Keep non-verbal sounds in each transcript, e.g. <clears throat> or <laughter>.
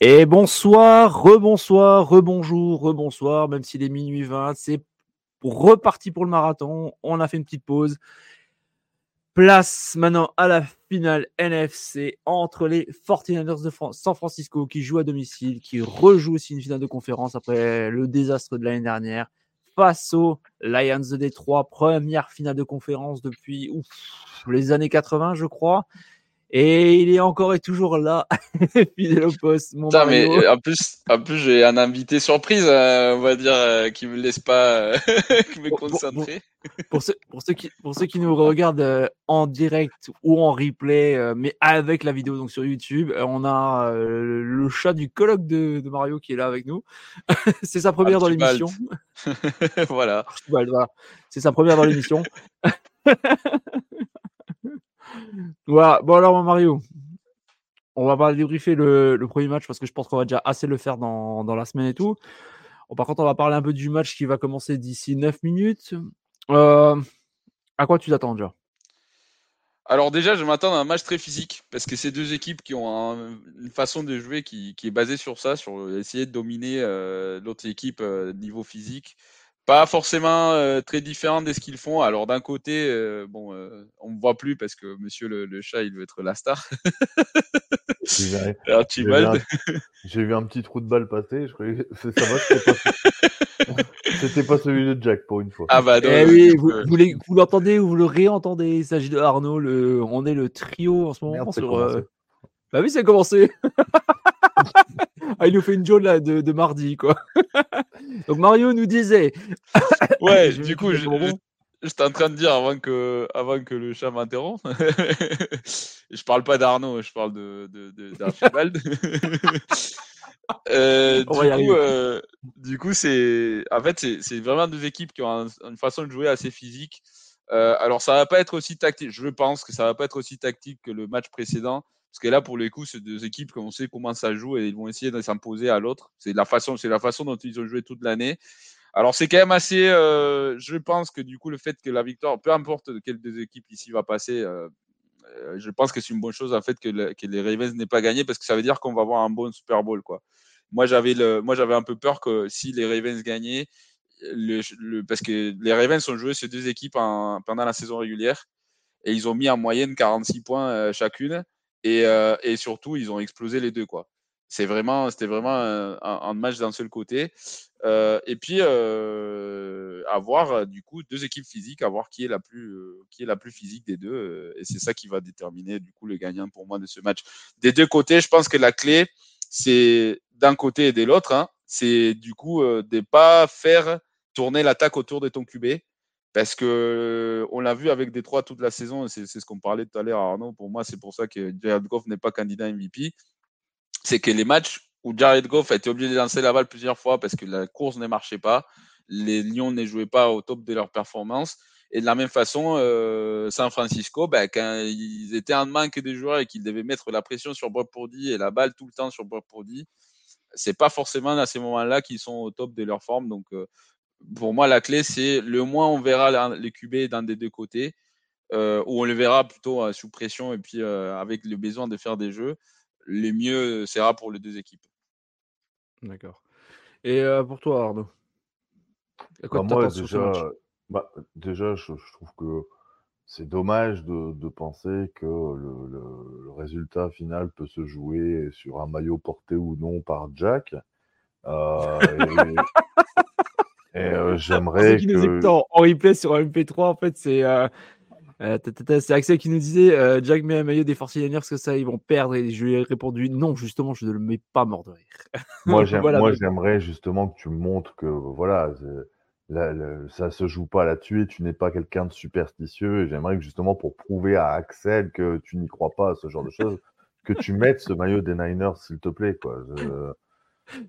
Et bonsoir, rebonsoir, rebonjour, rebonsoir, même s'il est minuit 20, c'est reparti pour le marathon. On a fait une petite pause. Place maintenant à la finale NFC entre les 49ers de San Francisco qui jouent à domicile, qui rejouent aussi une finale de conférence après le désastre de l'année dernière, face aux Lions de Détroit, première finale de conférence depuis les années 80, je crois. Et il est encore et toujours là, <laughs> fidèle au poste. Mon mais en plus, en plus j'ai un invité surprise, euh, on va dire, euh, qui me laisse pas euh, <laughs> me concentrer. Pour, ceux, pour, ceux qui, pour ceux qui nous regardent en direct ou en replay, mais avec la vidéo donc sur YouTube, on a le chat du colloque de, de, Mario qui est là avec nous. <laughs> C'est sa première dans l'émission. voilà. voilà. C'est sa première dans l'émission. Voilà. Bon, alors, Mario, on va pas débriefer le, premier match parce que je pense qu'on va déjà assez le faire dans, la semaine et tout. par contre, on va parler un peu du match qui va commencer d'ici 9 minutes. Euh, à quoi tu t'attends déjà? Alors déjà, je m'attends à un match très physique parce que c'est deux équipes qui ont une façon de jouer qui, qui, est basée sur ça, sur essayer de dominer euh, l'autre équipe euh, niveau physique pas forcément euh, très différent de ce qu'ils font. Alors d'un côté, euh, bon, euh, on me voit plus parce que Monsieur le, chat, il veut être la star. <laughs> J'ai vu, un petit trou de balle passer. Je croyais ça va, <laughs> c'était pas... celui de Jack pour une fois. Ah bah eh oui, vous, vous l'entendez ou vous le réentendez. Il s'agit de Arnaud. Le... On est le trio en ce moment sur. Bah oui, c'est commencé. <laughs> ah, il nous fait une jaune là de, de mardi, quoi. <laughs> Donc Mario nous disait. ouais, <laughs> du coup, je, j'étais en train de dire avant que, avant que le chat m'interrompe. je parle pas d'Arnaud, je parle de, de, d'Archibald. Euh, du, coup, euh, du, coup, c'est en fait c'est, vraiment deux équipes qui ont une façon de jouer assez physique. Euh, alors ça va pas être aussi tactique. Je pense que ça va pas être aussi tactique que le match précédent. Parce que là, pour les coups, c'est deux équipes qu'on sait comment ça joue et ils vont essayer de s'imposer à l'autre. C'est la façon, la façon dont ils ont joué toute l'année. Alors c'est quand même assez. Euh, je pense que du coup, le fait que la victoire, peu importe quelle des équipes ici va passer, euh, euh, je pense que c'est une bonne chose en fait que, les Ravens n'aient pas gagné parce que ça veut dire qu'on va avoir un bon Super Bowl. Moi j'avais le, un peu peur que si les Ravens gagnaient, le, parce que les Ravens ont joué ces deux équipes pendant la saison régulière et ils ont mis en moyenne 46 points chacune. Euh, et, surtout, ils ont explosé les deux. quoi. C'est vraiment, c'était vraiment un, match d'un seul côté. Euh, et puis, euh, avoir du coup deux équipes physiques, à voir qui est la plus, qui est la plus physique des deux. et c'est ça qui va déterminer du coup le gagnant pour moi de ce match. Des deux côtés, je pense que la clé, c'est d'un côté et de l'autre. Hein, c'est du coup de pas faire tourner l'attaque autour de ton QB parce que on l'a vu avec Détroit toute la saison, c'est ce qu'on parlait tout à l'heure, Arnaud. Pour moi, c'est pour ça que Jared Goff n'est pas candidat MVP. C'est que les matchs où Jared Goff a été obligé de lancer la balle plusieurs fois parce que la course ne marchait pas, les Lions ne jouaient pas au top de leur performance. Et de la même façon, euh, San Francisco, ben, quand ils étaient en manque de joueurs et qu'ils devaient mettre la pression sur Brock Purdy et la balle tout le temps sur Brock Purdy, c'est pas forcément à ces moments-là qu'ils sont au top de leur forme. Donc, euh, pour moi, la clé, c'est le moins on verra les QB dans des deux côtés, euh, ou on le verra plutôt euh, sous pression et puis euh, avec le besoin de faire des jeux, le mieux sera pour les deux équipes. D'accord. Et pour toi, Arnaud? Bah, Moi, déjà, bah, déjà je, trouve que c'est dommage de, penser que le, résultat final peut se jouer sur un maillot porté ou non par Jack. Et <laughs> euh, <laughs> j'aimerais en replay sur un MP3, en fait, c'est euh, euh, c'est Axel qui nous disait Jack met un maillot des Fortinaniers parce que ça, ils vont perdre. Et je lui ai répondu non, justement, je ne le mets pas mort de rire. <laughs> Moi, j'aimerais justement que tu montres que voilà, ça se joue pas là-dessus et tu n'es pas quelqu'un de superstitieux. Et j'aimerais que justement pour prouver à Axel que tu n'y crois pas à ce genre de choses, que tu mettes ce maillot des Niners, s'il te plaît. Quoi.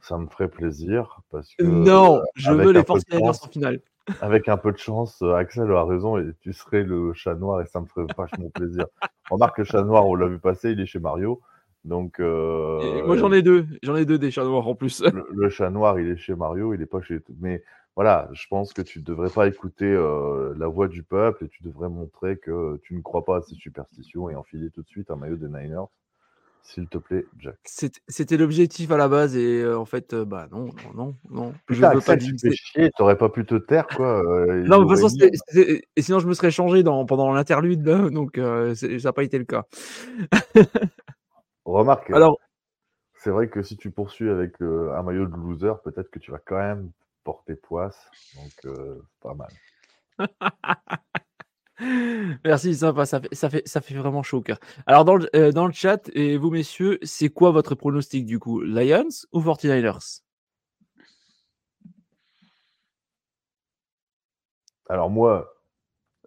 Ça me ferait plaisir. Parce que, non, je veux les 49ers en finale. Avec un peu de chance, Axel a raison et tu serais le chat noir et ça me ferait vachement plaisir. Remarque, le chat noir, on l'a vu passer, il est chez Mario. Donc, euh, moi j'en ai deux, j'en ai deux des chats noirs en plus. Le, chat noir, il est chez Mario, il est pas chez. Mais voilà, je pense que tu devrais pas écouter euh, la voix du peuple et tu devrais montrer que tu ne crois pas à ces superstitions et enfiler tout de suite un maillot des Niners. S'il te plaît, Jack. C'était l'objectif à la base et euh, en fait, bah non, non, non, non. Putain, je veux pas tu fais chier, t'aurais pas pu te taire, quoi. non, de toute façon, et sinon je me serais changé dans, pendant l'interlude, donc ça n'a pas été le cas. <laughs> Remarque, Alors, c'est vrai que si tu poursuis avec un maillot de loser, peut-être que tu vas quand même porter poisse. Donc, euh, pas mal. <laughs> Merci, sympa, ça fait, ça fait, ça fait vraiment chaud au cœur. Alors, dans le, euh, dans le chat, et vous, messieurs, c'est quoi votre pronostic du coup? Lions ou 49ers Alors, moi,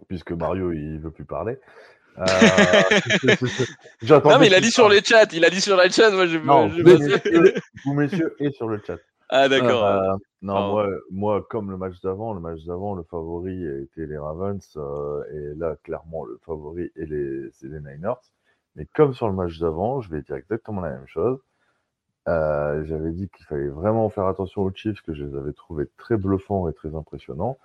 puisque Mario, il veut plus parler, euh, <laughs> non, mais il a dit sur les chats. Il a dit sur les chats. Moi, je, non, vous, messieurs, et sur le chat. Ah, d'accord. Euh, non, moi, moi, comme le match d'avant, le match d'avant, le favori était les Ravens. Euh, et là, clairement, le favori est les, c'est les Niners. Mais comme sur le match d'avant, je vais dire exactement la même chose. J'avais dit qu'il fallait vraiment faire attention aux Chiefs, que je les avais trouvés très bluffants et très impressionnants.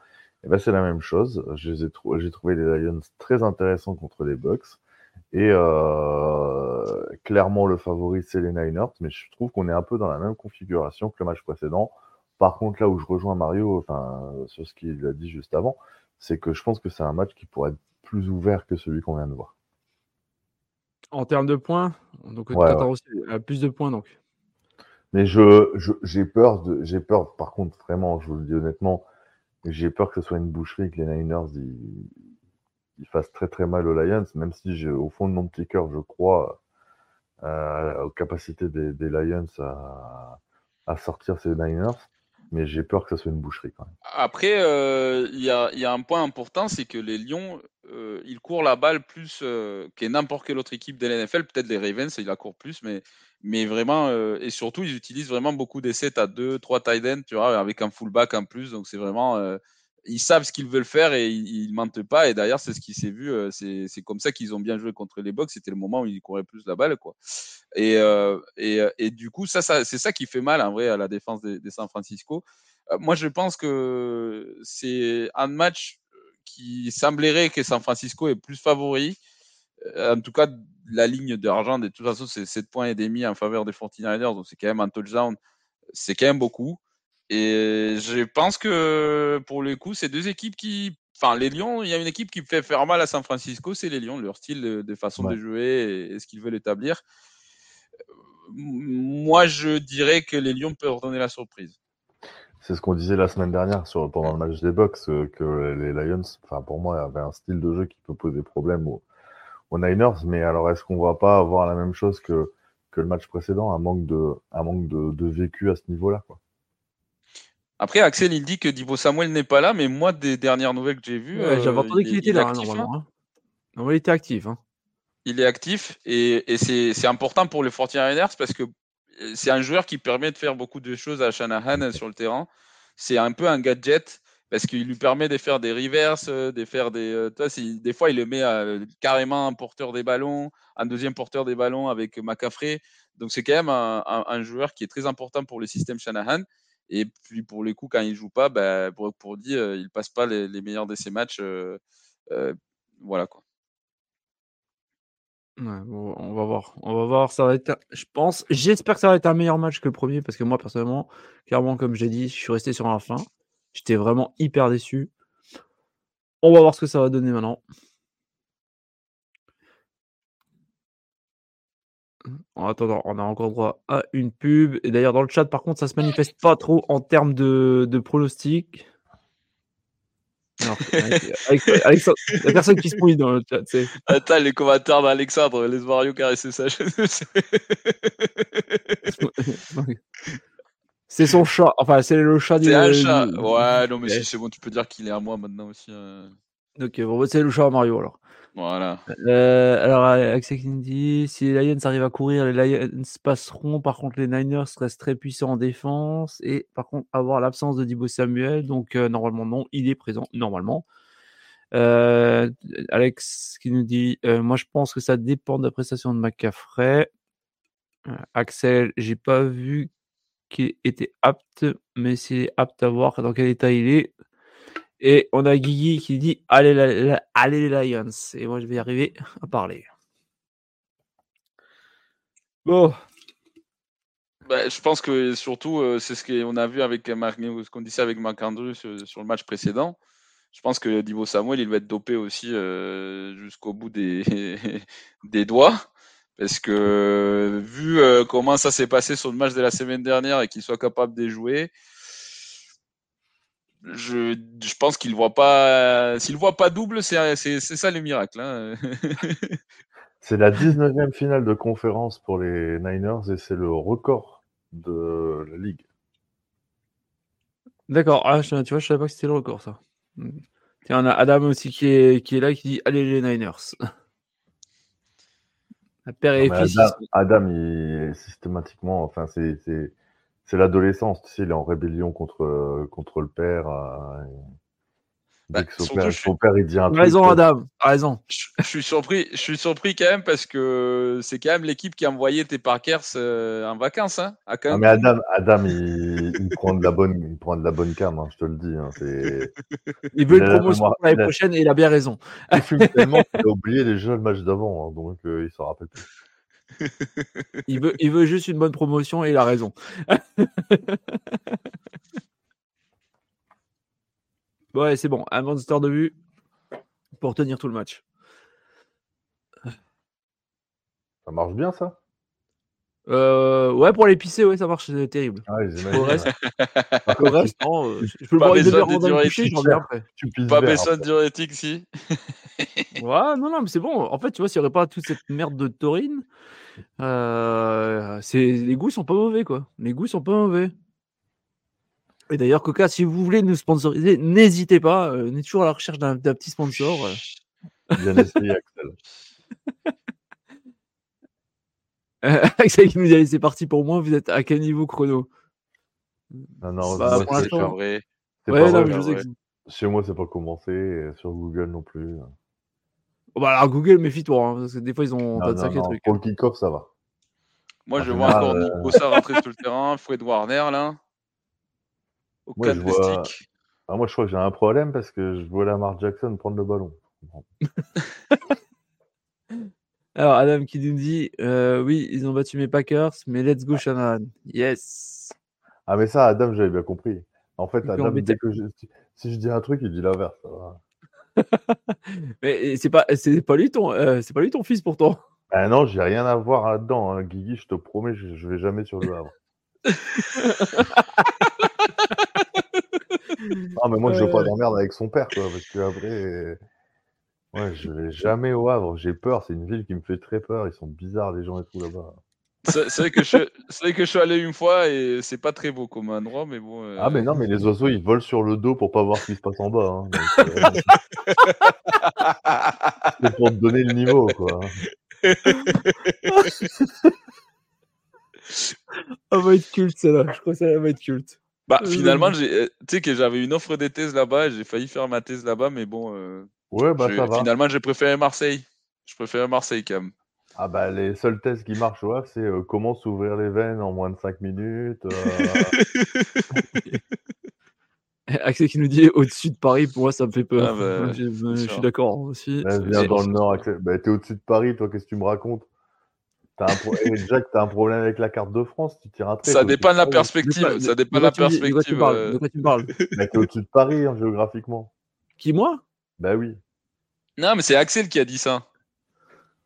Et ben c'est la même chose. J'ai trouvé les Lions très intéressants contre les Bucks. Et euh, clairement, le favori, c'est les Niners. Mais je trouve qu'on est un peu dans la même configuration que le match précédent. Par contre, là où je rejoins Mario, enfin, sur ce qu'il a dit juste avant, c'est que je pense que c'est un match qui pourrait être plus ouvert que celui qu'on vient de voir. En termes de points, donc ouais, plus de points donc. Mais je j'ai peur de j'ai peur par contre vraiment, je vous le dis honnêtement, j'ai peur que ce soit une boucherie, que les Niners ils, fassent très très mal aux Lions, même si au fond de mon petit cœur, je crois euh, aux capacités des, Lions à, sortir ces Niners. Mais j'ai peur que ce soit une boucherie quand même. Après, euh, il y, a, un point important, c'est que les Lions, euh, ils courent la balle plus que n'importe quelle autre équipe de l'NFL. Peut-être les Ravens, ils la courent plus, mais mais vraiment, euh, et surtout, ils utilisent vraiment beaucoup d'essais à deux, trois tight ends, tu vois, avec un fullback en plus. Donc, c'est vraiment, euh, ils savent ce qu'ils veulent faire et ils, ne mentent pas. Et d'ailleurs, c'est ce qui s'est vu. Euh, c'est comme ça qu'ils ont bien joué contre les Bucks. C'était le moment où ils couraient plus la balle, quoi. Et, et, et, du coup, ça, c'est ça qui fait mal, en vrai, à la défense des, des San Francisco. moi, je pense que c'est un match qui semblerait que San Francisco est plus favori. En tout cas, la ligne d'argent, de toute façon, c'est 7 points et demi en faveur des 49ers, donc c'est quand même un touchdown, c'est quand même beaucoup. Et je pense que pour le coup, c'est deux équipes qui. Enfin, les Lions, il y a une équipe qui fait faire mal à San Francisco, c'est les Lions, leur style de, façon de jouer et, ce qu'ils veulent établir. Moi, je dirais que les Lions peuvent donner la surprise. C'est ce qu'on disait la semaine dernière sur, pendant le match des Bucks, euh, que les Lions, enfin pour moi, avaient un style de jeu qui peut poser problème aux, aux Niners, mais alors est-ce qu'on va pas avoir la même chose que, que le match précédent, un manque de, un manque de, vécu à ce niveau-là quoi. Après, Axel, il dit que Divo Samuel n'est pas là, mais moi, des dernières nouvelles que j'ai vues. J'avais euh, entendu qu'il était là, hein, normalement. Hein. Non, il était actif. Hein. Il est actif et, et c'est important pour les 49ers parce que euh, c'est un joueur qui permet de faire beaucoup de choses à Shanahan sur le terrain. C'est un peu un gadget parce qu'il lui permet de faire des reverses, euh, de faire des. Euh, toi, des fois, il le met carrément un porteur des ballons, un deuxième porteur des ballons avec McCaffrey. Donc, c'est quand même un, joueur qui est très important pour le système Shanahan. Et puis, pour les coups, quand il joue pas, bah, pour dire, euh, il passe pas les, meilleurs de ses matchs. voilà quoi. on va voir. On va voir. Ça va être, je pense, j'espère que ça va être un meilleur match que le premier parce que moi, personnellement, clairement, comme j'ai dit, je suis resté sur la fin. J'étais vraiment hyper déçu. On va voir ce que ça va donner maintenant. En attendant, on a encore droit à une pub. Et d'ailleurs, dans le chat, par contre, ça se manifeste pas trop en termes de, de pronostics. la <laughs> personne qui se mouille dans le chat. Attends, les commentaires d'Alexandre, laisse Mario caresser ça. <laughs> C'est son chat. Enfin, c'est le chat du. C'est un chat. Ouais, non, mais si c'est bon, tu peux dire qu'il est à moi maintenant aussi. Euh. Ok, bon, bah, c'est le Mario alors. Voilà. Euh, alors, Axel dit si les Lions arrivent à courir, les Lions passeront. Par contre, les Niners restent très puissants en défense. Et par contre, avoir l'absence de Dibo Samuel. Donc, euh, normalement, non. Il est présent, normalement. Euh, Alex qui nous dit Moi, je pense que ça dépend de la prestation de McCaffrey. Axel, j'ai pas vu qu'il était apte, mais s'il est apte à voir dans quel état il est, et on a Guigui qui dit allez, les Lions. Et moi, je vais arriver à parler. Bon. Bah, je pense que surtout, euh, c'est ce qu'on a vu avec Marc, ce qu'on disait avec Marc Andrew sur, le match précédent. Je pense que Divo Samuel, il va être dopé aussi euh, jusqu'au bout <laughs> des, doigts. Parce que vu euh, comment ça s'est passé sur le match de la semaine dernière et qu'il soit capable de jouer, je, je pense qu'il voit pas. S'il voit pas double, c'est ça le miracle. Hein. <laughs> c'est la 19e finale de conférence pour les Niners et c'est le record de la ligue. D'accord. Ah, tu vois, je savais pas que c'était le record, ça. Tiens, on a Adam aussi qui est, qui est là qui dit Allez les Niners. père et fils. Adam, Adam, il, systématiquement, enfin, c'est c'est l'adolescence, tu sais, il est en rébellion contre, euh, contre le père. Euh, bah, son, père, il dit un Raison, Adam, raison. Je, suis surpris, je suis surpris quand même parce que c'est quand même l'équipe qui a envoyé tes Parkers euh, en vacances. Hein, quand mais Adam, Adam il, prend de la bonne, il prend de la bonne cam, hein, je te le dis. Hein, <laughs> il veut une promotion pour l'année prochaine et il a bien raison. Il fume <laughs> tellement qu'il a oublié déjà le match d'avant, hein, donc il s'en rappelle plus il, veut, juste une bonne promotion et il a raison. <laughs> ouais, c'est bon. Un monster de vue pour tenir tout le match. Ça marche bien, ça? Euh, ouais, pour l'épicer, ouais, ça marche c'est terrible. Ah, au reste, au reste non, euh, je peux pas le voir une demi-heure coucher, j'en viens après. Pas besoin de diurétique, si. <laughs> ouais, non, non, mais c'est bon. En fait, tu vois, s'il n'y aurait pas toute cette merde de taurine, euh, les goûts sont pas mauvais, quoi. Les goûts sont pas mauvais. Et d'ailleurs, Coca, si vous voulez nous sponsoriser, n'hésitez pas. Euh, on est toujours à la recherche d'un petit sponsor. Bien essayé, Axel. <laughs> <laughs> Axel qui nous dit c'est parti pour moi. Vous êtes à quel niveau chrono? Non, non, bah, c'est pas vrai. Ouais, non, je sais Chez moi, c'est pas commencé. Sur Google non plus. Oh, bah alors Google, méfie-toi, hein, parce que des fois ils ont pas de sacrés trucs. Pour le kick-off, ça va. Moi, je vois encore Nick Bossa rentrer sur le terrain, Fred Warner là. Aucun moi, je vois... ah, moi, je crois que j'ai un problème parce que je vois Lamar Jackson prendre le ballon. <laughs> alors, Adam qui nous dit euh, Oui, ils ont battu mes Packers, mais let's go, Shanahan. Yes. Ah, mais ça, Adam, j'avais bien compris. En fait, Adam, dès que si je dis un truc, il dit l'inverse. <laughs> Mais c'est pas, c'est pas lui ton, euh, c'est pas lui ton fils pourtant. Ah non, j'ai rien à voir là-dedans, hein. Guigui. Je te promets, je, vais jamais sur le Havre. non, <laughs> mais moi, je veux pas d'emmerde avec son père, quoi, parce que après, ouais, je vais jamais au Havre. J'ai peur. C'est une ville qui me fait très peur. Ils sont bizarres les gens et tout là-bas. C'est vrai, que je, vrai que je suis allé une fois et c'est pas très beau comme endroit, mais bon. Euh, ah, mais non, mais les oiseaux ils volent sur le dos pour pas voir ce qui se passe en bas. Hein, euh, <laughs> c'est pour te donner le niveau, quoi. <laughs> Ça va être culte, celle-là. Je crois que ça va être culte. Bah, finalement, tu sais que j'avais une offre de thèse là-bas et j'ai failli faire ma thèse là-bas, mais bon. Euh, ouais, bah ça va. Finalement, j'ai préféré Marseille. Je préfère Marseille quand même. Ah bah les seuls tests qui marchent ouais, c'est euh, comment s'ouvrir les veines en moins de 5 minutes. Euh... <laughs> Axel qui nous dit au-dessus de Paris, pour moi ça me fait peur. Ah bah, je, suis d'accord aussi. viens dans le nord, Axel. Bah, t'es au-dessus de Paris, toi, qu'est-ce que tu me racontes? As un pro... Eh, Jack, t'as un problème avec la carte de France, tu tires un trait. Ça dépend de la perspective. Ça dépend de la perspective. De quoi tu parles, de quoi tu me parles? Bah, T'es au-dessus de Paris, hein, géographiquement. Qui, moi? Bah oui. Non, mais c'est Axel qui a dit ça.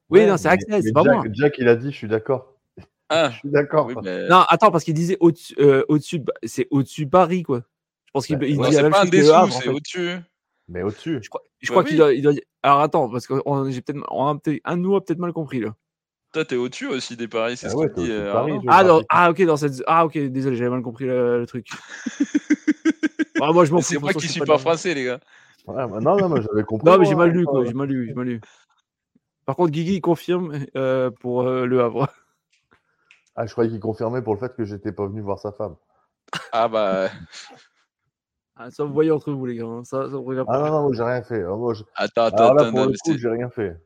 Oui, non, c'est Axel, c'est pas Jack, moi. Jack, il a dit, je suis d'accord. <laughs> Ah, je suis d'accord. Non, attends, parce qu'il disait au-dessus, euh, c'est au-dessus de Paris, quoi. Je pense qu'il il dit la même pas un dessous, c'est au-dessus. Mais au-dessus. Je crois, je crois qu'il doit, il doit, Alors attends, parce qu'on j'ai peut-être, on a peut-être, un de nous a peut-être mal compris là. Toi, t'es au-dessus aussi des paris, c'est ah ce ouais, qu'il dit. Euh, Paris, ah, non, ah, ok, dans cette. Ah, ok, désolé, j'avais mal compris le, le truc. <laughs> ah, moi, je m'en fous. C'est moi qui suis pas français, les gars. Ouais, bah, non, non, mais j'avais <laughs> compris. Non, mais j'ai mal lu, quoi. J'ai mal lu, j'ai mal lu. Par contre, Guigui confirme pour Le Havre. <laughs> Ah, je croyais qu'il confirmait pour le fait que j'étais pas venu voir sa femme. Ah bah. Ah, ça vous voyez entre vous, les gars. Hein. Ça, ça regarde ah non, non, j'ai rien fait. Ah, attends, attends, là, pour le coup, j'ai rien fait.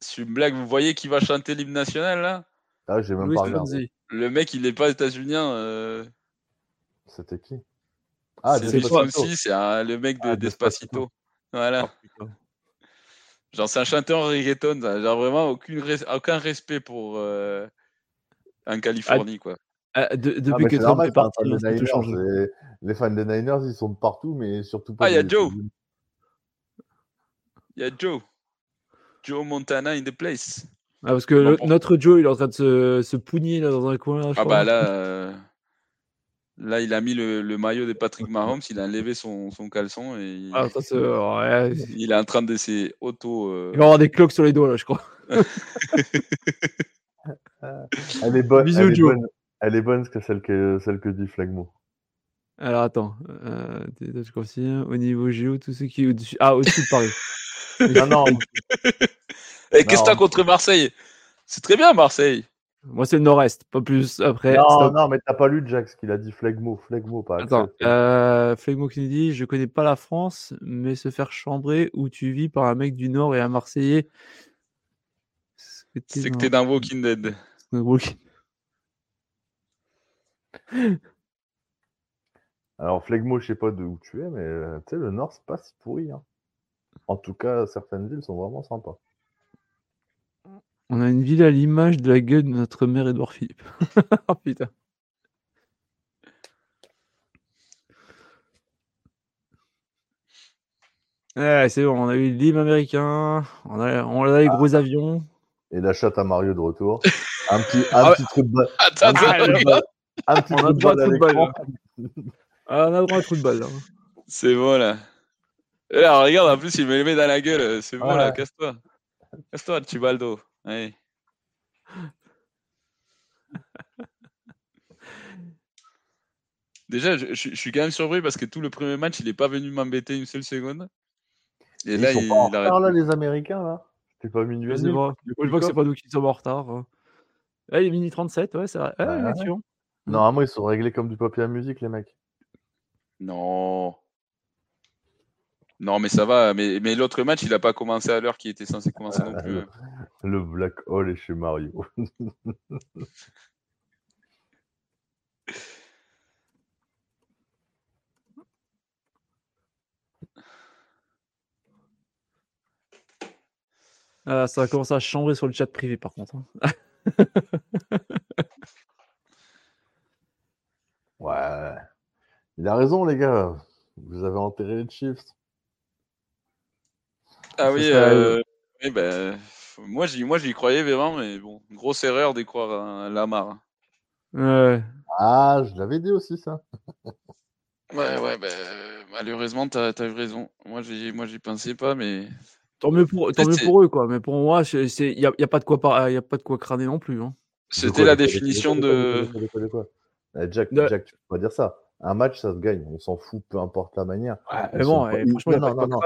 C'est une blague. Vous voyez qui va chanter l'hymne national, là? Ah, j'ai même pas regardé. Le mec, il n'est pas états-unien. Euh... C'était qui? Ah, c'est aussi, c'est le mec de ah, Despacito. Voilà. Oh, genre, c'est un chanteur reggaeton. Genre, vraiment, aucune aucun respect pour euh, un Californie, quoi. Ah, depuis que Trump est parti, les fans des Niners, ils sont de partout, mais surtout pas. Ah, il y a Joe. Il y a Joe. Joe Montana in the place. Ah, parce que notre Joe, il est en train de se, se pougner là, dans un coin. ah, bah là, euh, <laughs> là, il a mis le, le, maillot de Patrick <laughs> Mahomes, il a enlevé son, son caleçon et il, ah, ça, ouais. il est en train de s'auto. auto. Euh, il va avoir des cloques sur les doigts, là, je crois. <laughs> elle est bonne. Bisous, elle, est bonne elle est bonne que celle que, celle que dit Flagmo. Alors attends, euh, au niveau géo, tout ce qui est au-dessus. Ah, au-dessus de Paris. <laughs> non, non. Et qu'est-ce que t'as contre Marseille? C'est très bien, Marseille. Moi, c'est le nord-est, pas plus. Après, non, non, mais t'as pas lu Jack, ce qu'il a dit Flegmo. Flegmo, pas Attends, euh, Flegmo qui nous dit Je connais pas la France, mais se faire chambrer où tu vis par un mec du Nord et un Marseillais. C'est que t'es dans Walking Dead. Walking... Alors, Flegmo, je sais pas de où tu es, mais euh, tu sais, le Nord, c'est pas si pourri. Hein. En tout cas, certaines villes sont vraiment sympas. On a une ville à l'image de la gueule de notre mère Edouard Philippe. <laughs> oh putain. C'est bon, on a eu l'hymne américain, on a, on a les gros ah. avions. Et la chatte à Mario de retour. <laughs> Un petit, un ah petit truc de attends, un petit on a droit à de ah, on a droit à trou de balle. C'est bon là. Et là, regarde, en plus, il me les met dans la gueule. C'est bon là, casse-toi. Casse-toi, Chibaldo. Allez. Déjà, je, je, suis quand même surpris parce que tout le premier match, il n'est pas venu m'embêter une seule seconde. Et là, ils sont il, pas en retard, là, les Américains, là. T'es pas minuit. Je vois que c'est pas nous qui sommes en retard. Hein. il est mini 37, ouais, c'est vrai. Ouais, ouais. Normalement, ils sont réglés comme du papier à musique, les mecs. Non. Non, mais ça va. Mais, mais l'autre match, il n'a pas commencé à l'heure qui était censé commencer non plus. Hein. <laughs> Le Black Hole est chez Mario. <laughs> Ah, ça va commencer à chambrer sur le chat privé par contre. Hein. <laughs> ouais. Il a raison, les gars. Vous avez enterré les Chiefs. Ah oui, euh, ben, moi j'y moi j'y croyais vraiment, mais bon, grosse erreur d'y croire à Lamar. Ouais. Ah, je l'avais dit aussi ça. ouais, ouais, ben, malheureusement t'as as eu raison. Moi j'y moi j'y pensais pas, mais tant mieux pour tant mieux pour eux quoi. Mais pour moi, c'est il y a, y a, pas de quoi y a pas de quoi crâner non plus. Hein. C'était la définition de. Jack, Jack, tu peux pas dire ça. Un match, ça se gagne. On s'en fout, peu importe la manière. mais bon, franchement, non, non, non,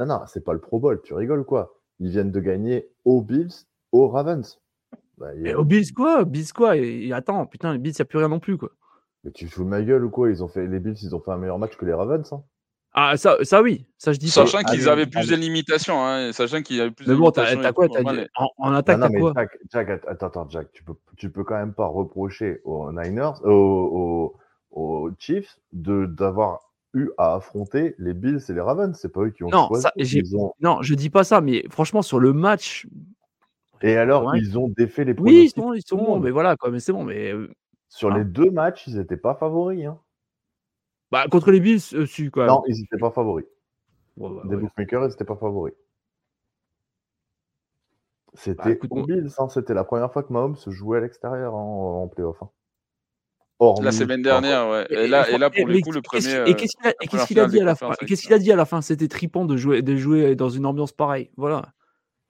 non, non, c'est pas le Pro Bowl. Tu rigoles quoi Ils viennent de gagner aux Bills, aux Ravens. Bah, mais aux Bills quoi? Bills quoi? Et, attends, putain, les Bills, il n'y a plus rien non plus quoi. Mais tu fous ma gueule ou quoi? Ils ont fait les Bills, ils ont fait un meilleur match que les Ravens. Hein. Ah ça, ça oui, ça je dis sachant qu'ils avaient plus de limitations, hein, sachant qu'ils avaient plus mais de bon, t'as quoi? en, en, attaque, non, non, quoi? Jack, attends, attends, Jack, tu peux, tu peux quand même pas reprocher aux Niners, aux, aux Chiefs de d'avoir eu à affronter les Bills et les Ravens. C'est pas eux qui ont non, choisi. Non, je dis pas ça, mais franchement, sur le match. Et alors, ils ont défait les Oui, ils sont, ils sont bons, mais voilà, quoi, mais c'est bon. Mais, euh, sur les hein. deux matchs, ils n'étaient pas favoris. Hein. Bah, contre les Bills, euh, si, quoi. Non, ils n'étaient pas favoris. Bah, des bookmakers, ils n'étaient pas favoris. C'était bah, Bills, hein, c'était la première fois que Mahomes se jouait à l'extérieur en, en playoff. Hein la semaine dernière, ouais. Et, là, et là, pour le coup, le premier. Et qu'est-ce qu'il a, dit à la fin Qu'est-ce qu'il a dit à la fin? C'était tripant de jouer, de jouer dans une ambiance pareille. Voilà.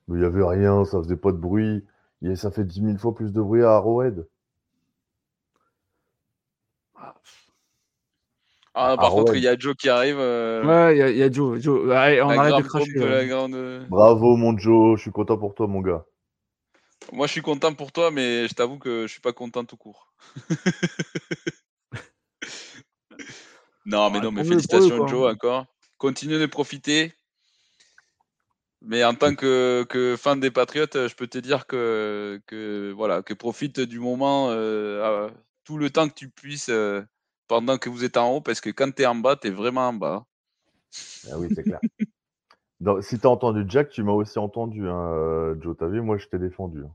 Mais il n'y avait rien, ça faisait pas de bruit. Et ça fait 10 000 fois plus de bruit à Arrowhead. Ah, par contre, il y a Joe qui arrive. Euh, ouais, il y, a Joe. Joe. on arrête de cracher. Bravo, mon Joe. Je suis content pour toi, mon gars. Moi, je suis content pour toi, mais je t'avoue que je suis pas content tout court. <laughs> non, mais non, mais félicitations, Joe, encore. Continuez de profiter. Mais en tant que, fan des Patriotes, je peux te dire que, que voilà, que profite du moment euh, tout le temps que tu puisses euh, pendant que vous êtes en haut, parce que quand tu es en bas, tu es vraiment en bas. Ah oui, c'est clair. <laughs> si tu as entendu Jack, tu m'as aussi entendu, hein, euh, Joe. T'as vu, moi, je t'ai défendu. Hein.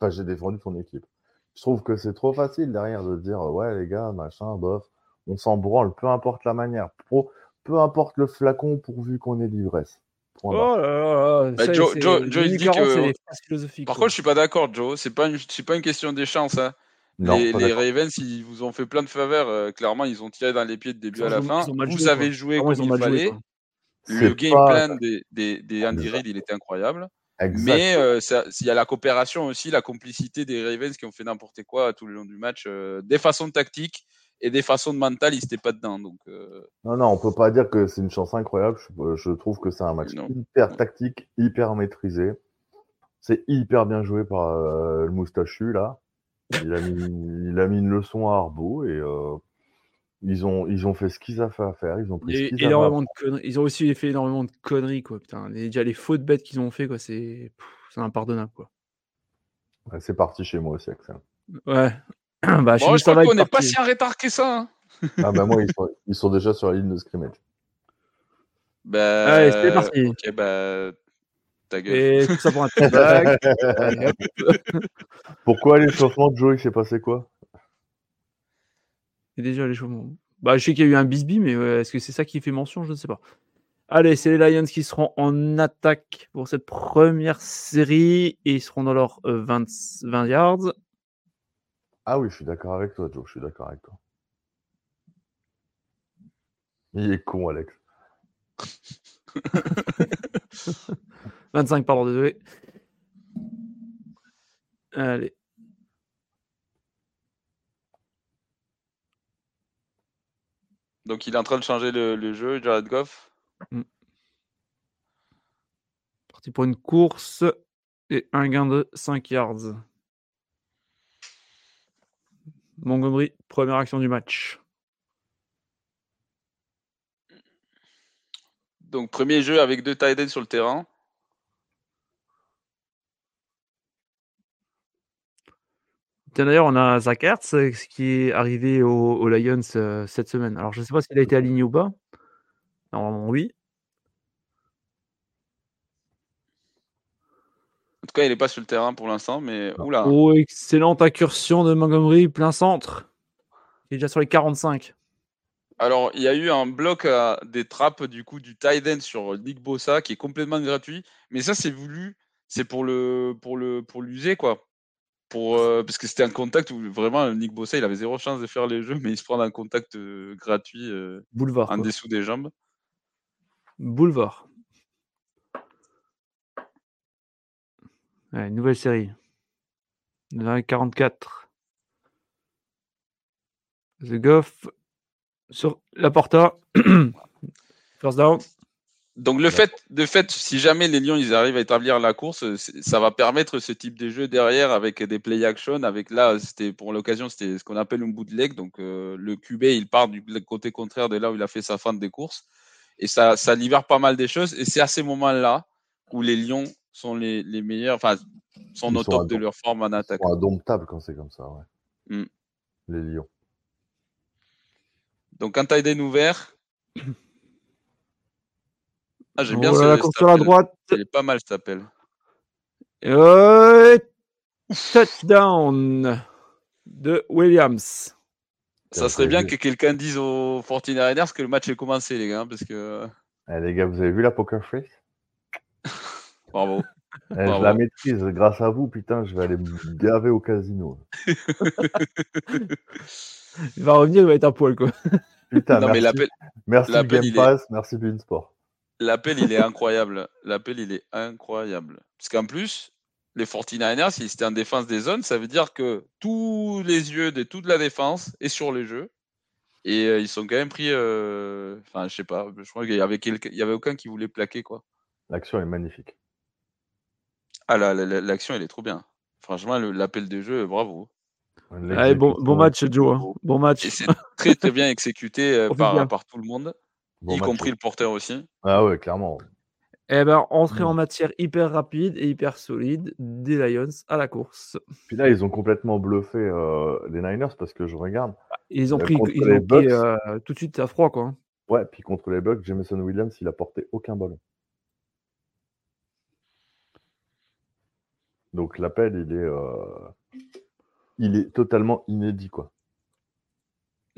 Enfin, j'ai défendu ton équipe. Je trouve que c'est trop facile derrière de dire ouais, les gars, machin, bof, on s'en branle, peu importe la manière. Pro, peu importe le flacon pourvu qu'on ait l'ivresse. Oh là là, bah, Joe, Joe, il dit que. Par contre, je suis pas d'accord, Joe. C'est pas une, pas une question des chances. Hein. les, Ravens, ils vous ont fait plein de faveurs. Euh, clairement, ils ont tiré dans les pieds de début à la fin. Vous avez joué comme il fallait. Le game plan des, des, des Andy Reid, il était incroyable. Mais euh, il y a la coopération aussi, la complicité des Ravens qui ont fait n'importe quoi tout le long du match, euh, des façons tactiques et des façons de mental, ils n'étaient pas dedans. Donc, euh. Non, non, on peut pas dire que c'est une chance incroyable. Je, trouve que c'est un match hyper tactique, hyper maîtrisé. C'est hyper bien joué par le moustachu là. Il a, mis, il a mis une leçon à Arbo et ils ont, ils ont fait ce qu'ils avaient à faire. Ils ont pris ce énormément de conneries. Ils ont aussi fait énormément de conneries, quoi. Putain, déjà les fautes bêtes qu'ils ont fait, quoi, c'est, impardonnable, quoi. c'est parti chez moi aussi, Axel. Ouais. <clears throat> bah, bon, je crois qu'on n'est pas si en retard que ça. Hein. ah bah moi, <laughs> ils sont, ils sont, déjà sur la ligne de scrimmage. Bah, Allez, c'est parti. Ok, bah, ta gueule. Et tout ça pour un <laughs> <laughs> Pourquoi l'échauffement de Joe, il s'est passé quoi? Et déjà l'échauffement. Bah, je sais qu'il y a eu un bisbee, mais est-ce que c'est ça qui fait mention? Je ne sais pas. Allez, c'est les Lions qui seront en attaque pour cette première série et ils seront dans leurs 20, euh, 20 yards. Ah oui, je suis d'accord avec toi, Joe. Je suis d'accord avec toi. Il est con, Alex. <laughs> 25, pardon, désolé. Allez. Donc il est en train de changer le, jeu, Jared Goff. Mm. Parti pour une course et un gain de 5 yards. Montgomery, première action du match. Donc premier jeu avec deux tight ends sur le terrain. D'ailleurs, on a Zach Ertz euh, qui est arrivé aux, Lions euh, cette semaine. Alors, je ne sais pas s'il a été aligné ou pas. Normalement, oui. En tout cas, il n'est pas sur le terrain pour l'instant, mais oula. Oh, excellente incursion de Montgomery, plein centre. Il est déjà sur les 45. Alors, il y a eu un bloc à des trappes du coup du tight end sur Nick Bossa qui est complètement gratuit, mais ça c'est voulu, c'est pour le pour le pour l'user quoi. Euh, parce que c'était un contact où vraiment Nick Bossa il avait zéro chance de faire les jeux, mais il se prend un contact euh, gratuit euh, Boulevard, en dessous des jambes. Boulevard. nouvelle série. 44. The Goff sur la porta. <coughs> First down. Donc le fait, de fait, si jamais les Lions ils arrivent à établir la course, ça va permettre ce type de jeu derrière avec des play action. Avec là, c'était pour l'occasion, c'était ce qu'on appelle un bootleg. Donc euh, le QB il part du côté contraire de là où il a fait sa fin des courses et ça, ça libère pas mal des choses. Et c'est à ces moments-là où les Lions sont les, les meilleurs, enfin sont au top de leur forme en attaque. Ils indomptables quand c'est comme ça, ouais. Mm. Les Lions. Donc un tight ouvert. Ah, j'aime bien la course sur la droite. Il est pas mal, cet appel. Euh, touchdown de Williams. Ça serait bien que quelqu'un dise aux 49ers que le match est commencé, les gars, parce que. Eh, les gars, vous avez vu la poker face? <laughs> Bravo. Eh, je la maîtrise grâce à vous, putain, je vais aller me gaver au casino. <laughs> il va revenir, il va être à poil, quoi. Putain, non, merci, mais merci Game Pass, merci Beansport. L'appel, il est incroyable. L'appel, il est incroyable. Parce qu'en plus, les 49ers, s'ils étaient en défense des zones, ça veut dire que tous les yeux de toute la défense est sur les jeux. Et euh, ils sont quand même pris. Euh, enfin, je sais pas. Je crois qu'il y avait, il y avait aucun qui voulait plaquer, quoi. L'action est magnifique. Ah, l'action, elle est trop bien. Franchement, l'appel de jeu, bravo. Allez, bon, bon, match, Joe. Hein. Bon match. c'est très, très bien exécuté euh, <laughs> par, par, tout le monde, y compris le porteur aussi. Ah ouais, clairement. Eh ben, entrée en matière hyper rapide et hyper solide des Lions à la course. Puis là, ils ont complètement bluffé euh, les Niners parce que je regarde. Bah, ils ont pris, ils ont pris euh, tout de suite à froid, quoi. Hein. Ouais, puis contre les Bucks, Jameson Williams, il a porté aucun ballon. Donc l'appel, il est, euh, il est totalement inédit, quoi.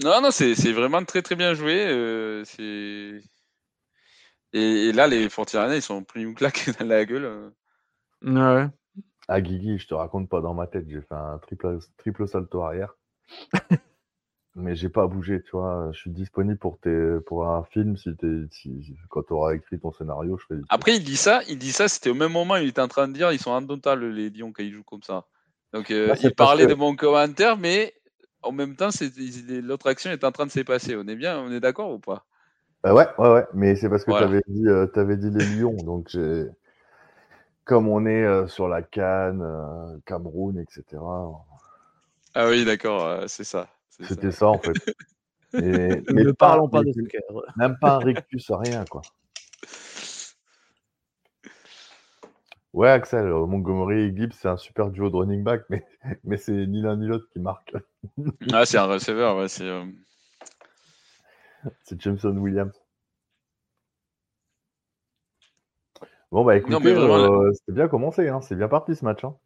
Non, non, c'est vraiment très très bien joué. Euh, c'est et, là, les 49 ils sont pris une claque <laughs> dans la gueule. Euh. Ouais. Ah, Guigui, je te raconte pas dans ma tête, j'ai fait un triple, triple salto arrière. <laughs> mais j'ai pas bougé, tu vois. Je suis disponible pour, tes, pour un film si, si quand tu auras écrit ton scénario. Je Après, il dit ça, il dit ça, c'était au même moment, il était en train de dire ils sont indomptables les Lions quand ils jouent comme ça. Donc, euh, bah, il parlait de mon commentaire, mais en même temps, l'autre action est en train de s'est passer. On est bien, on est d'accord ou pas? Bah Ouais, ouais, ouais. Mais c'est parce que tu avais, dit, euh, avais dit les Lions, donc comme on est euh, sur la Cannes, Cameroun, etc. Ah oui, d'accord, c'est ça. C'était ça. en fait. <laughs> mais ne parlons pas de. Même pas un rictus, rien, quoi. Ouais, Axel, euh, Montgomery et Gibbs, c'est un super duo de running back, mais, <laughs> mais c'est ni l'un ni l'autre qui marque. <laughs> ah, c'est un receveur, ouais, c'est. Euh, c'est Jameson Williams. Bon, bah écoutez, euh, c'était bien commencé, hein. c'est bien parti ce match. Hein.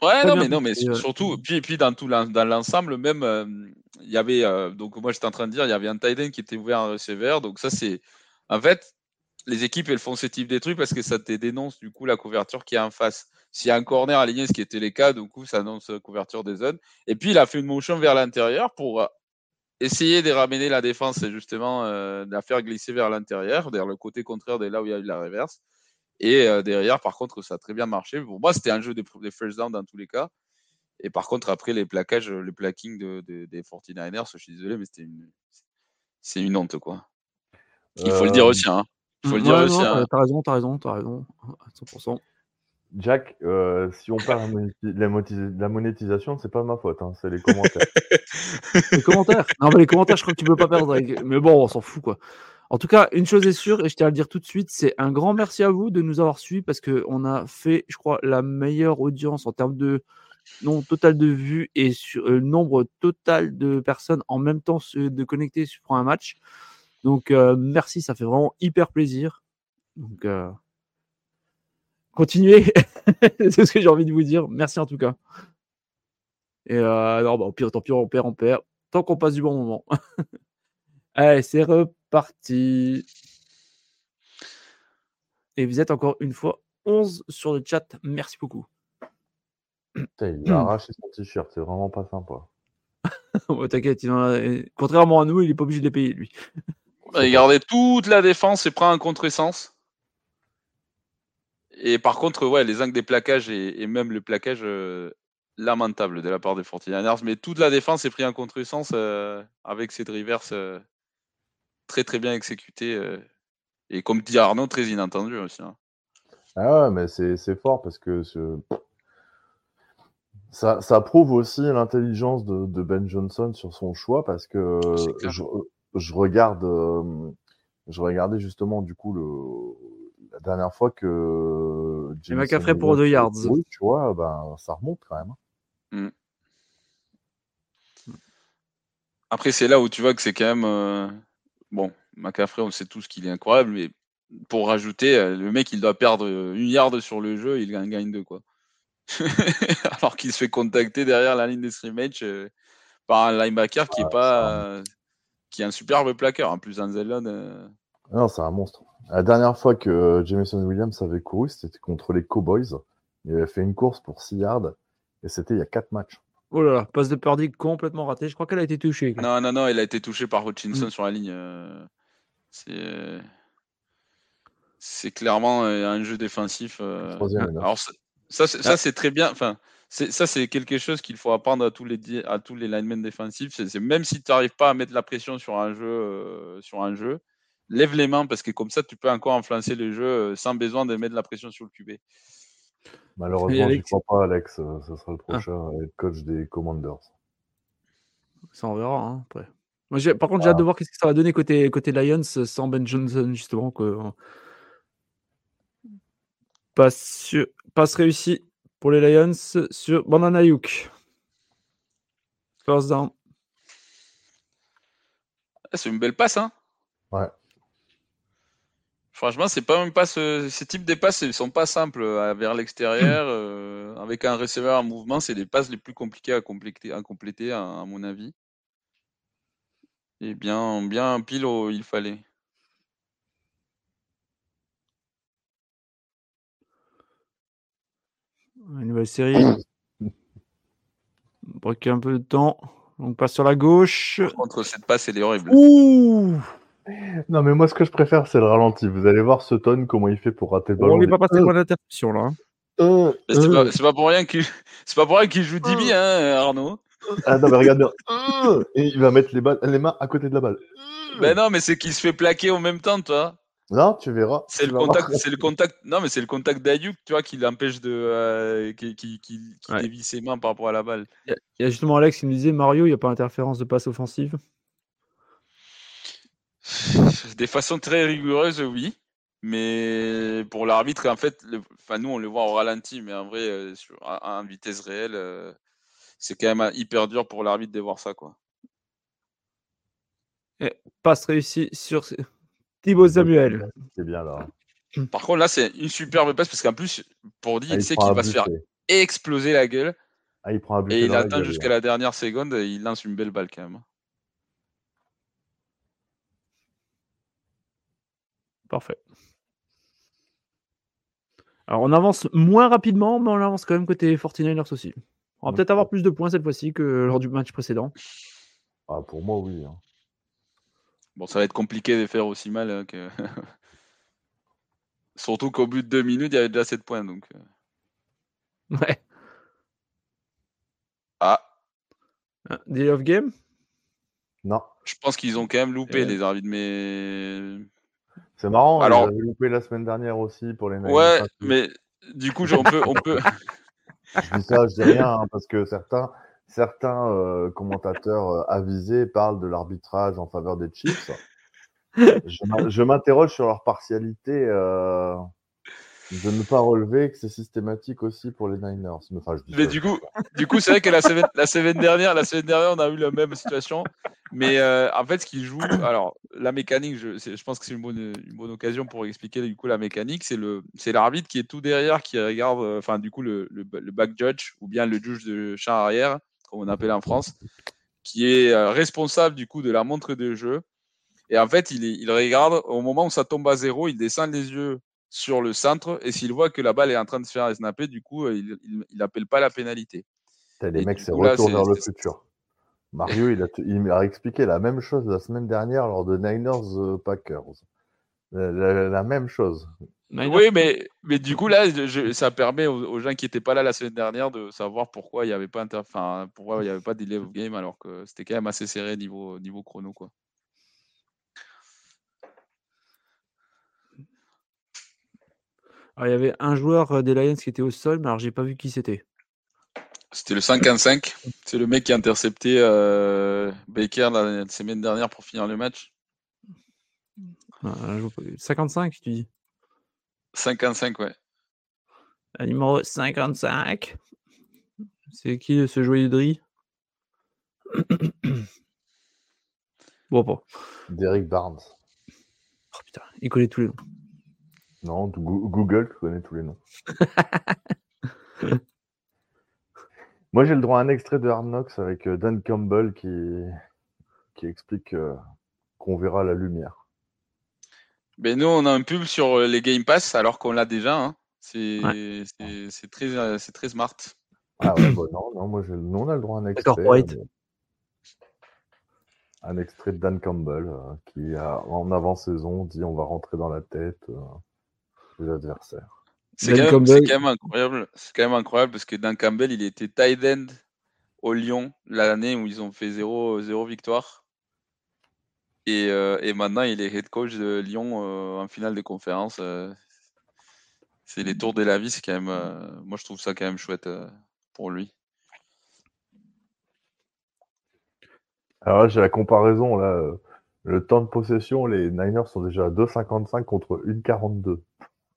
Ouais, non, mais non, mais surtout, puis, puis dans tout dans l'ensemble, même, euh, il y avait, euh, donc moi j'étais en train de dire, il y avait un tight end qui était ouvert en receiver, donc ça c'est, en fait, les équipes elles font ce type de trucs parce que ça te dénonce du coup la couverture qui est en face. S'il y a un corner aligné, ce qui était les cas, du coup ça annonce la couverture des zones. Et puis il a fait une motion vers l'intérieur pour euh, essayer de ramener la défense et justement de la faire glisser vers l'intérieur, vers le côté contraire de là où il y a eu la reverse. Et derrière, par contre, ça a très bien marché. Pour moi, c'était un jeu des, first down dans tous les cas. Et par contre, après, les plaquages, le placking de, des 49ers, je suis désolé, mais c'était une, c'est une honte, quoi. Il faut le dire aussi, hein. Il faut le dire aussi. Hein. T'as raison, t'as raison, t'as raison. 100%. Jack, si on parle la, la monétisation, c'est pas ma faute, hein, c'est les commentaires. <laughs> les commentaires? Non, mais les commentaires, je crois que tu peux pas perdre. Mais bon, on s'en fout, quoi. En tout cas, une chose est sûre, et je tiens à le dire tout de suite, c'est un grand merci à vous de nous avoir suivis parce qu'on a fait, je crois, la meilleure audience en termes de nombre total de vues et sur, euh, nombre total de personnes en même temps de connecter sur un match. Donc, euh, merci, ça fait vraiment hyper plaisir. Donc, euh, continuez, <laughs> c'est ce que j'ai envie de vous dire. Merci en tout cas. Et non, bah, au pire, tant pis, on perd, on perd. Tant qu'on passe du bon moment. <laughs> Allez, c'est reparti. Et vous êtes encore une fois 11 sur le chat. Merci beaucoup. il a arraché son t-shirt, c'est vraiment pas sympa. <laughs> T'inquiète, contrairement à nous, il est pas obligé de les payer, lui. Il gardait toute la défense et prend un contre-essence. Et par contre, ouais, les angles des plaquages et, même le plaquage euh, lamentable de la part des 49 Mais toute la défense est pris en contre-essence euh, avec cette reverse euh, très très bien exécuté. Euh, et comme dit Arnaud, très inattendu aussi. Hein. Ah ouais, mais c'est fort parce que ça, ça, prouve aussi l'intelligence de, de, Ben Johnson sur son choix parce que je, je, regarde, euh, je regardais justement du coup le, la dernière fois que James McCaffrey pour 2 yards. Oui, tu vois, ben, ça remonte quand même. Hein. Mmh. Après, c'est là où tu vois que c'est quand même. Euh, bon, McCaffrey, on sait tous qu'il est incroyable, mais pour rajouter, euh, le mec, il doit perdre une yard sur le jeu, il gagne, deux, quoi. <laughs> Alors qu'il se fait contacter derrière la ligne de scrimmage euh, par un linebacker qui est pas, euh, qui est un superbe plaqueur. En plus, Anzelon. Non, c'est un monstre. La dernière fois que Jameson Williams avait couru, c'était contre les Cowboys. Il avait fait une course pour 6 yards et c'était il y a 4 matchs. Oh là là, passe de Purdy complètement raté. Je crois qu'elle a été touchée. Non, non, non, elle a été touchée par Hutchinson mm. sur la ligne. Euh, c'est. C'est clairement euh, un jeu défensif. Euh. Alors, ça, ça c'est très bien. Enfin, ça, c'est quelque chose qu'il faut apprendre à tous les, à tous les linemen défensifs. C'est même si tu n'arrives pas à mettre la pression sur un jeu, sur un jeu, lève les mains parce que comme ça, tu peux encore influencer le jeu sans besoin de mettre la pression sur le QB. Malheureusement, je ne crois pas, Alex. Ce sera le ah. prochain coach des Commanders. Ça, on verra hein, après. Moi, par contre, j'ai hâte de voir ce que ça va donner côté, côté Lions sans Ben Johnson, justement. Que... Passe, passe réussi pour les Lions sur Banana Ayuk. First down. Ah, c'est une belle passe, hein Ouais. Franchement, c'est pas même pas ce, ces types de passes, ils sont pas simples euh, vers l'extérieur. Euh, avec un receveur en mouvement, c'est les passes les plus compliquées à compléter, à, compléter, à, mon avis. Et bien, bien pile où il fallait. Une nouvelle série. Break un peu de temps. On passe sur la gauche. Contre, cette passe, elle est horrible. Ouh non, mais moi, ce que je préfère, c'est le ralenti. Vous allez voir Sutton, comment il fait pour rater le ballon. On n'est pas passé pour l'interruption, là. Euh, c'est pas, euh. pas, pour rien qu'il joue Dibi, hein, Arnaud. Ah non, mais regarde bien. Et il va mettre les, balles, les mains à côté de la balle. Ben non, mais c'est qu'il se fait plaquer en même temps, toi. Non, tu verras. C'est le contact, c'est le contact. Non, mais c'est le contact d'Ayuk, tu vois, qui l'empêche de, euh, qui, qui, qui, dévie ses mains par rapport à la balle. Il y, a justement Alex qui me disait Mario, il n'y a pas interférence de passe offensive? Des façons très rigoureuses, oui. Mais pour l'arbitre, en fait, enfin, nous, on le voit au ralenti, mais en vrai, euh, sur, à, vitesse réelle, euh, c'est quand même hyper dur pour l'arbitre de voir ça. Quoi. Et passe réussi sur Thibaut Samuel. C'est bien là. Par contre, là, c'est une superbe passe parce qu'en plus, pour dire, ah, il sait qu'il va se faire exploser la gueule. Ah, il prend et il attend jusqu'à la dernière seconde et il lance une belle balle quand même. Parfait. Alors on avance moins rapidement, mais on avance quand même côté 49ers aussi. On va peut-être avoir plus de points cette fois-ci que lors du match précédent. Ah, pour moi, oui. Hein. Bon, ça va être compliqué de faire aussi mal hein, que. <laughs> Surtout qu'au bout de deux minutes, il y avait déjà 7 points. Donc... Euh. Ouais. Ah. Day of game? Non. Je pense qu'ils ont quand même loupé les arbitres, mais c'est marrant, Alors, ils loupé la semaine dernière aussi pour les Ouais, mais du coup, on peut. On <laughs> peut... je dis ça, je dis rien, hein, parce que certains, certains euh, commentateurs euh, avisés parlent de l'arbitrage en faveur des Chiefs. je m'interroge sur leur partialité. Euh, de ne pas relever que c'est systématique aussi pour les Niners. mais du coup, du coup, c'est vrai que la semaine, la semaine dernière, la semaine dernière, on a eu la même situation. Mais en fait, ce qui joue, alors la mécanique, je, je pense que c'est une bonne, une bonne occasion pour expliquer du coup la mécanique. C'est le, c'est l'arbitre qui est tout derrière, qui regarde, enfin du coup le, le, back judge ou bien le juge de champ arrière, comme on appelle en France, qui est euh, responsable du coup de la montre de jeu. Et en fait, il, il regarde au moment où ça tombe à zéro, il descend les yeux sur le centre et s'il voit que la balle est en train de se faire snapper, du coup, il n'appelle pas la pénalité. les mecs, c'est retour vers le futur. Mario, il a, il a, expliqué la même chose la semaine dernière lors de Niners euh, Packers. La, même chose. Oui, mais, mais du coup, là, ça permet aux, gens qui n'étaient pas là la semaine dernière de savoir pourquoi il n'y avait pas enfin, pourquoi il y avait pas delay of game alors que c'était quand même assez serré niveau, niveau chrono. Quoi. il y avait un joueur euh, des Lions qui était au sol, mais alors j'ai pas vu qui c'était. C'était le 55. C'est le mec qui a intercepté euh, Baker la, semaine dernière pour finir le match. 55, tu dis 55, ouais. Le numéro 55. C'est qui ce joyeux de <coughs> Bon, pas. Derek Barnes. Oh putain, il connaît tous les noms. Non, Google connaît tous les noms. <laughs> Moi, j'ai le droit à un extrait de Hard Knocks avec euh, Dan Campbell qui, qui explique euh, qu'on verra la lumière. Mais nous, on a un pub sur euh, les Game Pass alors qu'on l'a déjà. Hein. C'est très, très smart. Ah ouais, bah non, non, moi, nous, on a le droit à un extrait. Un extrait de Dan Campbell qui, a, en avant-saison, dit on va rentrer dans la tête les adversaires. C'est quand, même incroyable. C'est quand même incroyable parce que Dan Campbell, il était tight end au Lyon l'année où ils ont fait 0, 0 victoire. Et, euh, et, maintenant, il est head coach de Lyon euh, en finale de conférence. Euh. c'est les tours de la vie, c'est quand même. Euh, moi, je trouve ça quand même chouette euh, pour lui. Alors là, j'ai la comparaison. Là. Le temps de possession, les Niners sont déjà à 2,55 contre 1,42.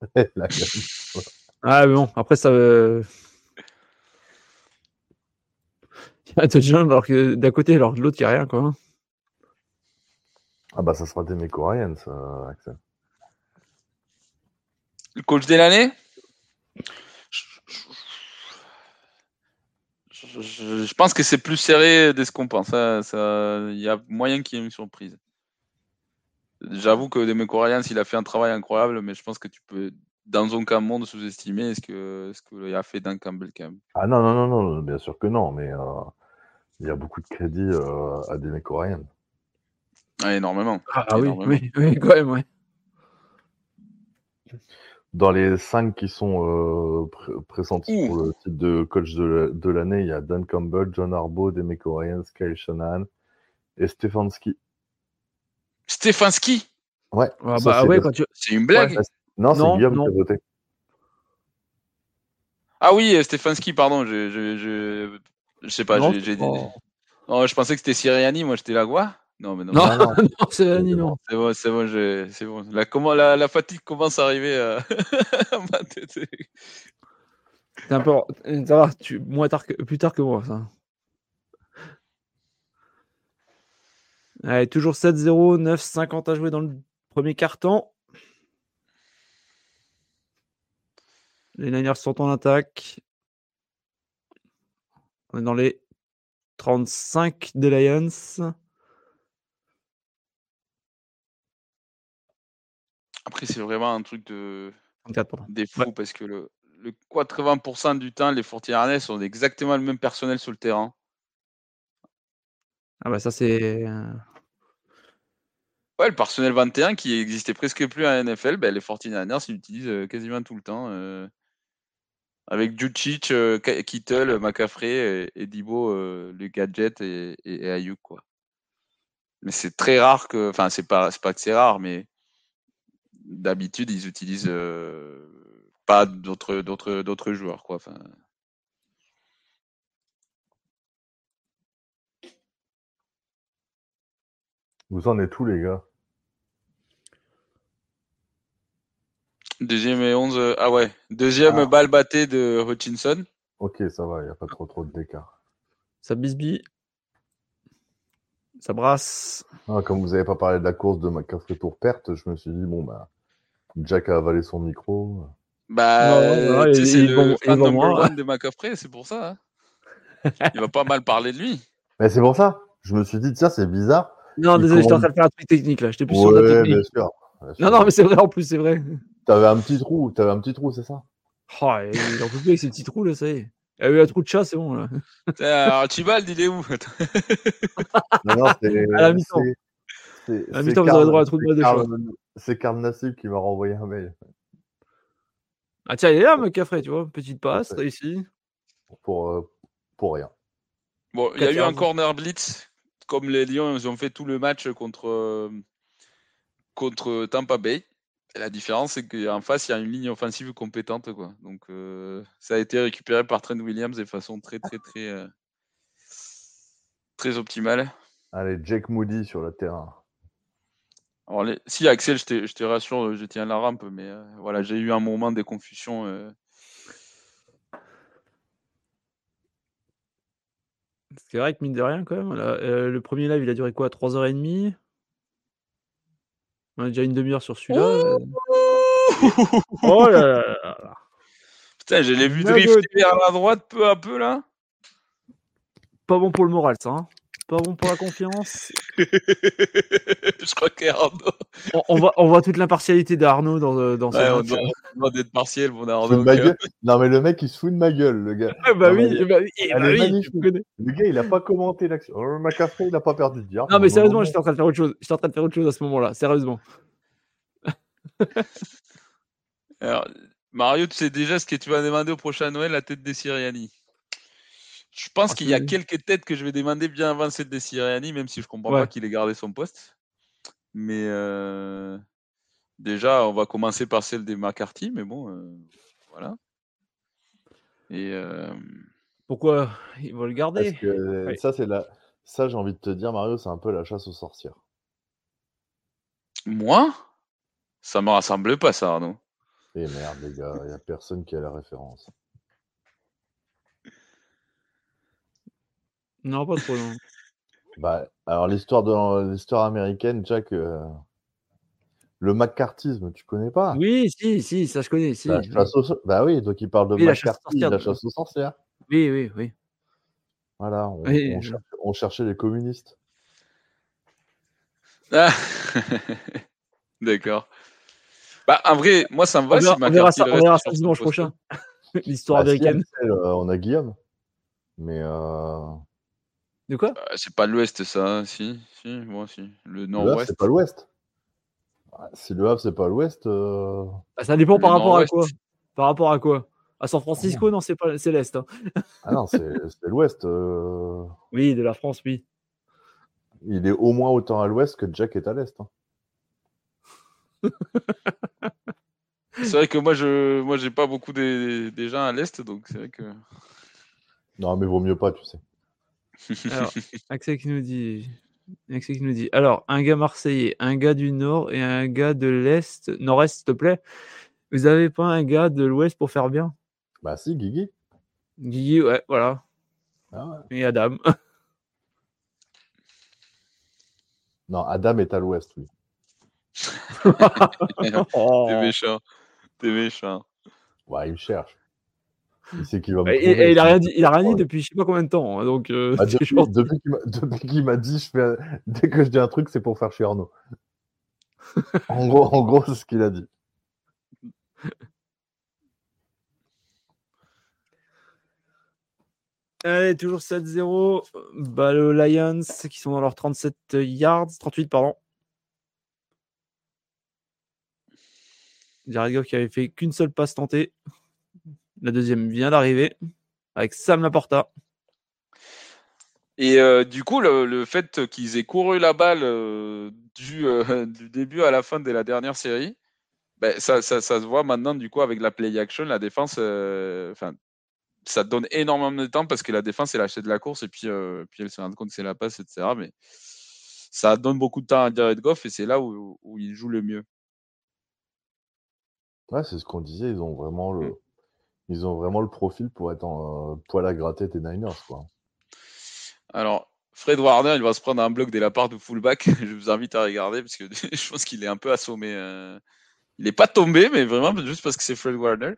<laughs> ah, bon, après, ça. <laughs> Il y a touchdown alors que d'un côté, alors de l'autre, il n'y a rien, quoi. Hein. Ah, bah, ça sera des ça, Axel. Le coach de l'année? Je, pense que c'est plus serré de ce qu'on pense. Il y a moyen qu'il y ait une surprise. J'avoue que Demeco Ryans, il a fait un travail incroyable, mais je pense que tu peux, dans aucun monde, sous-estimer ce que ce qu'il a fait Dan Campbell même. Ah non, non, non, non, bien sûr que non, mais euh, il y a beaucoup de crédit euh, à Demeco Ryans. Ah, énormément. Ah, oui, oui, oui, quand même, oui. Dans les cinq qui sont euh, pressentis pour le titre de coach de, l'année, il y a Dan Campbell, John Harbaugh, Demeco Ryan, Kyle Shanahan et Stefanski. Stefanski? Ouais. Ah bah ouais, tu... C'est une blague Non, c'est Guillaume qui a voté. Ah oui, euh, Stefanski, pardon, je, je, je, je sais pas, j'ai dit. Non, je pensais que c'était Siriani, moi j'étais là, quoi? Non, mais non. Non, non, non c'est non. C'est bon, c'est bon, c'est bon. La, comment, la, la, fatigue commence à arriver <laughs> à, ma tête. C'est un peu. Ça va, tu... moins tard que... plus tard que moi, ça. Allez, toujours 7-0, 9-50 à jouer dans le premier quart-temps. Les Niners sont en attaque. On est dans les 35 des Lions. Après, c'est vraiment un truc de des fous parce que le, le 80% du temps, les 41 ont exactement le même personnel sur le terrain. Ah bah ça c'est. Euh ouais, le personnel 21 qui existait presque plus à NFL, ben, les 49ers ils l'utilisent euh, quasiment tout le temps. Euh, avec Jucic, Kittle, McCaffrey et, Dibo, le gadget et, et, Ayuk quoi. Mais c'est très rare que, enfin c'est pas pas que c'est rare, mais d'habitude, ils utilisent euh, pas d'autres, d'autres, d'autres joueurs. Quoi. Enfin... Vous en êtes tous, les gars? Deuxième et 11. Euh, ah ouais. Deuxième ah. balle battée de Hutchinson. Ok, ça va, il n'y a pas trop trop d'écart. Ça bisbille. Ça brasse. Ah, comme vous n'avez pas parlé de la course de McCaffrey pour perte, je me suis dit, bon, bah, Jack a avalé son micro. Bah, c'est le fan number one de c'est pour ça. Hein. <laughs> il va pas mal parler de lui. Mais c'est pour ça. Je me suis dit, tiens, c'est bizarre. Non, désolé, j'étais en train de faire un truc technique là. J'étais plus sur la technique. Bien sûr, Non, non, mais c'est vrai en plus, c'est vrai. T'avais un petit trou, t'avais un petit trou, c'est ça? Oh, il en peut plus avec ces petits trous là, ça y est. Il y a eu un trou de chat, c'est bon là. Alors, Tibald, il est où? <laughs> Non, non, c'est. À la mi-temps. Vous aurez droit à de. C'est Karl Nassib qui m'a renvoyé un mail. Ah tiens, il est là, McCaffrey, tu vois. Petite passe, réussie. Pour, euh, pour rien. Bon, il y a eu un corner blitz, comme les Lions, ils ont fait tout le match contre, euh, contre Tampa Bay. Et la différence, c'est qu'en face, il y a une ligne offensive compétente. Quoi. Donc, euh, ça a été récupéré par Trent Williams de façon très, très, très, très optimale. Allez, Jake Moody sur le terrain. Alors, si Axel, je te, rassure, je tiens la rampe, mais euh, voilà, j'ai eu un moment de confusion. Euh. C'est vrai que mine de rien, quand même, euh, le premier live, il a duré quoi 3h30 On a déjà une demi-heure sur celui-là. oh là là Putain, je l'ai vu drifter vers la droite peu à peu là? Pas bon pour le moral, ça. Hein pas bon pour la confiance. <laughs> je crois qu'Arnaud. On, on, voit, on voit toute l'impartialité d'Arnaud dans, euh, dans ouais, on d'être partiel, mon Arnaud. Non, mais le mec, il se fout de ma gueule, le gars. bah, oui, bah, oui, bah oui, Le gars, il a pas commenté l'action. Oh, McCaffrey, il a pas perdu de dire. Non, mais sérieusement, j'étais en train de faire autre chose. J'étais en train de faire autre chose à ce moment-là, sérieusement. <laughs> Alors, Mario, tu sais déjà ce que tu vas demander au prochain Noël, la tête des Siriani. Je pense qu'il y a quelques têtes que je vais demander bien avant celle de Siriani, même si je comprends pas qu'il ait gardé son poste. Mais, euh, déjà, on va commencer par celle des McCarthy, mais bon, voilà. Et pourquoi ils vont le garder? Ça, c'est la... ça, j'ai envie de te dire, Mario, c'est un peu la chasse aux sorcières. Moi? Ça me rassemble pas, ça, Arnaud. Eh merde, les gars, il n'y a personne qui a la référence. Non, pas trop, Bah, alors, l'histoire de l'histoire américaine, Jack, euh, le McCarthyisme, tu connais pas? Oui, si, si, ça je connais. Si, Bah oui, donc il parle de McCarthy, la chasse aux sorcières. Oui, oui, oui. Voilà, on, cherchait les communistes. Ah <laughs> D'accord. Bah, en vrai, moi, ça me va. On, verra, ça, on verra ça dimanche prochain. <laughs> L'histoire bah, américaine. Euh, on a Guillaume. Mais. Euh... De quoi? Bah, C'est pas l'ouest, ça. Hein, si, si, moi, si. Le nord-ouest. C'est pas l'ouest. Si le Havre, c'est pas l'ouest. Euh, bah, ça dépend par rapport à quoi Par rapport à quoi? À San Francisco, non, c'est pas c'est l'est. Hein. ah non, <laughs> c'est l'ouest. Euh. Oui, de la France, oui. Il est au moins autant à l'ouest que Jack est à l'est. Hein. <laughs> c'est vrai que moi, je moi, j'ai pas beaucoup des, des gens à l'est, donc c'est vrai que. Non, mais vaut mieux pas, tu sais. Alors, <laughs> Axel qui nous dit qui nous dit alors, un gars marseillais, un gars du nord et un gars de l'est, nord-est, s'il te plaît. Vous avez pas un gars de l'ouest pour faire bien? Bah, si, Guigui. Guigui, ouais, voilà. Ah et Adam. <laughs> non, Adam est à l'ouest, oui. <laughs> T'es méchant. T'es méchant. Ouais, il cherche. Il qu'il va me et, il a rien dit, il a rien dit depuis je sais pas combien de temps. Hein, donc, euh, <laughs> ah, <laughs> depuis, qu'il m'a dit, je fais, <laughs> dès que je dis un truc, c'est pour faire chier Arnaud. en gros, en gros c'est ce qu'il a dit. Allez, toujours 7-0. Balle Lions qui sont dans leurs 37 yards, 38 pardon. Jared Goff qui avait fait qu'une seule passe tentée. La deuxième vient d'arriver avec Sam Laporta. Et euh, du coup, le, fait qu'ils aient couru la balle euh, euh, <laughs> du, début à la fin de la dernière série, ben, ça, se voit maintenant du coup avec la play action, la défense, enfin, ça donne énormément de temps parce que la défense elle lâché de la course et puis, puis elle se rend compte que c'est la passe, etc. Mais ça donne beaucoup de temps à Jared Goff et c'est là où, il joue le mieux. Ouais, c'est ce qu'on disait, ils ont vraiment le, mm. Ils ont vraiment le profil pour être en euh, poil à gratter tes Niners. Quoi. Alors, Fred Warner, il va se prendre un bloc dès la part du fullback. <laughs> Je vous invite à regarder parce que <laughs> je pense qu'il est un peu assommé. Euh. Il n'est pas tombé, mais vraiment juste parce que c'est Fred Warner.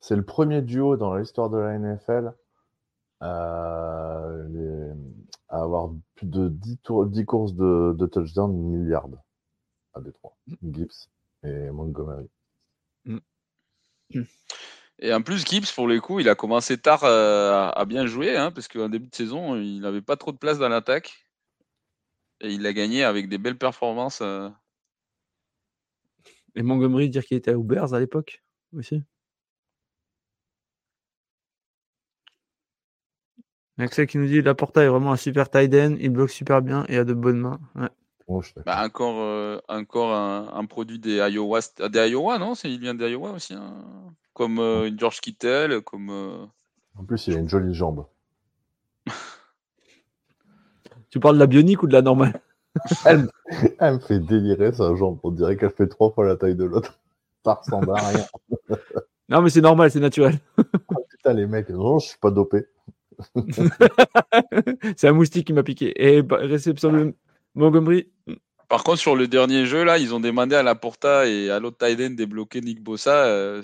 C'est le premier duo dans l'histoire de la NFL à, avoir plus de 10, tours, 10 courses de, de touchdown milliard à Détroit. Mm. Gibbs et Montgomery. Mm. Et en plus, Gibbs, pour les coups, il a commencé tard euh, à bien jouer, hein, parce qu'en début de saison, il n'avait pas trop de place dans l'attaque. Et il a gagné avec des belles performances. Euh. Et Montgomery, dire qu'il était à Ubers à l'époque aussi? Axel qui nous dit Laporta est vraiment un super tight end, il bloque super bien et a de bonnes mains. bah encore euh, encore un, produit des Iowa, des Iowa non? Il vient d'Iowa aussi, hein. comme euh, George Kittle, comme. Euh, en plus, il a une jolie jambe. <laughs> tu parles de la bionique ou de la normale? <laughs> Elle, me fait délirer sa jambe. On dirait qu'elle fait trois fois la taille de l'autre. Ça ressemble à rien. <laughs> non, mais c'est normal, c'est naturel. Oh, putain, les mecs, non, je suis pas dopé. <laughs> c'est un moustique qui m'a piqué. Et bah, réception de Montgomery. Par contre, sur le dernier jeu, là, ils ont demandé à la Porta et à l'autre Tiden de débloquer Nick Bossa. Euh,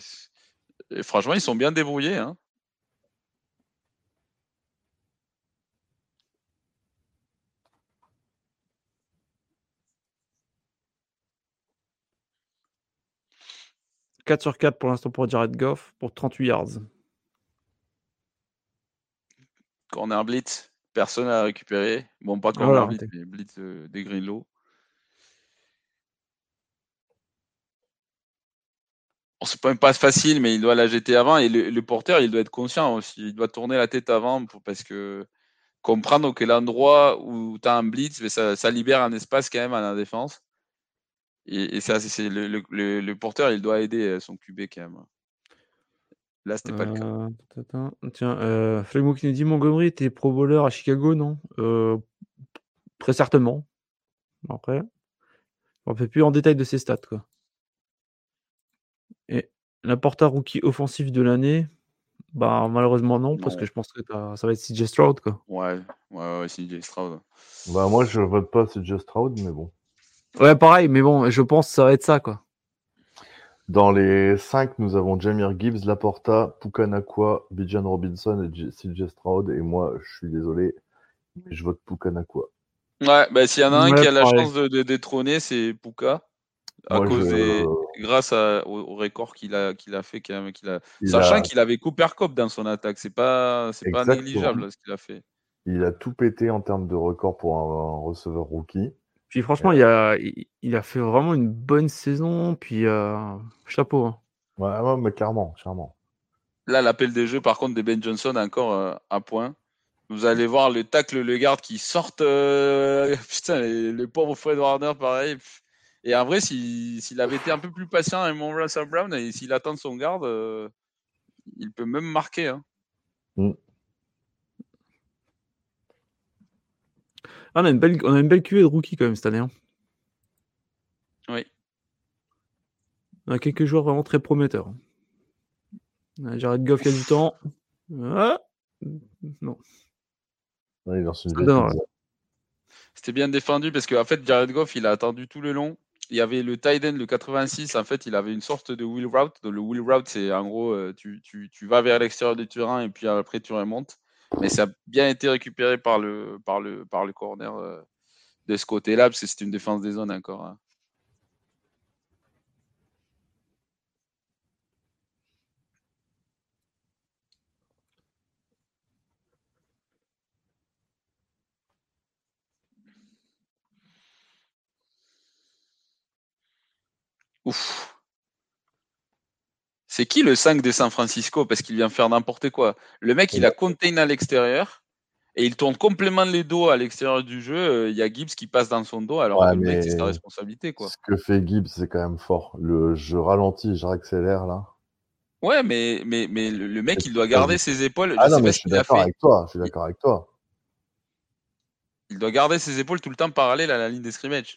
et franchement, ils sont bien débrouillés. Hein. « 4 sur 4 pour l'instant pour Jared Goff pour 38 yards. Corner blitz, personne à récupérer. Bon, pas corner blitz, mais blitz euh, des Greenlow. c'est pas une passe facile, mais il doit la jeter avant. Et le, porteur, il doit être conscient aussi. Il doit tourner la tête avant parce que comprendre que l'endroit où tu as un blitz, ça, ça, libère un espace quand même à la défense. Et, ça, c'est le, le, porteur, il doit aider son QB quand même. Là, c'était pas le cas. Euh, tiens, euh, qui nous dit Montgomery était pro bowler à Chicago, non? Euh, Très certainement. Après, on ne fait plus en détail de ses stats. Quoi. Et l'important rookie offensif de l'année, bah malheureusement non, parce que je pense que ça va être CJ Stroud. Quoi. Ouais, ouais, ouais, CJ Stroud. Bah moi je vote pas CJ Stroud, mais bon. Ouais, pareil, mais bon, je pense que ça va être ça, quoi. Dans les 5, nous avons Jamir Gibbs, Laporta, Pukanakwa, Bijan Robinson et CJ Stroud. Et moi, je suis désolé, mais je vote Pukanakwa. Ouais, bah, s'il y en a un qui a la chance de, détrôner, c'est Puka. À cause des... grâce au, record qu'il a, qu'il a fait, qu'il a... sachant qu'il avait Cooper Cup dans son attaque, c'est pas, c'est pas négligeable ce qu'il a fait. Il a tout pété en termes de record pour un receveur rookie. Puis franchement, il a, il, a fait vraiment une bonne saison. Puis euh, chapeau. Hein. Ouais, mais clairement, clairement. Là, l'appel des jeux, par contre, de Ben Johnson, encore euh, un point. Vous allez voir le tacle, le garde qui sortent. Euh, <laughs> putain, le pauvre Fred Warner, pareil. Et en vrai, s'il avait été un peu plus patient avec mon Russell Brown et s'il attend son garde, il peut même marquer. Hein. Mm. Ah, on, a une belle, on a une belle cuvée de rookies quand même cette année. Hein. Oui. On a quelques joueurs vraiment très prometteurs. Jared Goff qui a du temps. Ah non. C'était bien défendu parce qu'en fait, Jared Goff, il a attendu tout le long. Il y avait le tight end, le 86. En fait, il avait une sorte de wheel route. Le wheel route, c'est en gros, euh, tu, tu, tu vas vers l'extérieur du terrain et puis après, tu remontes mais ça a bien été récupéré par le, par le, par le corner euh, de ce côté-là, parce que c'est une défense des zones encore. Hein. Ouf. C'est qui le 5 de San Francisco Parce qu'il vient faire n'importe quoi? Le mec, il a contain à l'extérieur et il tourne complètement les dos à l'extérieur du jeu. Il y a Gibbs qui passe dans son dos alors que le mec, c'est sa responsabilité. Quoi. Ce que fait Gibbs, c'est quand même fort. Le, je ralentis, je réaccélère là. Ouais, mais, mais, mais le, mec, il doit garder ses épaules. Ah non, mais je suis d'accord avec toi. Je suis d'accord avec toi. Il doit garder ses épaules tout le temps parallèle à la ligne des scrimmage.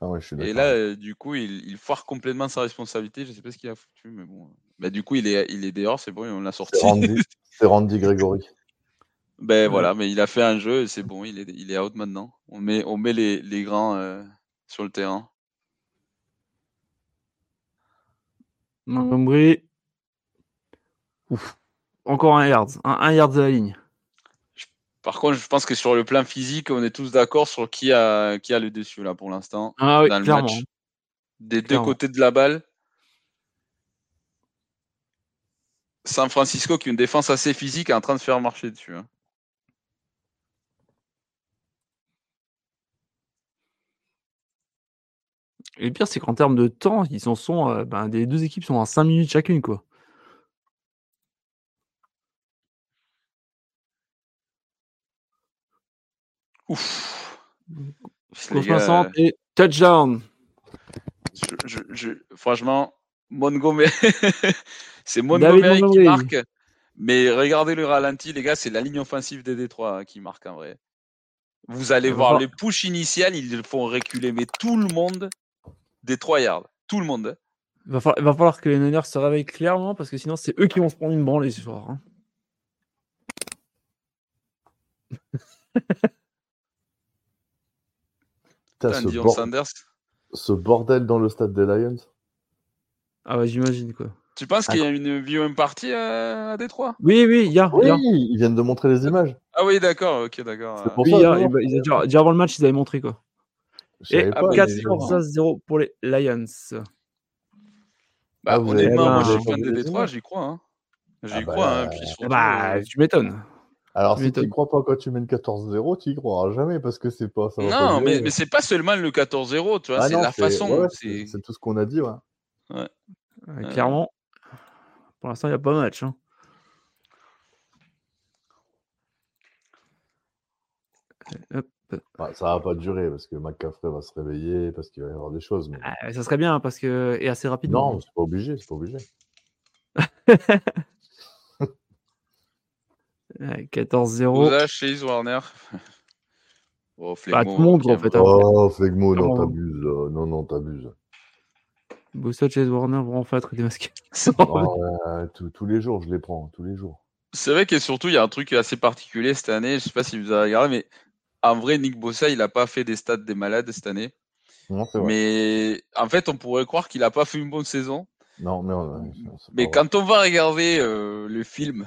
Ah et là, euh, du coup, il, foire complètement sa responsabilité. Je sais pas ce qu'il a foutu, mais bon. Bah, du coup, il est, il est dehors, c'est bon, on l'a sorti. <laughs> C'est Randy, Gregory. ben voilà, mais il a fait un jeu, c'est bon, il est, il est out maintenant. On met, on met les, les grands euh, sur le terrain. Montgomery. Ouf. Encore un yard. Un, un yard de la ligne. Par contre, je pense que sur le plan physique, on est tous d'accord sur qui a, qui a le dessus là pour l'instant. Ah oui, clairement. Des deux côtés de la balle. San Francisco qui a une défense assez physique est en train de faire marcher dessus. Hein. Et le pire, c'est qu'en termes de temps, ils en sont. Euh, ben, des deux équipes sont à 5 minutes chacune, quoi. Ouf. 60 et touchdown. franchement, Montgomery, <laughs> c'est Montgomery, qui marque. Mais regardez le ralenti, les gars, c'est la ligne offensive des Détroits hein, qui marque en vrai. Vous allez voir, les push initiales, ils font reculer, mais tout le monde des 3 yards. Tout le monde. Il va falloir, que les Niners se réveillent clairement parce que sinon, c'est eux qui vont se prendre une branlée ce soir. Hein. <laughs> ce, bordel dans le stade des Lions. Ah ouais, j'imagine quoi. Tu penses qu'il y a une viewing party à, à Détroit? Oui, oui, il y a. Oui, ils viennent de montrer les images. Ah oui, d'accord, ok, d'accord. Oui, il y a, déjà, avant le match, ils avaient montré quoi. Et 4-0 pour les Lions. Bah, ah, honnêtement, moi, je suis fan des Détroit, j'y crois. Hein. J'y ah crois. Bah, hein, puis surtout, bah, euh, tu m'étonnes. Alors, si tu ne crois pas quand tu mènes 14-0, tu n'y croiras jamais parce que c'est pas ça. non, mais, mais c'est pas seulement le 14-0, tu vois, ah c'est la façon. c'est tout ce qu'on a dit, ouais. ouais. clairement, pour l'instant, il n'y a pas de match. Hein. Bah, ça va pas durer parce que McCaffrey va se réveiller, parce qu'il va y avoir des choses. Mais... Ah, ça serait bien parce que et assez rapidement. Non, c'est pas obligé, c'est pas obligé. <laughs> 14-0. Chase Warner. <laughs> Oh, bah, tout le monde en fait. Hein. Oh, Flegmo, non, t'abuses. Non, non, t'abuses. Bossa, Chase Warner vont enfin être démasqués. tous les jours, je les prends, tous les jours. C'est vrai que surtout, il y a un truc assez particulier cette année. Je sais pas si vous avez regardé, mais en vrai, Nick Bossa, il n'a pas fait des stats des malades cette année. mais en fait, on pourrait croire qu'il n'a pas fait une bonne saison. Non, mais, mais quand on va regarder euh, le film,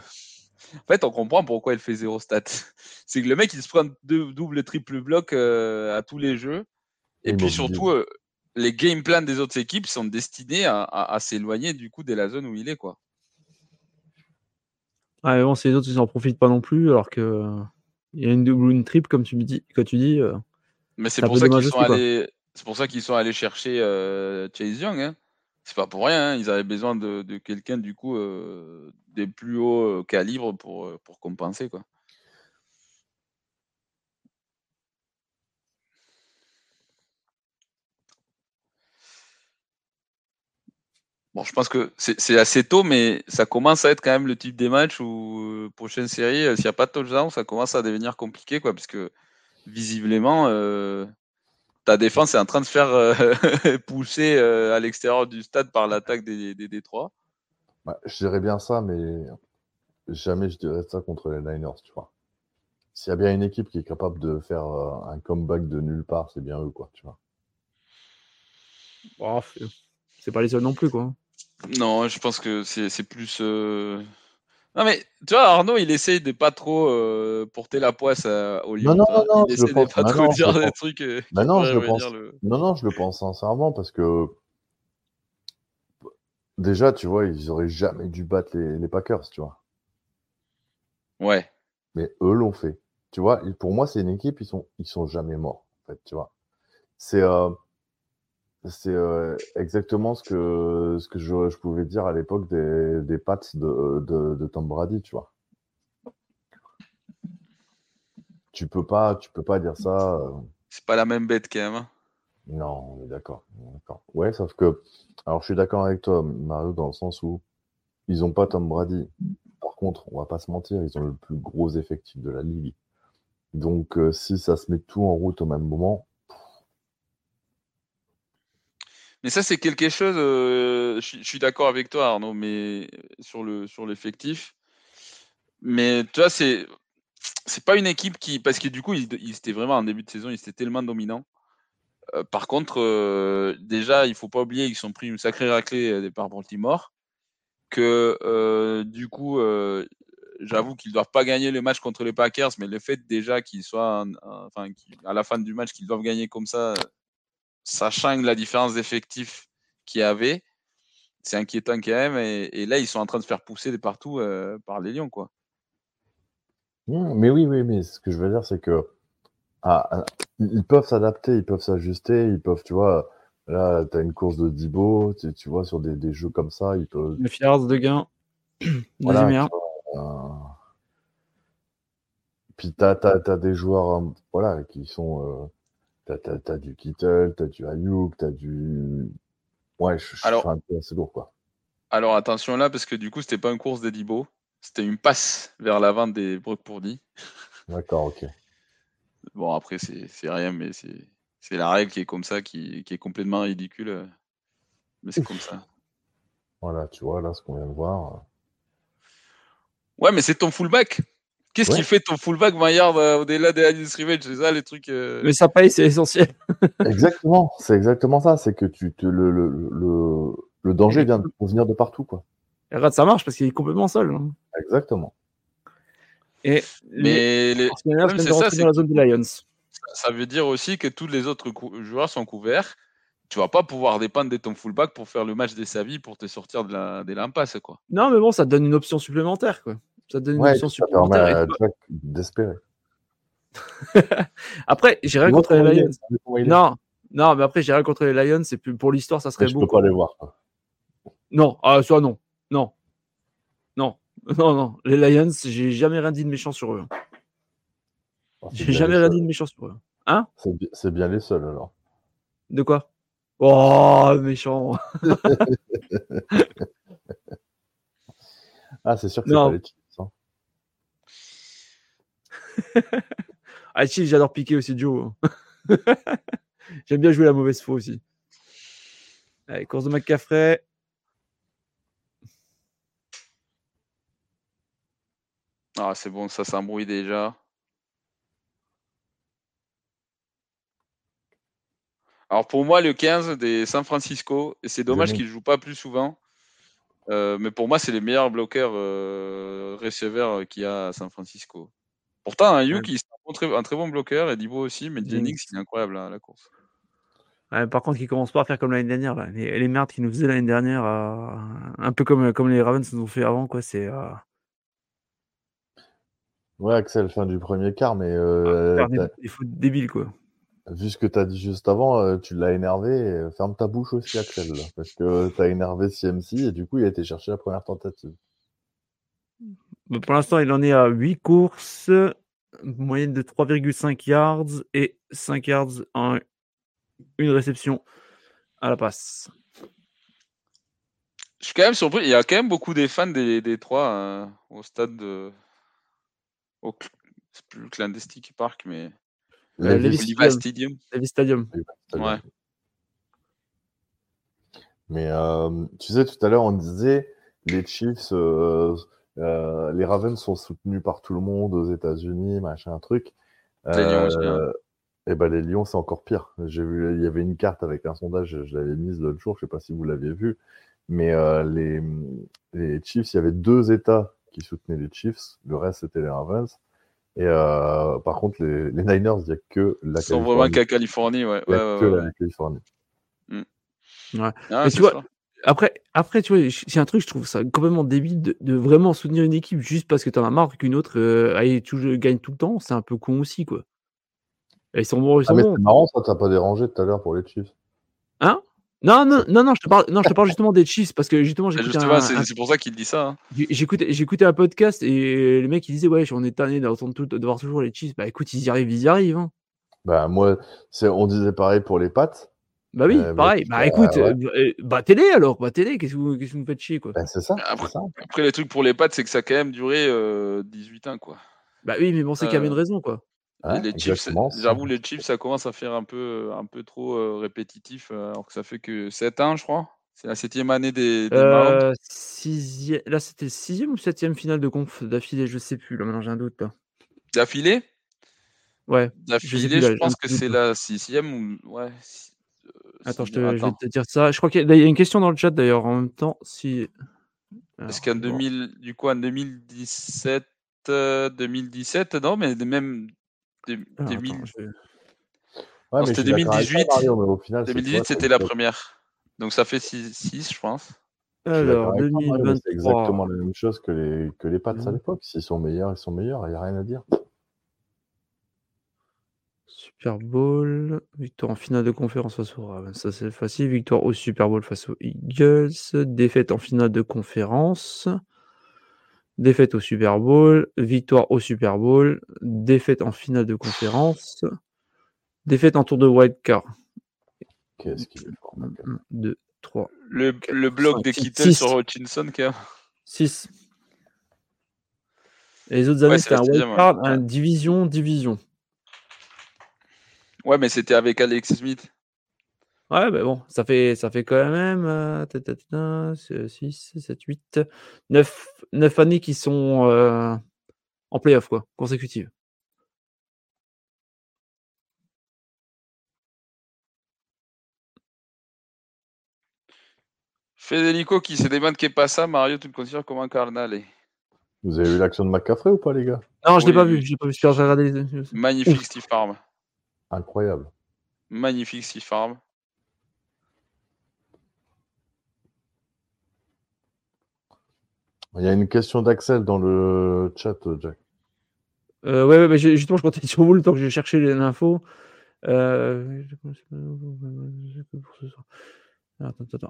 en fait, on comprend pourquoi il fait zéro stat. <laughs> C'est que le mec, il se prend deux double, triple bloc euh, à tous les jeux. Et, puis surtout, euh, les game plans des autres équipes sont destinés à, s'éloigner du coup de la zone où il est, quoi. Ah, bon, c'est les autres, ils n'en profitent pas non plus, alors que il y a une double ou une triple, comme tu me dis, quand tu dis. Euh, mais c'est pour, ça qu'ils sont allés... pour ça qu'ils sont allés chercher euh, Chase Young. Hein. C'est pas pour rien. Hein. Ils avaient besoin de, quelqu'un du coup euh, des plus hauts calibres pour, pour compenser quoi. Bon, je pense que c'est assez tôt, mais ça commence à être quand même le type des matchs où, euh, prochaine série, euh, s'il n'y a pas de touchdown, ça commence à devenir compliqué, quoi, parce que visiblement, euh, ta défense est en train de se faire <laughs> pousser à l'extérieur du stade par l'attaque des, des Détroits. Bah, je dirais bien ça, mais jamais je dirais ça contre les Niners, tu vois. S'il y a bien une équipe qui est capable de faire un comeback de nulle part, c'est bien eux, quoi, tu vois. Oh, c'est pas les seuls non plus, quoi. Non, je pense que c'est plus. Euh, non, mais tu vois, Arnaud, il essaye de pas trop euh, porter la poisse au Lyon. Non, non, non, il essaie de pas trop dire des trucs. non, non, je le pense... non, non, je le pense sincèrement parce que. Déjà, tu vois, ils auraient jamais dû battre les, Packers, tu vois. Ouais. Mais eux l'ont fait. Tu vois, pour moi, c'est une équipe, ils sont, ils sont jamais morts, en fait, tu vois. C'est. Euh, c'est exactement ce que, ce que je, je pouvais dire à l'époque des, des Pats de, de, de, Tom Brady, tu vois. Tu peux pas, tu peux pas dire ça. C'est pas la même bête quand même. Hein. Non, on est d'accord. Ouais, sauf que, alors je suis d'accord avec toi, Mario, dans le sens où ils ont pas Tom Brady. Par contre, on va pas se mentir, ils ont le plus gros effectif de la ligue. Donc, si ça se met tout en route au même moment, Mais ça, c'est quelque chose. Euh, je, suis d'accord avec toi, Arnaud, mais sur le sur l'effectif. Mais tu vois, c'est c'est pas une équipe qui parce que du coup, ils, étaient vraiment en début de saison, ils étaient tellement dominants. Euh, par contre, euh, déjà, il faut pas oublier qu'ils sont pris une sacrée raclée par Baltimore. Que du coup, j'avoue qu'ils doivent pas gagner le match contre les Packers, mais le fait déjà qu'ils soient, enfin, à la fin du match, qu'ils doivent gagner comme ça, sachant la différence d'effectifs qu'il y avait, c'est inquiétant quand même. Et, là, ils sont en train de se faire pousser de partout euh, par les Lions, quoi. Mmh, mais oui, oui, mais ce que je veux dire, c'est que ah, ah, ils peuvent s'adapter, ils peuvent s'ajuster, ils peuvent, tu vois, là, tu as une course de Dibo, tu, vois, sur des, jeux comme ça, ils peuvent. Le Fiards de gain. <clears throat> voilà, euh, Puis tu as, des joueurs euh, voilà, qui sont. T'as, du Kittle, t'as du Ayuk, t'as du. Ouais, je, alors, un peu assez lourd, quoi. Alors attention là, parce que du coup, c'était pas une course d'Edibo, c'était une passe vers l'avant des Brock Purdy. D'accord, ok. Bon, après, c'est, rien, mais c'est, la règle qui est comme ça, qui, qui est complètement ridicule. Mais c'est comme ça. Voilà, tu vois, là, ce qu'on vient de voir. Ouais, mais c'est ton fullback. Qu'est-ce qui fait ton fullback Maillard euh, au-delà des Alice Revenge C'est ça les trucs. Euh Mais ça paye, c'est essentiel. <laughs> exactement, c'est exactement ça. C'est que tu te, le, le, le, le danger vient de venir de partout. Quoi. Et regarde, ça marche parce qu'il est complètement seul. Hein. Exactement. Et Mais les... c'est ça, c'est la zone des Lions. Ça veut dire aussi que tous les autres joueurs sont couverts. Tu vas pas pouvoir dépendre de ton fullback pour faire le match de sa vie pour te sortir de la, de l'impasse. Quoi. Non, mais bon, ça te donne une option supplémentaire. Quoi. Ça donne une option supplémentaire. d'espérer. <laughs> après, j'ai rien contre les Lions. Non, non, mais après, j'ai rien contre les Lions. C'est plus pour l'histoire, ça serait beau. Je peux pas les voir. Non, ah, soit non. Non. Non. Non, non. Les Lions, j'ai jamais rien dit de méchant sur eux. Oh, j'ai jamais rien dit de méchant sur eux. Hein? C'est bien les seuls alors. De quoi? Oh, méchant. <laughs> ah, c'est sûr que c'est pas les. Hein. <laughs> ah, Chiefs, j'adore piquer aussi Joe. <laughs> J'aime bien jouer la mauvaise foi aussi. Allez, course de McCaffrey. Ah, c'est bon, ça s'embrouille déjà. Alors pour moi, le 15 des San Francisco, et c'est dommage qu'il ne joue pas plus souvent, euh, mais pour moi, c'est les meilleurs bloqueurs euh, receveurs qu'il y a à San Francisco. Pourtant, un Yuki, c'est un, très bon bloqueur, et Dibo aussi, mais Jennings, il est incroyable hein, à la course. par contre, il commence pas à faire comme l'année dernière. Les, les, merdes qu'il nous faisaient l'année dernière, euh, un peu comme, comme les Ravens nous ont fait avant, quoi. C'est. Ouais, Axel, fin du premier quart, mais. Ah, il faut débile, quoi. Vu ce que tu as dit juste avant, euh, tu l'as énervé. Ferme ta bouche aussi, Axel, parce que tu as énervé CMC et du coup, il a été chercher la première tentative. Bah, pour l'instant, il en est à 8 courses, moyenne de 3,5 yards et 5 yards en une réception à la passe. Je suis quand même surpris. Il y a quand même beaucoup des fans des, des trois hein, au stade de. Au... C'est plus le clandestin Park, mais. Euh, Levi Stadium. Stadium. Ouais. Mais euh, tu sais, tout à l'heure, on disait les Chiefs, euh, les Ravens sont soutenus par tout le monde aux États-Unis, machin, truc. Les Lions aussi, hein. Et ben les Lions, c'est encore pire. J'ai vu, il y avait une carte avec un sondage, je l'avais mise l'autre jour, je sais pas si vous l'aviez vu, mais les, les Chiefs, il y avait deux États qui soutenaient les Chiefs, le reste c'était les Ravens. Et euh, par contre, les, les, Niners, il n'y a que la Ils sont vraiment qu'à Californie, ouais. Il n'y a que la Californie. Mm. Ouais. Ah, Mais tu vois, après, après, tu vois, c'est un truc, je trouve ça complètement débile de, de vraiment soutenir une équipe juste parce que tu en as marre qu'une autre euh, aille, toujours, gagne tout le temps. C'est un peu con aussi, quoi. Et ils sont bons. Ils ah, sont ah, mais c'est marrant, ça, t'as pas dérangé tout à l'heure pour les Chiefs. Hein? Non, non, non, non, je te parle, non, je te parle justement des Chiefs parce que justement, j'ai C'est pour ça qu'il dit ça. Hein. J'écoutais un podcast et le mec il disait ouais, on est tanné d'entendre tout, de voir toujours les Chiefs. Bah écoute, ils y arrivent, ils y arrivent. Hein. Bah moi, on disait pareil pour les pattes. Bah oui, euh, pareil. Bah, écoute, euh, euh, bah télé alors, bah télé, qu'est-ce que vous, que vous me faites chier quoi? Bah, C'est ça. Après, les trucs pour les pattes, c'est que ça a quand même duré 18 ans quoi. Bah oui, mais bon, c'est qu'il y avait une raison quoi les chips, j'avoue, les chips, ça commence à faire un peu, un peu trop euh, répétitif, euh, alors que ça fait que 7 ans, je crois. C'est la septième année des, des euh, Là, c'était sixième ou septième finale de conf d'affilée, je sais plus. Là, maintenant, j'ai un doute. D'affilée? Ouais. D'affilée, je, pense que c'est la sixième ou. Ouais. Attends, je, te, je, vais te dire ça. Je crois qu'il y a une question dans le chat d'ailleurs en même temps. Si... Est-ce qu'en 2000, du coup, en 2017, 2017, non, mais même ah, c'était 2018. 2018, c'était la première. Donc ça fait 6, je pense. Alors, 2023. C'est exactement la même chose que les, que les Pats à l'époque. S'ils sont meilleurs, ils sont meilleurs. Il n'y a rien à dire. Super Bowl, victoire en finale de conférence face aux Ravens, ça c'est facile. Victoire au Super Bowl face aux Eagles, défaite en finale de conférence. Défaite au Super Bowl, victoire au Super Bowl, défaite en finale de conférence, défaite en tour de wildcard. Qu'est-ce qu'il est 1, 2, 3. Le, le bloc de Kittel sur Hutchinson, 6. Et les autres années, c'était un wildcard, un division, division. Ouais, mais c'était avec Alex Smith. Ouais, mais bon, ça fait, ça fait quand même euh, 6, 7, 8, 9, 9 années qui sont euh, en playoff, quoi, consécutives. Federico qui se demande qu'est pas ça, Mario, tu le considères comme un carnal. Vous avez vu l'action de McCaffrey ou pas, les gars? Non, je l'ai pas vu, je l'ai pas vu, j'ai regardé les... Magnifique Steve Farm. Incroyable. Magnifique Steve Farm. Il y a une question d'Axel dans le chat, Jack. Euh, ouais, ouais justement, je comptais sur vous le temps que j'ai cherché l'info. Euh...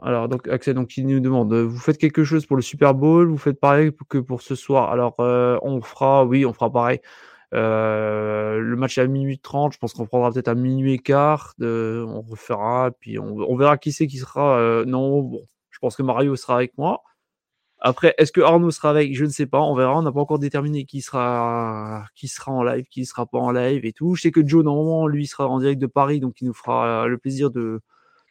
Alors, donc, Axel, donc, il nous demande vous faites quelque chose pour le Super Bowl? Vous faites pareil que pour ce soir? Alors, on fera, oui, on fera pareil. Le match est à minuit 30, je pense qu'on prendra peut-être à minuit et quart. on refera, puis on, verra qui c'est qui sera. non, bon, je pense que Mario sera avec moi. Après, est-ce que Arnaud sera avec? Je ne sais pas. On verra. On n'a pas encore déterminé qui sera, qui sera en live, qui sera pas en live et tout. Je sais que Joe, normalement, lui, sera en direct de Paris, donc il nous fera le plaisir de,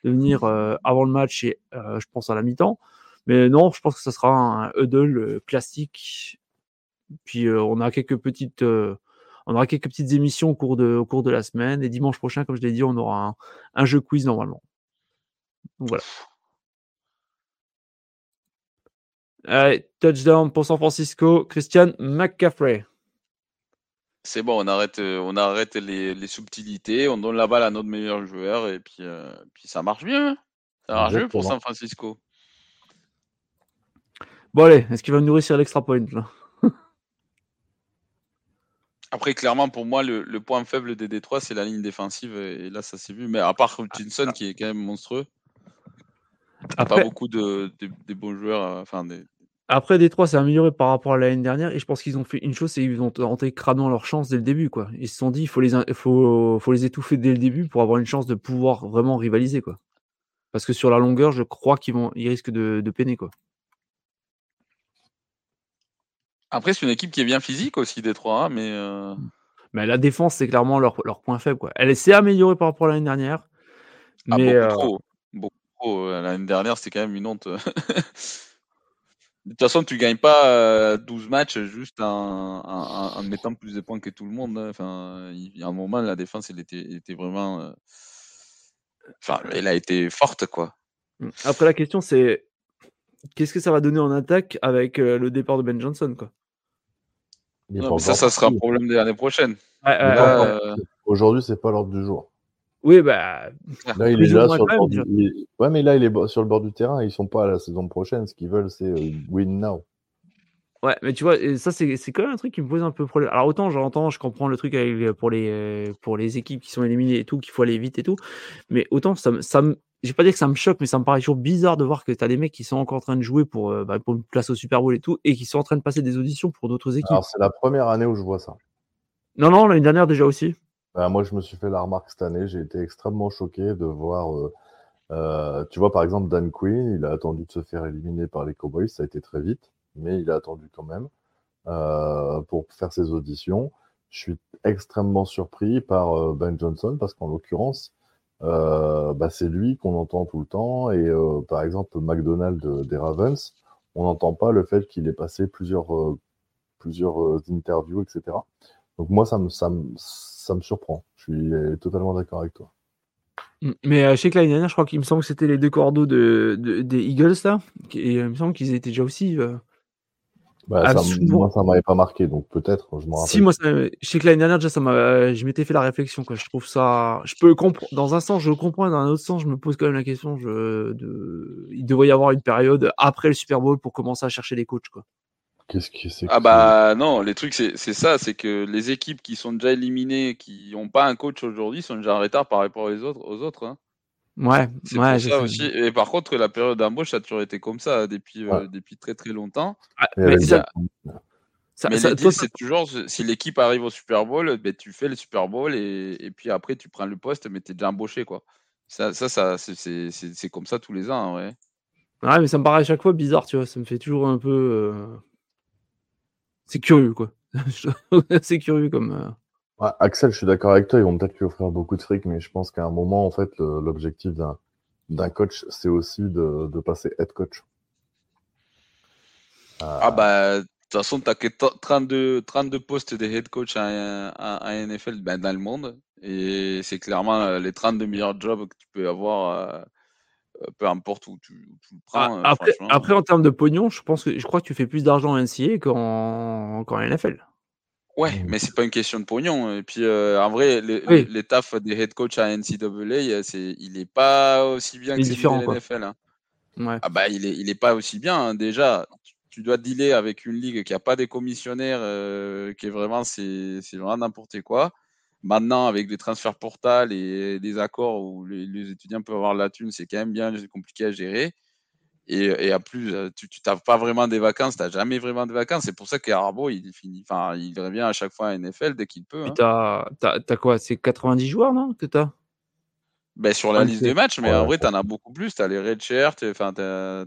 de venir euh, avant le match et euh, je pense à la mi-temps. Mais non, je pense que ça sera un huddle euh, classique. Puis on a quelques petites, on aura quelques petites émissions au cours de, au cours de la semaine. Et dimanche prochain, comme je l'ai dit, on aura un, un jeu quiz normalement. Donc voilà. Allez, touchdown pour San Francisco, Christian McCaffrey. C'est bon, on arrête, euh, on arrête les, subtilités, on donne la balle à notre meilleur joueur et puis, euh, puis ça marche bien. Hein. ça marche bien pour San Francisco. Bon allez, est-ce qu'il va nous réussir l'extra point là? Après, clairement, pour moi, le, point faible des Détroits, c'est la ligne défensive. Et là, ça s'est vu. Mais à part Hutchinson, qui est quand même monstrueux, Après... pas beaucoup de, bons joueurs, euh, enfin des, après, Détroit s'est amélioré par rapport à l'année dernière et je pense qu'ils ont fait une chose, c'est qu'ils ont tenté crânant leur chance dès le début. Quoi. Ils se sont dit il faut les, faut, faut les étouffer dès le début pour avoir une chance de pouvoir vraiment rivaliser. Quoi. Parce que sur la longueur, je crois qu'ils vont, ils risquent de, de peiner. Quoi. Après, c'est une équipe qui est bien physique aussi, Détroit, hein, mais. Euh, mais la défense, c'est clairement leur, leur, point faible. Quoi. Elle s'est améliorée par rapport à l'année dernière. Ah, mais, beaucoup euh, trop. Beaucoup trop. L'année dernière, c'était quand même une honte. <laughs> De toute façon, tu gagnes pas 12 euh, matchs juste en, mettant plus de points que tout le monde. Hein. Enfin, il y a un moment, la défense, elle était, vraiment. Euh, enfin, elle a été forte, quoi. Mmh. Après, la question, c'est qu'est-ce que ça va donner en attaque avec euh, le départ de Ben Johnson, quoi? Ça, ça sera un problème de l'année prochaine. Aujourd'hui, c'est pas l'ordre du jour. Oui, bah. Là, il est là sur le bord du... Ouais, mais là, il est sur le bord du terrain. Ils sont pas à la saison prochaine. Ce qu'ils veulent, c'est euh, win now. Ouais, mais tu vois, ça, c'est quand même un truc qui me pose un peu problème. Alors, autant j'entends, je comprends le truc avec, pour, les, pour les équipes qui sont éliminées et tout, qu'il faut aller vite et tout. Mais autant, ça, ça me. Je vais pas dire que ça me choque, mais ça me paraît toujours bizarre de voir que tu as des mecs qui sont encore en train de jouer pour, euh, bah, pour une place au Super Bowl et tout, et qui sont en train de passer des auditions pour d'autres équipes. Alors, c'est la première année où je vois ça. Non, non, l'année dernière déjà aussi. Bah, moi, je me suis fait la remarque cette année. J'ai été extrêmement choqué de voir. Euh, euh, tu vois, par exemple, Dan Quinn, il a attendu de se faire éliminer par les Cowboys. Ça a été très vite, mais il a attendu quand même pour faire ses auditions. Je suis extrêmement surpris par Ben Johnson parce qu'en l'occurrence, bah, c'est lui qu'on entend tout le temps. Et par exemple, McDonald des Ravens, on n'entend pas le fait qu'il ait passé plusieurs, plusieurs interviews, etc. Donc moi, ça me, ça me, ça me surprend. Je suis euh, totalement d'accord avec toi. Mm, mais euh, je sais que l'année dernière, je crois qu'il me semble que c'était les deux cordeaux de, des Eagles, là. Et euh, il me semble qu'ils étaient déjà aussi. Bah, ça, moi, ça m'avait pas marqué, donc peut-être, je rappelle. Si, moi, je sais que l'année dernière, déjà, ça je m'étais fait la réflexion, quoi. Je trouve ça. Je peux comprendre. Dans un sens, je le comprends, dans un autre sens, je me pose quand même la question. Je... De... Il devrait y avoir une période après le Super Bowl pour commencer à chercher des coachs, quoi. Qu'est-ce que c'est Ah bah non, les trucs c'est ça, c'est que les équipes qui sont déjà éliminées, qui n'ont pas un coach aujourd'hui, sont déjà en retard par rapport aux autres. Aux autres hein. Ouais, c'est ouais, ça aussi. Et par contre, la période d'embauche, ça a toujours été comme ça depuis, euh, depuis très très longtemps. Ah, mais, ça, c'est toujours si l'équipe arrive au Super Bowl, ben, tu fais le Super Bowl et, et puis après tu prends le poste, mais tu es déjà embauché quoi. Ça, ça, ça c'est comme ça tous les ans, ouais. Ouais, mais ça me paraît à chaque fois bizarre, tu vois. Ça me fait toujours un peu. Euh, c'est curieux, quoi. <laughs> c'est curieux comme. Euh, Axel, je suis d'accord avec toi, ils vont peut-être lui offrir beaucoup de fric, mais je pense qu'à un moment, en fait, l'objectif d'un coach, c'est aussi de, passer head coach. Euh, ah bah, de toute façon, tu as que 32, 32 postes de head coach à, à, NFL ben, dans le monde, et c'est clairement euh, les 32 meilleurs jobs que tu peux avoir euh, peu importe où tu, le prends. Ah, après, en termes de pognon, je pense que je crois que tu fais plus d'argent en NCA qu'en NFL. Ouais, mais c'est pas une question de pognon. Et puis, euh, en vrai, les, tafs des head coach à NCAA, c'est, il est pas aussi bien que différent, NFL. Hein. Ouais. Ah bah, il est, il est pas aussi bien. Hein. Déjà, tu dois dealer avec une ligue qui a pas des commissionnaires, qui est vraiment, c'est, vraiment n'importe quoi. Maintenant, avec des transferts portales et des accords où les, étudiants peuvent avoir la thune, c'est quand même bien compliqué à gérer. Et, et à plus, euh, tu n'as pas vraiment des vacances, tu n'as jamais vraiment des vacances. C'est pour ça qu'Arbo, il finit, enfin, il revient à chaque fois à NFL dès qu'il peut. Hein. Tu as, quoi C'est 90 joueurs, non Que tu ben, sur la liste des matchs, mais en vrai, tu en as beaucoup plus. Tu as les red shirts, enfin, je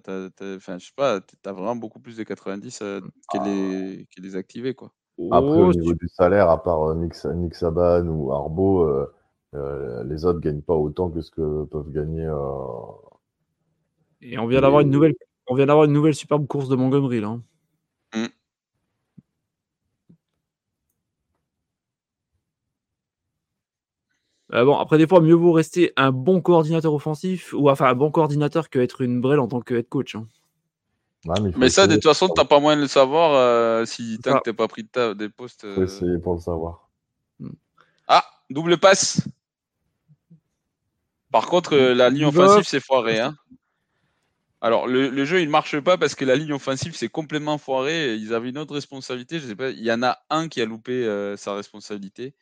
sais pas, tu as vraiment beaucoup plus de 90 euh, qui, les, qui les activés, quoi. Après, au oh, niveau du salaire, à part euh, Nick, Nick Saban ou Arbo, euh, euh, les autres gagnent pas autant que ce que peuvent gagner. Et on vient d'avoir une nouvelle, on vient d'avoir une nouvelle superbe course de Montgomery là. Mmh. bon, après, des fois, mieux vaut rester un bon coordinateur offensif ou enfin un bon coordinateur que être une brêle en tant que head coach. Hein mais, ça, de toute façon, t'as pas moyen de le savoir euh, si tant que t'es pas pris de des postes. Faut euh. essayer pour le savoir. Hmm. Ah, double passe. Par contre, euh, la ligne offensive, c'est foiré. Hein. Alors, le, jeu, il marche pas parce que la ligne offensive, c'est complètement foiré. Ils avaient une autre responsabilité. Je sais pas, il y en a un qui a loupé sa responsabilité.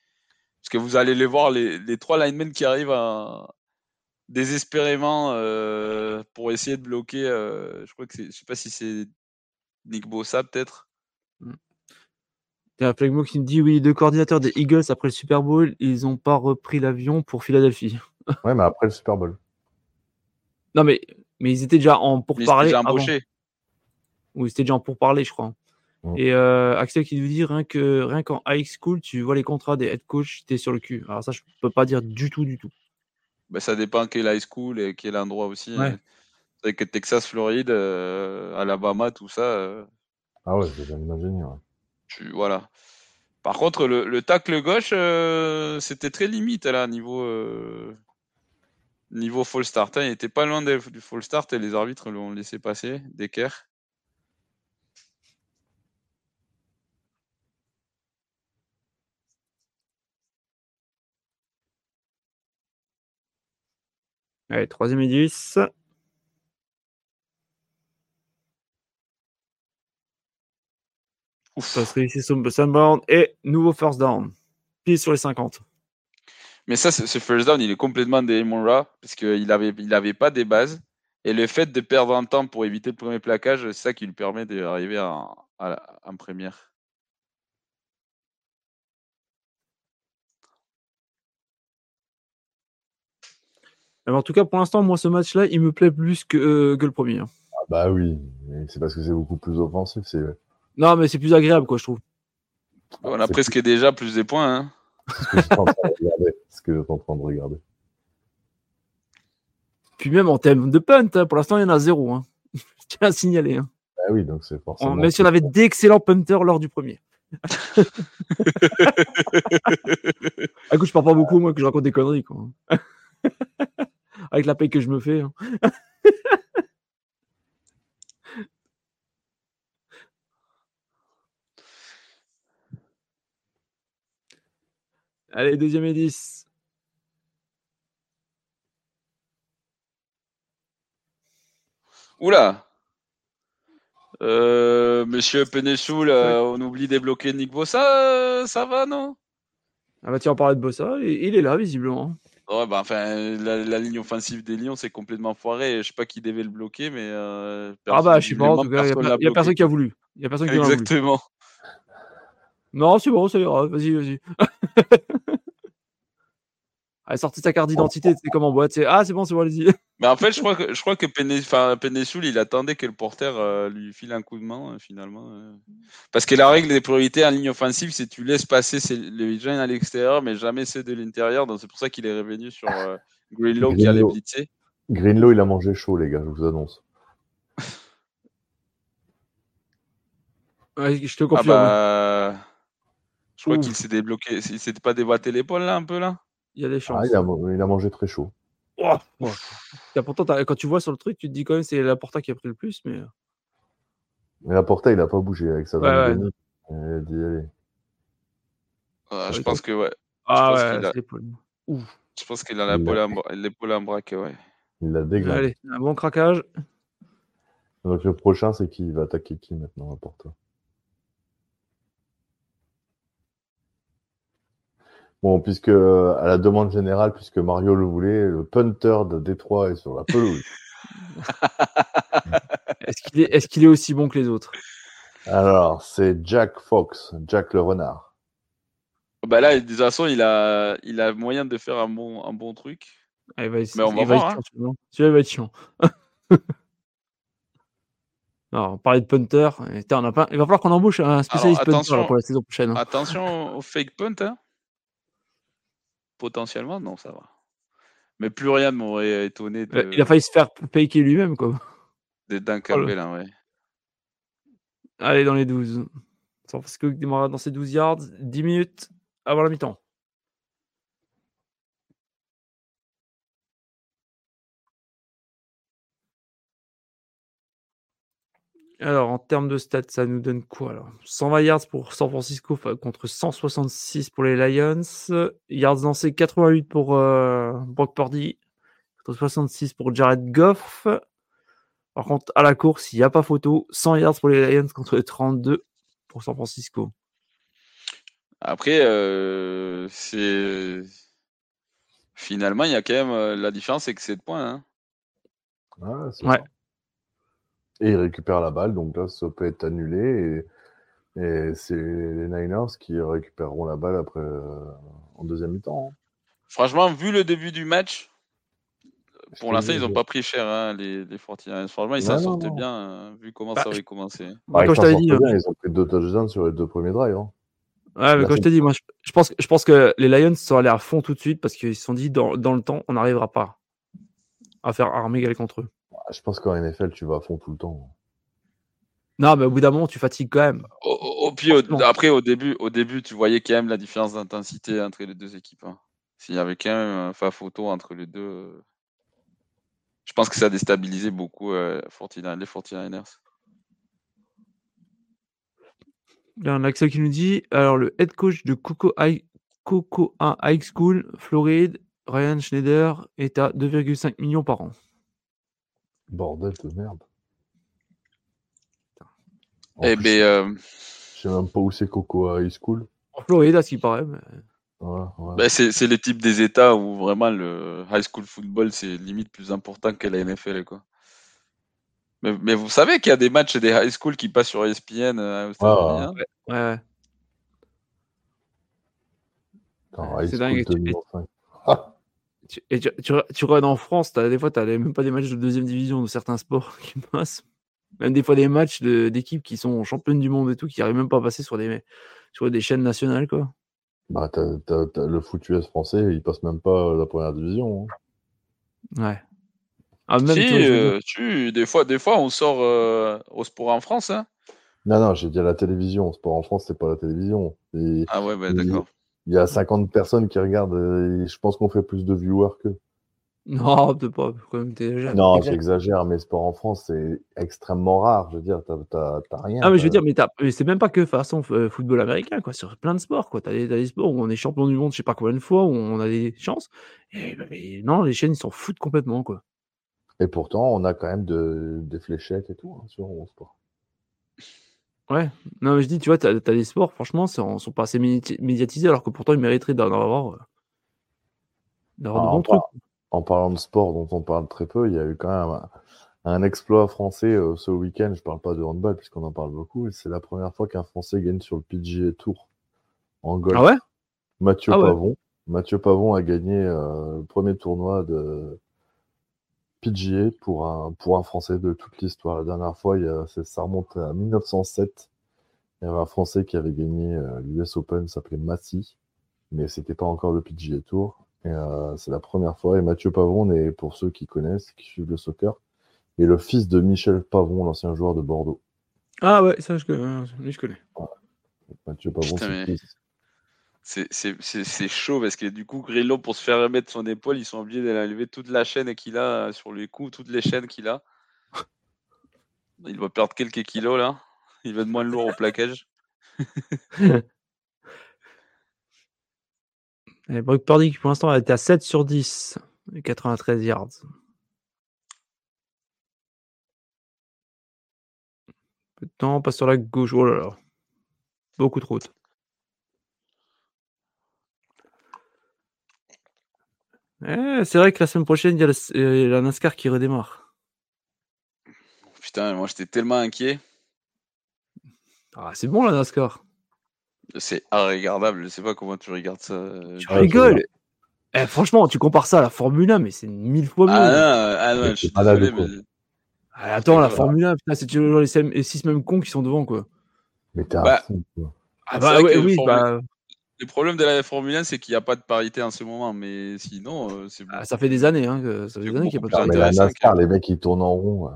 Parce que vous allez les voir, les, les trois linemen qui arrivent à, désespérément euh, pour essayer de bloquer. Euh, je crois que je sais pas si c'est Nick Bossa peut-être. Il y a un Flegmo qui me dit oui, les deux coordinateurs des Eagles après le Super Bowl, ils n'ont pas repris l'avion pour Philadelphie. ouais, mais après le Super Bowl. Non, mais, mais ils étaient déjà en pourparlers. Ils Oui, ils étaient déjà en pourparlers, je crois. Mmh. Et euh, Axel qui nous dit rien que rien qu'en high school, tu vois les contrats des head coach, tu es sur le cul. Alors ça, je peux pas dire du tout, du tout. Bah, ça dépend quel high school et quel endroit aussi. Hein. C'est que Texas, Floride, euh, Alabama, tout ça. Euh, ah ouais, j'ai bien imaginé. tu, voilà. Par contre, le, le tacle gauche, euh, c'était très limite là, niveau, niveau full start. Hein. Il était pas loin du full start et les arbitres l'ont laissé passer, d'équerre. Allez, troisième et 10. Ça serait ici Sunbound et nouveau first down. Pile sur les 50. Mais ça, ce first down, il est complètement des Monra parce qu'il n'avait il avait pas des bases. Et le fait de perdre un temps pour éviter le premier plaquage, c'est ça qui lui permet d'arriver en, en première. en tout cas, pour l'instant, moi, ce match-là, il me plaît plus que, euh, que le premier. Hein. Ah bah oui, c'est parce que c'est beaucoup plus offensif. C'est... Non, mais c'est plus agréable, quoi, je trouve. On a presque déjà plus des points. Hein. Ce que je suis en train de regarder. Puis même en thème de punt, hein, pour l'instant, il y en a zéro. Hein. <laughs> je tiens à signaler. Hein. Ah oui, donc c'est forcément. Même si on avait d'excellents punters lors du premier. <laughs> ah, écoute, je parle pas beaucoup, moi, que je raconte des conneries. Quoi <laughs> avec la paix que je me fais. Hein. Allez, deuxième et 10. Oula euh, Monsieur Penessoul, on oublie débloquer Nick Bossa, ça va, non? Ah bah tiens, on parlait de Bossa, il est là, visiblement. Ouais, bah, enfin, la, ligne offensive des Lions, c'est complètement foiré. Je sais pas qui devait le bloquer, mais. Euh, ah bah, je sais pas, en tout cas, il n'y a, personne qui a voulu. Il a personne qui Exactement. Non, c'est bon, ça ira. Vas-y, vas-y. <laughs> Elle sortait sa carte d'identité, c'est comme en boîte. C'est ah, c'est bon, c'est bon, allez-y. <laughs> Mais en fait, je crois que je crois que Penesoul, il attendait que le porteur euh, lui file un coup de main euh, finalement. Euh. Parce que la règle des priorités en ligne offensive, c'est tu laisses passer les gens à l'extérieur, mais jamais ceux de l'intérieur. Donc c'est pour ça qu'il est revenu sur Greenlow, qui allait blitzer. Greenlow, il a mangé chaud, les gars, je vous annonce. je te confirme. Ah bah... Je crois qu'il s'est débloqué. Il s'était pas déboîté l'épaule là un peu là. Il y a des chances. Ah, il, a, il, a, mangé très chaud. Oh, pourtant, quand tu vois sur le truc, tu te dis quand même c'est la Porta qui a pris le plus, mais. Euh. Mais la Porta, il n'a pas bougé avec sa ouais, ouais. Il a dit allez. Ouais, je pense que ouais. Ah ouais, a... Je pense qu'il a l'épaule en braque, ouais. Il l'a déglacé. Allez, un bon craquage. Donc le prochain, c'est qui va attaquer qui maintenant, la Bon, puisque à la demande générale, puisque Mario le voulait, le punter de Détroit est sur la pelouse. <laughs> est-ce qu'il est, est, qu'il est aussi bon que les autres? Alors, c'est Jack Fox, Jack le renard. Bah là, de toute façon, il a, il a moyen de faire un bon, un bon truc. Ah, il va, Mais on va voir. Hein. Celui-là va être chiant. <laughs> Alors, on parlait de punter. on a pas... Il va falloir qu'on embauche un spécialiste punter pour la saison prochaine. Hein. Attention au fake punt. Hein. Potentiellement, non, ça va. Mais plus rien ne m'aurait étonné. De... Il a failli se faire faker lui-même, quoi. Des Duncan voilà. là, ouais. Allez, dans les 12. San Francisco démarre dans ses 12 yards. 10 minutes avant la mi-temps. Alors, en termes de stats, ça nous donne quoi alors? 120 yards pour San Francisco contre 166 pour les Lions. Yards lancés 88 pour euh, Brock Purdy contre 66 pour Jared Goff. Par contre, à la course, il n'y a pas photo. 100 yards pour les Lions contre 32 pour San Francisco. Après, euh, c'est finalement, il y a quand même euh, la différence, c'est que c'est de points. Hein. ouais. Et il récupère la balle, donc là, ça peut être annulé. Et, c'est les Niners qui récupéreront la balle après euh, en deuxième mi-temps. Hein. Franchement, vu le début du match, pour l'instant, ils n'ont pas pris cher, hein, les, les Franchement, ils s'en sortaient bien, hein, vu comment bah, ça avait commencé. Bah, je dit, hein. ils ont pris deux touchdowns sur les deux premiers drives. Ouais, mais comme je t'ai dit, moi, je, pense, je pense que les Lions sont allés à fond tout de suite parce qu'ils se sont dit, dans, dans le temps, on n'arrivera pas à faire armée égale contre eux. Je pense qu'en NFL, tu vas à fond tout le temps. Non, mais au bout d'un moment, tu fatigues quand même. Au, après, au début, au début, tu voyais quand même la différence d'intensité entre les deux équipes. Hein. S'il y avait quand même un fa photo entre les deux, euh, je pense que ça a déstabilisé beaucoup euh, les 49ers. Il y a un Axel qui nous dit alors, le head coach de Coco High, Coco High School, Floride, Ryan Schneider, est à 2,5 millions par an. Bordel de merde. eh ben. Euh... Je sais même pas où c'est Coco High School. En Floride, à ce qui paraît. Ben, c'est le type des États où vraiment le high school football, c'est limite plus important que la NFL. Quoi. Mais, mais vous savez qu'il y a des matchs des high school qui passent sur ESPN euh, hein ouais. ouais. C'est dingue. Et tu, tu, regardes en France, as, des fois, tu n'as même pas des matchs de deuxième division de certains sports <laughs> qui passent. Même des fois des matchs d'équipes qui sont championnes du monde et tout, qui n'arrivent même pas à passer sur des, sur des chaînes nationales. Quoi. Bah, le foot US français, il passe même pas la première division. Hein. Ouais. Ah, même si, euh, tu, des, fois, des fois, on sort euh, au sport en France. Hein. Non, non, j'ai dit à la télévision. Sport en France, c'est pas la télévision. ah ouais, bah, d'accord il y a 50 personnes qui regardent et je pense qu'on fait plus de viewers que. Non, pas, Non, j'exagère, mais sport en France, c'est extrêmement rare. Je veux dire, t'as rien. Ah, mais je veux dire, mais, c'est même pas que façon euh, football américain, quoi. Sur plein de sports, quoi. T'as des, des, sports où on est champion du monde, je sais pas combien de fois, où on a des chances. Et, bah, non, les chaînes, ils s'en foutent complètement, quoi. Et pourtant, on a quand même de, des fléchettes et tout hein, sur mon sport. Ouais, non, mais je dis, tu vois, tu as, des sports, franchement, ils sont pas assez médiatisés, alors que pourtant, ils mériteraient d'en avoir, euh, d'avoir de ah, bons trucs. En parlant de sport dont on parle très peu, il y a eu quand même un, exploit français euh, ce week-end. Je parle pas de handball, puisqu'on en parle beaucoup, et c'est la première fois qu'un Français gagne sur le PGA Tour en golf. Ah ouais? Mathieu ah Pavon. Mathieu Pavon a gagné euh, le premier tournoi de PGA pour un, pour un Français de toute l'histoire. La dernière fois, il y a, ça remonte à 1907. Il y avait un Français qui avait gagné euh, l'US Open, s'appelait Massy, mais c'était pas encore le PGA Tour. Et euh, c'est la première fois. Et Mathieu Pavon, est, pour ceux qui connaissent, qui suivent le soccer, est le fils de Michel Pavon, l'ancien joueur de Bordeaux. Ah ouais, ça je, je connais. Mathieu Pavon, c'est fils c'est chaud parce que du coup, Grillo, pour se faire remettre son épaule, ils sont obligés d'aller enlever toute la chaîne qu'il a sur les coups, toutes les chaînes qu'il a. Il va perdre quelques kilos là. Il va être moins lourd au plaquage. <laughs> Et Brock pour l'instant, été à 7 sur 10, 93 yards. Peu de temps, passe sur la gauche. Oh là là. Beaucoup trop haute. Eh, c'est vrai que la semaine prochaine, il y a la, la NASCAR qui redémarre. Putain, moi j'étais tellement inquiet. Ah, c'est bon la NASCAR. C'est regardable, je sais pas comment tu regardes ça. Tu rigoles eh, Franchement, tu compares ça à la Formule 1, mais c'est mille fois mieux. Ah non, ah non je suis désolé, mais... ah, attends, la Formule 1, c'est toujours les, six mêmes cons qui sont devant, quoi. Mais t'es bah, quoi. Ah bah oui, bah... Le problème de la Formule 1, c'est qu'il n'y a pas de parité en ce moment, mais sinon, euh, c'est ah, ça fait des années, hein, que... ça fait des années qu'il n'y a pas de parité. la NASCAR, les mecs, ils tournent en rond.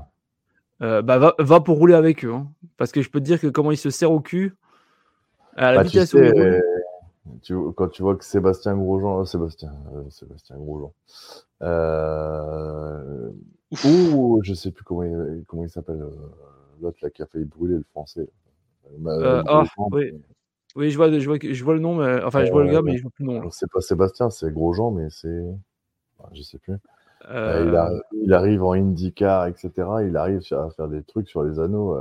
Euh, bah, va, va, pour rouler avec eux, hein. parce que je peux te dire que comment ils se serrent au cul, à la bah, vitesse tu sais, tu, quand tu vois que Sébastien Grosjean, euh, Sébastien, euh, Sébastien Grosjean, euh, ou je sais plus comment il, comment il s'appelle, euh, l'autre là qui a failli brûler le français. Euh, oh, oui. Oui, je vois, je vois, je vois le nom, mais, enfin, je vois le gars, mais je vois plus le nom. C'est pas Sébastien, c'est Grosjean, mais c'est, je sais plus. Il, il, arrive en IndyCar, etc. Il arrive à faire des trucs sur les anneaux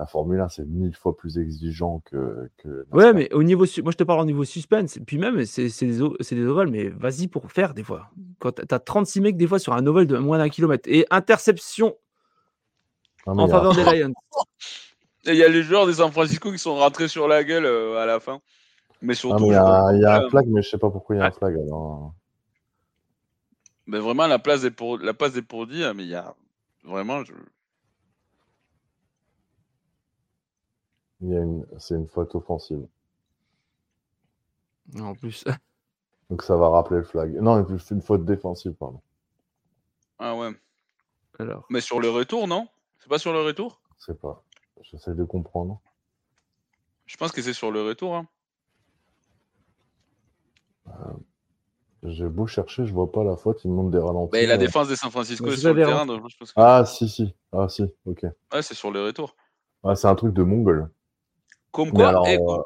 la Formule 1, c'est mille fois plus exigeant que. que ouais, mais au niveau. Moi, je te parle au niveau suspense. Puis même, c'est des, des, ovales, mais vas-y pour faire des fois. Quand tu as 36 mecs, des fois, sur un ovale de moins d'un kilomètre. Et interception en faveur des <laughs> Lions. Il y a les joueurs des San Francisco qui sont rentrés sur la gueule euh, à la fin. Mais surtout. il y a, y a un flag, mais je sais pas pourquoi il y a un flag. Alors... Mais vraiment, la place est pour, la place est pour dire, mais il y a vraiment. Je... Une... C'est une faute offensive. En plus. <laughs> Donc ça va rappeler le flag. Non, c'est une faute défensive, pardon. Ah ouais. Alors. Mais sur le retour, non? C'est pas sur le retour? Je sais pas. J'essaie de comprendre. Je pense que c'est sur le retour. Hein. Euh, j'ai beau chercher, je vois pas la faute, il me montre des ralentis. Mais la défense de San Francisco est sur le terrain. Ah si, si. Ah si, ok. Ouais, c'est sur le retour. Ah, c'est un truc de mongol. Comme quoi, eh, euh,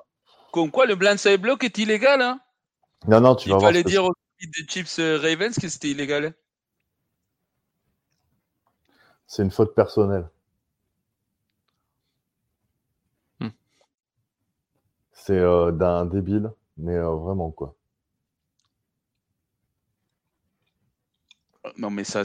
comme quoi le blindside block est illégal. Hein non, non, tu Il vas fallait dire aux des Chips euh, Ravens que c'était illégal. C'est une faute personnelle. C'est euh, d'un débile, mais vraiment quoi. Non, mais ça,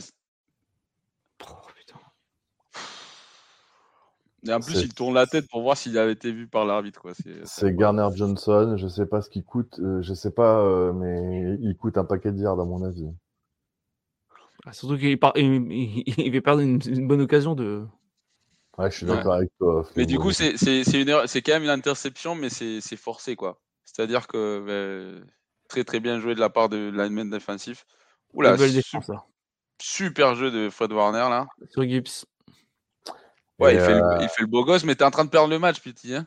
Et en plus, il tourne la tête pour voir s'il avait été vu par l'arbitre. C'est Garner Johnson. Je sais pas ce qu'il coûte. Euh, je sais pas, euh, mais il coûte un paquet de yards, à mon avis. Ah, surtout qu'il il, il, va perdre une, bonne occasion de. Ouais, je suis d'accord avec toi. Mais du coup, c'est quand même une interception, mais c'est forcé. quoi. C'est-à-dire que ben, très très bien joué de la part de l'alimen défensif. Oula, super, super jeu de Fred Warner là. Sur Gibbs. Ouais, il, fait le, euh, il, fait le, beau gosse, mais t'es en train de perdre le match, Piti. Hein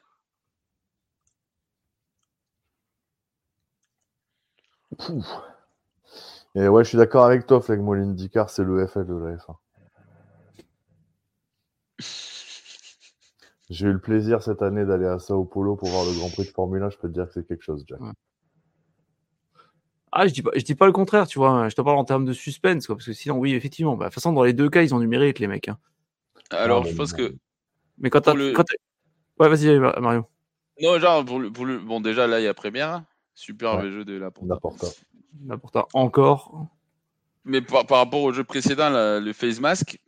Et ouais, je suis d'accord avec toi, Flegmo l'IndyCar, c'est le FL de la F1. J'ai eu le plaisir cette année d'aller à Sao Paulo pour voir le Grand Prix de Formule 1. Je peux te dire que c'est quelque chose, Jack. Ah, je dis pas, je dis pas le contraire, tu vois. Je te parle en termes de suspense, quoi, parce que sinon, oui, effectivement. Bah, de toute façon, dans les deux cas, ils ont du mérite, les mecs. Hein. Alors, je pense que. Mais quand t'as. Le... Ouais, vas-y, Mario. Non, genre, pour le, bon, déjà, là, il y a première. Super ouais. jeu de la Porta. La Porta, encore. Mais par, par, rapport au jeu précédent, la, le face mask,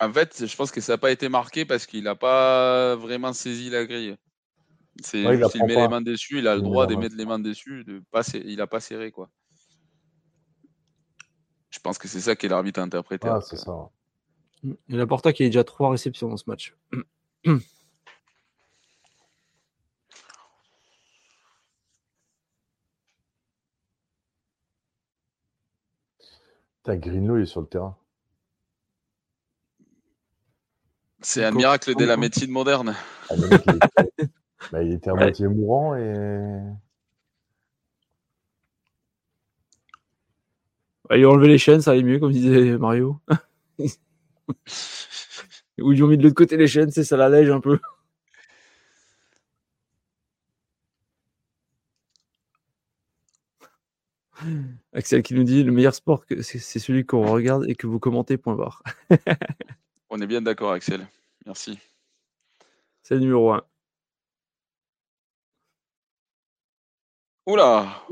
en fait, je pense que ça n'a pas été marqué parce qu'il n'a pas vraiment saisi la grille. C'est ouais, il, met les mains dessus, il a le droit de mettre les mains dessus, de pas, il n'a pas serré, quoi. Je pense que c'est ça que l'arbitre a interprété. Ah, c'est ça. Et la Porta qui a déjà trois réceptions dans ce match. T'as Greenlow, il est sur le terrain. C'est un miracle de la médecine moderne. Ah, il, était... <laughs> bah, il, était... à moitié mourant et. Bah, il a enlevé les chaînes, ça allait mieux, comme disait Mario. <laughs> Ou ils ont mis de l'autre côté les chaînes, c'est ça l'allège un peu. Axel qui nous dit le meilleur sport, c'est celui qu'on regarde et que vous commentez, point barre. <laughs> On est bien d'accord, Axel. Merci. C'est le numéro 1. Oula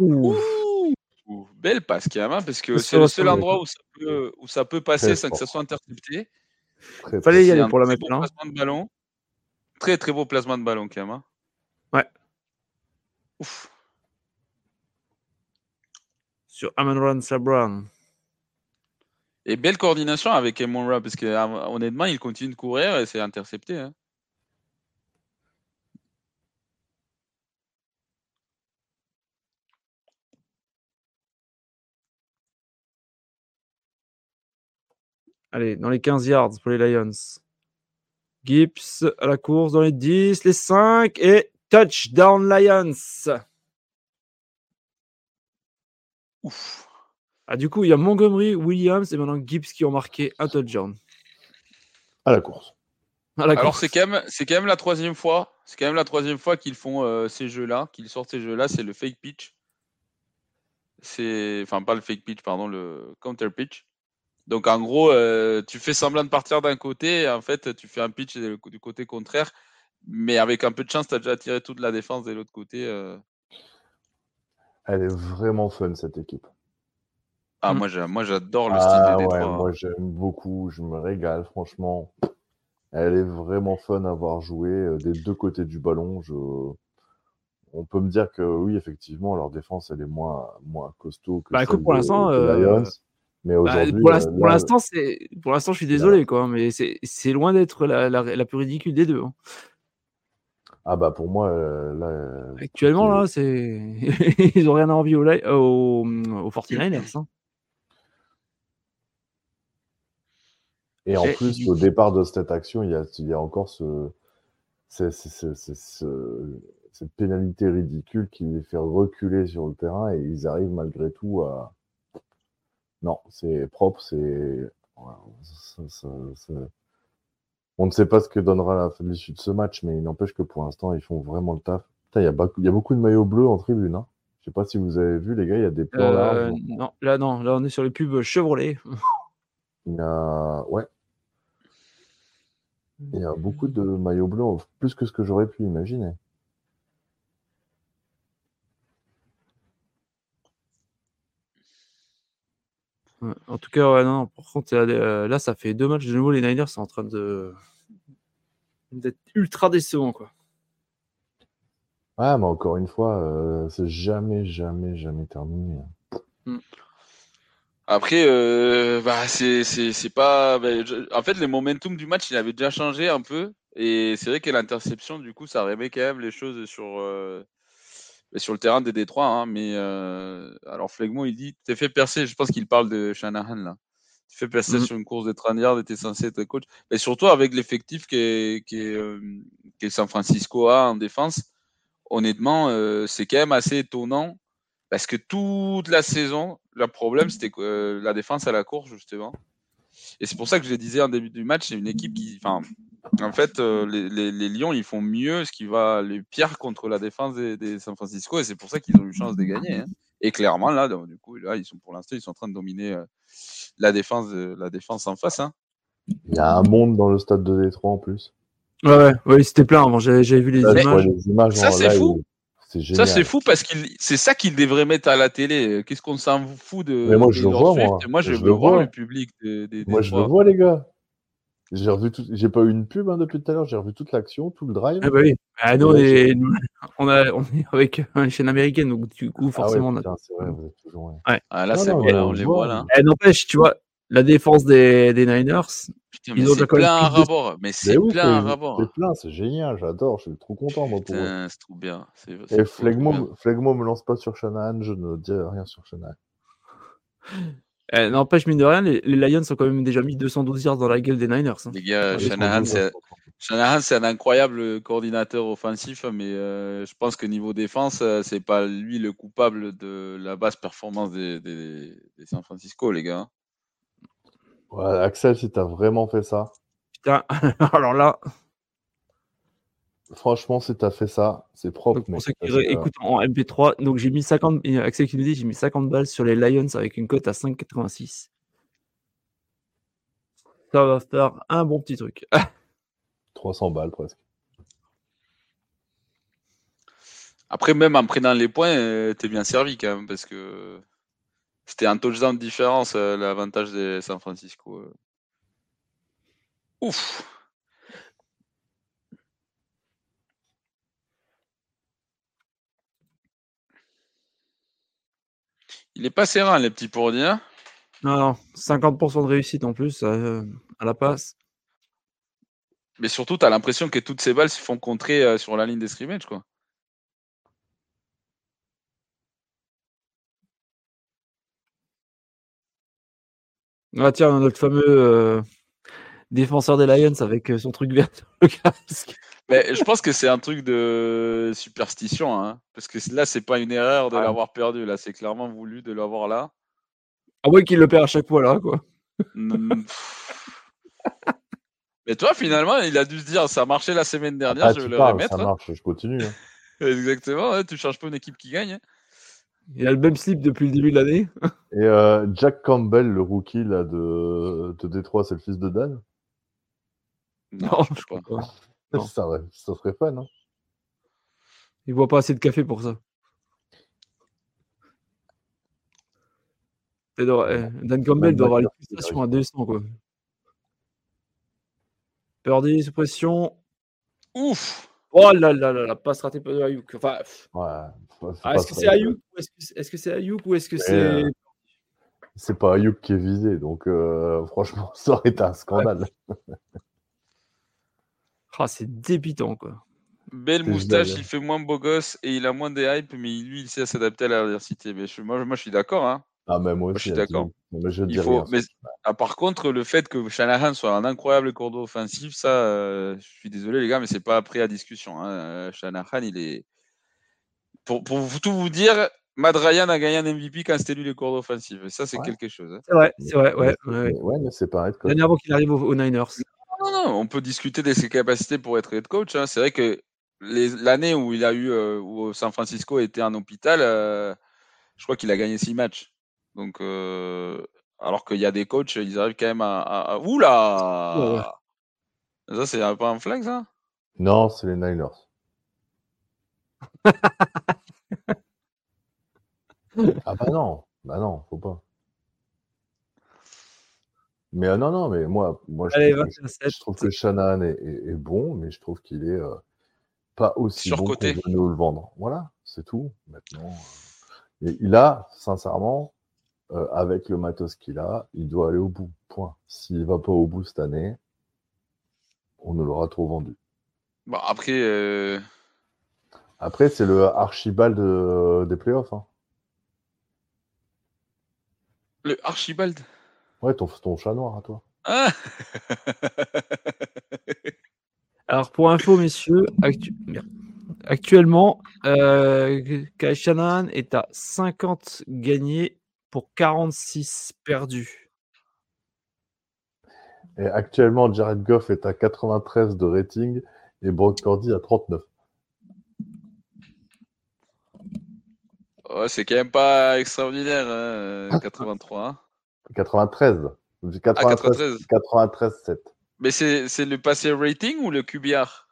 belle passe quand même, hein, parce que c'est le seul endroit où ça peut, où ça peut passer sans que ça soit intercepté. Il Fallait y aller pour la mettre là. de ballon. Très très beau placement de ballon quand même. Hein. Ouais. Ouf. Sur Amon Sabran. Et belle coordination avec Ra, parce que honnêtement, il continue de courir et c'est intercepté. Hein. Allez, dans les 15 yards pour les Lions. Gibbs à la course dans les 10, les 5 et touchdown Lions. Ouf. Ah, du coup, il y a Montgomery, Williams et maintenant Gibbs qui ont marqué un touchdown. À la course. Alors c'est quand même c'est quand même la troisième fois, c'est quand même la troisième fois qu'ils font euh, ces jeux-là, qu'ils sortent ces jeux-là, c'est le fake pitch. C'est enfin pas le fake pitch, pardon, le counter pitch. Donc en gros, euh, tu fais semblant de partir d'un côté, et en fait, tu fais un pitch du côté contraire, mais avec un peu de chance, tu as déjà tiré toute la défense de l'autre côté. Euh. Elle est vraiment fun cette équipe. Ah, mm. moi j'adore le style ah, des ouais, Moi j'aime beaucoup, je me régale, franchement. Elle est vraiment fun à voir jouer euh, des deux côtés du ballon. Je... On peut me dire que oui, effectivement, leur défense elle est moins, moins costaud que bah, écoute, pour l'instant, mais bah, aujourd'hui, pour euh, l'instant, c'est pour l'instant, je suis désolé, quoi, mais c'est loin d'être la, la, plus ridicule des deux. Hein. Ah bah pour moi, euh, là. Euh, Actuellement, là, c'est <laughs> ils ont rien à envier au, au, au 49ers. Hein. Et en plus, au départ de cette action, il y a, il y a encore ce, ce, cette pénalité ridicule qui les fait reculer sur le terrain et ils arrivent malgré tout à, non, c'est propre, c'est. On ne sait pas ce que donnera la fin de l'issue de ce match, mais il n'empêche que pour l'instant, ils font vraiment le taf. il y, a beaucoup de maillots bleus en tribune. Hein. Je sais pas si vous avez vu, les gars, il y a des plans là. Euh, non, là, non, là, on est sur les pubs Chevrolet. Il y a. Ouais. Il y a beaucoup de maillots bleus, plus que ce que j'aurais pu imaginer. En tout cas, ouais, non, par contre, euh, là, ça fait deux matchs de nouveau. Les Niners sont en train de d'être ultra décevants, quoi. Ouais, mais encore une fois, euh, c'est jamais, jamais, jamais terminé. Mm. Après, euh, bah, c'est pas. Bah, en fait, le momentum du match, il avait déjà changé un peu. Et c'est vrai que l'interception, du coup, ça remet quand même les choses sur, sur le terrain des Détroits. Hein, mais euh, alors Flegmo, il dit T'es fait percer. Je pense qu'il parle de Shanahan là. Tu fais percer mmh sur une course de 30 yards t'es censé être coach. Mais surtout avec l'effectif qui est, qui, est, euh, San Francisco a en défense, honnêtement, euh, c'est quand même assez étonnant parce que toute la saison, le problème c'était que la défense à la course justement. Et c'est pour ça que je le disais en début du match, c'est une équipe qui, enfin, en fait, euh, les, les, Lions, ils font mieux ce qui va les pire contre la défense des, San Francisco, et c'est pour ça qu'ils ont eu chance de gagner. Hein. Et clairement, là, du coup, là, ils sont pour l'instant, ils sont en train de dominer euh, la défense, la défense en face. Hein. Il y a un monde dans le stade de Détroit en plus. Ouais, ouais, c'était plein avant. J'avais vu les images. ça, c'est fou. Ça, c'est fou parce que c'est ça qu'ils devraient mettre à la télé. Qu'est-ce qu'on s'en fout de. Mais moi, je le vois, moi. moi. je, le vois, le public. moi, je le vois, les gars. J'ai revu tout... j'ai pas eu une pub hein, depuis tout à l'heure, j'ai revu toute l'action, tout le drive. Ah bah oui. Ah, nous, on, est... on, a... on est avec une chaîne américaine, donc du coup, forcément. Ah ouais, c'est vrai, vous êtes toujours. Ouais. Ah là, c'est bon, on les voit là. Eh, n'empêche, tu vois, la défense des, des Niners. Putain, ils ont c'est plein un rapport. Mais c'est plein un rapport. C'est plein, c'est génial, j'adore, je suis trop content. Moi, pour c'est trop bien. Et Flegmo, Flegmo me lance pas sur Shanahan, je ne dis rien sur Shanahan. <laughs> Eh, n'empêche, mine de rien, les, Lions ont quand même déjà mis 212 yards dans la gueule des Niners. Hein. Les gars, Shanahan, c'est un incroyable coordinateur offensif, mais euh, je pense que niveau défense, euh, c'est pas lui le coupable de la basse performance des, San Francisco, les gars. Ouais, Axel, si t'as vraiment fait ça. Putain, <laughs> alors là. Franchement, si tu as fait ça, c'est propre. pour ceux qui écoutent en MP3, donc j'ai mis 50, Axel qui nous dit, j'ai mis 50 balles sur les Lions avec une cote à 5,86. Ça va faire un bon petit truc. <laughs> 300 balles presque. Après, même en prenant les points, euh, t'es bien servi quand même, parce que C'était un touchdown de différence, l'avantage des San Francisco. Ouf Il est pas serein, les petits pour dire. Non, non, 50% de réussite en plus à la passe. Mais surtout, tu as l'impression que toutes ces balles se font contrer euh, sur la ligne des scrimmage, quoi. Ah tiens, notre fameux euh, défenseur des Lions avec euh, son truc vert sur le casque. Mais je pense que c'est un truc de superstition, hein, parce que là, c'est pas une erreur de l'avoir perdu, là, c'est clairement voulu de l'avoir là. Ah ouais, qu'il le perd à chaque fois là, quoi. Mais toi, finalement, il a dû se dire ça a marché la semaine dernière, ah, je vais le remettre. Ça marche, je continue. Hein. Exactement, tu changes pas une équipe qui gagne. Il a le même slip depuis le début de l'année. <laughs> Et euh, Jack Campbell, le rookie là, de, de Détroit, c'est le fils de Dan? Non, je crois pas. Ça, ça, serait fun. Hein. Il boit pas assez de café pour ça. Eh, Dan Campbell doit avoir les frustrations à 200, quoi. Purdy, suppression. Ouf Oh là là là là, passe raté de Ayuk. Enfin, ouais, ah, est-ce que c'est Ayuk ou est-ce que c'est Ayuk ou est-ce que c'est. Euh, c'est pas Ayuk qui est visé, donc euh, <laughs> franchement, ça aurait été un scandale. <laughs> ah, c'est débitant, quoi. Belle moustache, il fait moins beau gosse et il a moins de hype, mais lui, il sait s'adapter à l'adversité. Mais moi, moi, je suis d'accord. Hein. Ah, mais moi aussi. je suis d'accord. Il faut... mais... Ah, par contre, le fait que Shanahan soit un incroyable cordeau offensif, ça, euh, je suis désolé les gars, mais c'est pas après à discussion. Hein. Shanahan, il est. Pour, pour, tout vous dire, Matt Ryan a gagné un MVP quand c'était lui le cordeau offensif. ça, c'est quelque chose. Hein. C'est vrai, c'est vrai, ouais. Ouais, mais c'est pareil. Avant qu'il arrive aux, Niners. Non, non, on peut discuter de ses capacités pour être head coach. Hein. C'est vrai que l'année où il a eu, euh, où San Francisco était un hôpital, je crois qu'il a gagné six matchs. Donc, euh, alors qu'il y a des coachs, ils arrivent quand même à. Oula Ça, c'est pas un flag, ça? Non, c'est les Niners. Ah bah non, bah non, faut pas. Mais euh, non, non, mais moi, moi je, trouve, que, Shanahan est, bon, mais je trouve qu'il est euh, pas aussi bon qu'on nous le vendre. Voilà, c'est tout. Maintenant, il a, sincèrement, euh, avec le matos qu'il a, il doit aller au bout. Point. S'il va pas au bout cette année, on ne l'aura trop vendu. Bon, après. Euh, après, c'est le Archibald des playoffs. Hein. Le Archibald? Ouais, ton, ton chat noir à toi. Ah Alors, pour info, messieurs, actuellement, euh, Kai Shanahan est à 50 gagnés pour 46 perdus. Et actuellement, Jared Goff est à 93 de rating et Brock Purdy à 39. C'est quand même pas extraordinaire, 83. 93. 93. 93, 7. Mais c'est le passé rating ou le QBR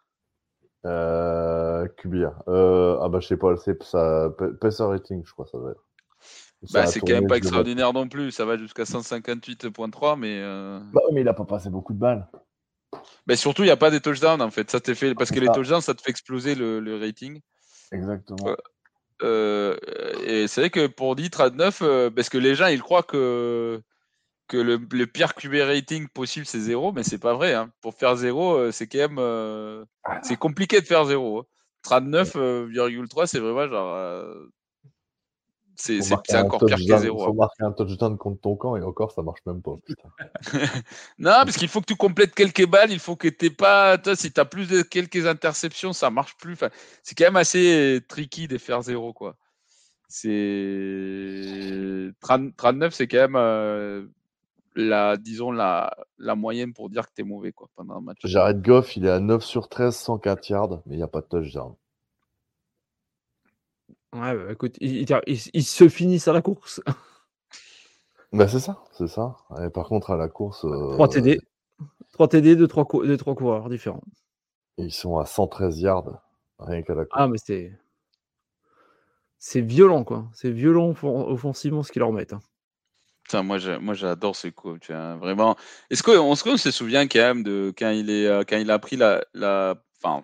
euh, QBR. Euh, ah bah je sais pas, c'est ça. Passer rating, je crois, ça va être. Bah, c'est quand même pas extraordinaire non plus. Ça va jusqu'à 158.3, mais. Euh... Bah, mais il a pas passé beaucoup de balles. Mais surtout, il n'y a pas des touchdowns en fait. Ça fait parce que les touchdowns, ça te fait exploser le, rating. Exactement. Euh, et c'est vrai que pour 10, 39, euh, parce que les gens ils croient que, que le, pire QB rating possible c'est 0, mais c'est pas vrai. Hein. Pour faire 0, euh, c'est quand même. Ah. C'est compliqué de faire 0. 39,3, hein. c'est vraiment genre. C'est encore pire que zéro. Il faut hein. marquer un touchdown contre ton camp et encore ça marche même pas. <laughs> non, parce qu'il faut que tu complètes quelques balles. Il faut que tu pas. Toi, si tu as plus de quelques interceptions, ça marche plus. Enfin, c'est quand même assez tricky de faire zéro. quoi. C'est 39, c'est quand même euh, la, disons, la, la moyenne pour dire que tu es mauvais quoi, pendant un match. J'arrête Goff, il est à 9 sur 13, 104 yards, mais il n'y a pas de touchdown. Ouais, bah, écoute, ils, se finissent à la course. <laughs> Bah, c'est ça, c'est ça. Et par contre, à la course. 3 TD. 3 TD de 3, de 3 coureurs différents. Ils sont à 113 yards, rien qu'à la course. Ah, mais c'est. C'est violent, quoi. C'est violent offensivement ce qu'ils leur mettent. Hein. moi, moi j'adore ce coach. Hein, vraiment. Est-ce qu'on se souvient quand même de quand il, est, euh, quand il a pris la, la, enfin,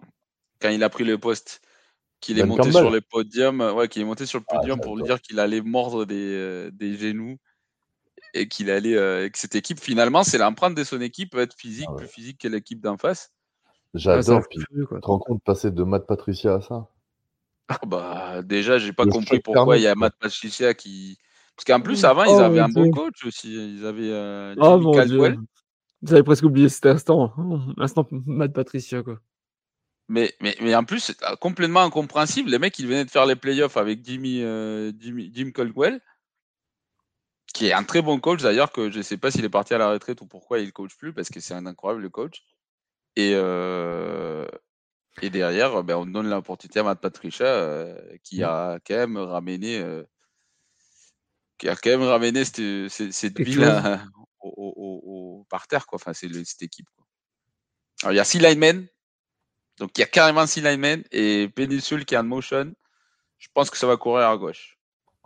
quand il a pris le poste, qu'il est monté sur le podium, ouais, qu'il est monté sur le ah, podium pour lui dire qu'il allait mordre des, euh, des genoux et qu'il allait, euh, que cette équipe finalement, c'est l'empreinte de son équipe peut être physique, ah plus physique que l'équipe d'en face. J'adore. tu te rends compte de passer de Matt Patricia à ça? Ah, Bah déjà, j'ai pas compris pourquoi il y a Matt Patricia qui parce qu'en plus, avant, ils oh, avaient un bon coach aussi. Ils avaient euh, oh, mon Caldwell. J'avais presque oublié cet instant. Instant Matt Patricia, quoi. Mais, mais, mais en plus, c'est euh, complètement incompréhensible. Les mecs, ils venaient de faire les playoffs avec Jimmy, euh, Jim Caldwell, qui est un très bon coach d'ailleurs, que je ne sais pas s'il est parti à la retraite ou pourquoi il ne coach plus, parce que c'est un incroyable coach. Et, euh, et derrière, ben, on donne l'opportunité à Matt Patricia, euh, qui a quand même ramené qui a quand même ramené cette, cette, ville au, par terre, quoi. Enfin, c'est cette équipe. Quoi. Alors, il y a six linemen. Donc, il y a carrément six linemen et Peninsul qui est en motion. Je pense que ça va courir à gauche.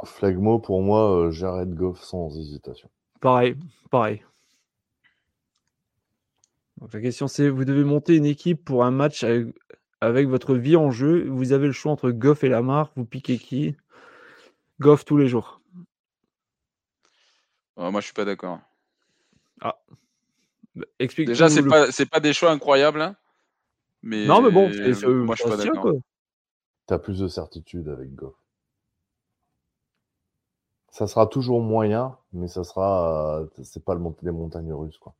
Flagmo, pour moi, euh, Jared Goff sans hésitation. Pareil, pareil. Donc, la question, c'est vous devez monter une équipe pour un match avec, avec, votre vie en jeu. Vous avez le choix entre Goff et Lamar. Vous piquez qui? Goff tous les jours. Euh, moi, je suis pas d'accord. Ah. Bah, explique Déjà, c'est pas, pas des choix incroyables. Hein, mais... Non, mais bon, moi, je suis pas d'accord. Tu as plus de certitude avec Goff. Ça sera toujours moyen, mais ça sera. C'est pas le mont les montagnes russes, quoi.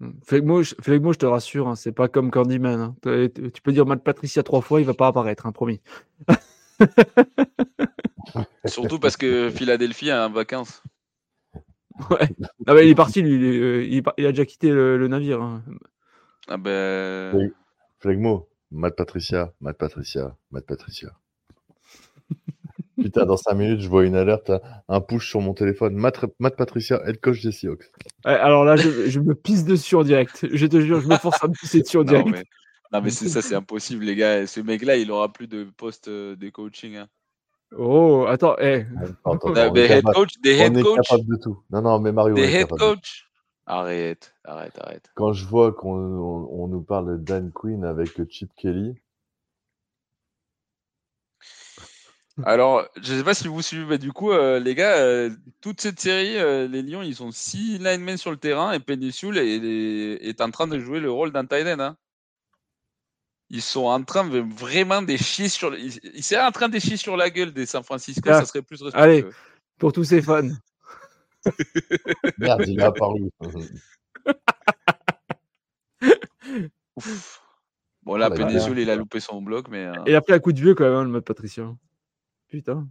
Hmm. Flegmo, je, je te rassure, hein, c'est pas comme Candyman. Hein. Tu peux dire Matt Patricia trois fois, il va pas apparaître, hein, promis. <laughs> Surtout parce que Philadelphie a un vacances. Ouais. Ah bah, il est parti, lui. Il, il, a déjà quitté le, navire. Hein. Ah ben. Flegmo, Matt Patricia, Matt Patricia, Matt Patricia. <laughs> Putain, dans 5 minutes, je vois une alerte, un push sur mon téléphone. Matt, Matt Patricia, head coach des Seahawks. Ouais, alors là, je, je, me pisse dessus en direct. Je te jure, je me force à me pisser dessus en direct. Non, mais, non, mais c'est ça, c'est impossible, les gars. Ce mec-là, il aura plus de poste euh, de coaching. Hein. Oh, attends, eh. des head coach, des head on coach. Est capable de tout. Non, non, mais Mario. Des head coach. Arrête, arrête, arrête. Quand je vois qu'on on, nous parle de Dan Quinn avec Chip Kelly. Alors, je ne sais pas si vous suivez, mais du coup, euh, les gars, euh, toute cette série, euh, les Lions, ils ont six linemen sur le terrain et Peninsul est, est, en train de jouer le rôle d'un tight end. Hein ils sont en train de vraiment de chier sur. Ils, sont en train de chier sur la gueule des San Francisco, ah, ça serait plus respectueux. Allez, pour tous ces fans. Merde, il est apparu. <laughs> Bon, là, ah, il a loupé son bloc, mais. Euh... Il a pris un coup de vieux quand même, hein, le mode Patricia. Putain.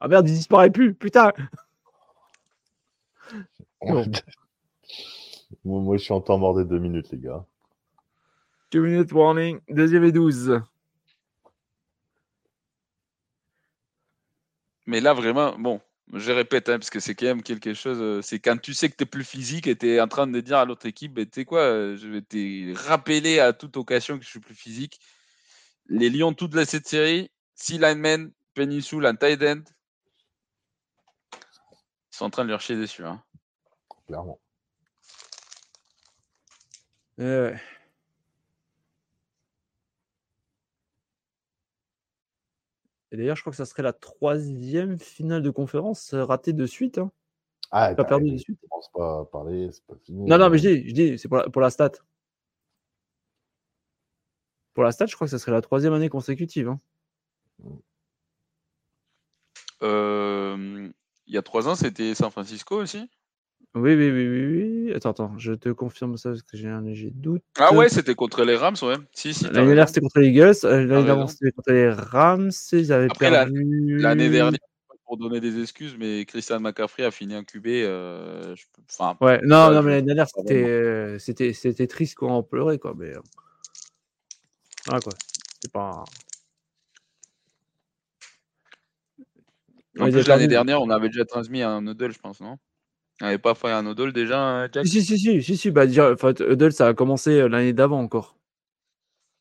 Ah merde, il disparaît plus, putain. <laughs> Moi, je suis en temps mort des deux minutes, les gars. 2 minutes warning, deuxième et 12. Mais là, vraiment, bon, je répète, hein, parce que c'est quand même quelque chose. Euh, c'est quand tu sais que tu es plus physique et tu es en train de dire à l'autre équipe, ben, tu sais quoi, euh, je vais te rappeler à toute occasion que je suis plus physique. Les Lions, toute la, cette série, 6 linemen, Peninsul, un tight end, ils sont en train de leur chier dessus. Hein. Clairement. Euh... Et d'ailleurs, je crois que ça serait la troisième finale de conférence euh, ratée de suite. Hein. Ah, pas perdu de suite. Je pense pas parler, c'est pas fini. Non, non, mais je dis, je dis c'est pour la, pour la stat. Pour la stat, je crois que ça serait la troisième année consécutive. Hein. Euh, il y a trois ans, c'était San Francisco aussi? Oui, oui, oui, oui, oui. Attends, attends, je te confirme ça parce que j'ai un léger doute. Ah ouais, c'était contre les Rams, ouais. Si, si, L'année dernière, c'était contre les Eagles. Euh, l'année d'avant, c'était contre les Rams. Ils avaient Après, perdu. L'année dernière, pour donner des excuses, mais Christian McCaffrey a fini un QB. Euh, enfin, ouais, non, non, mais l'année dernière, c'était, euh, c'était, c'était triste quoi, on pleurait, quoi. Mais voilà, quoi. C'est pas. En plus, l'année dernière, on avait déjà transmis un Nodel, je pense, non? on n'avait pas fait un Odol déjà, hein, Jack? Si, si, si, si, si bah, déjà, Odol, ça a commencé euh, l'année d'avant encore.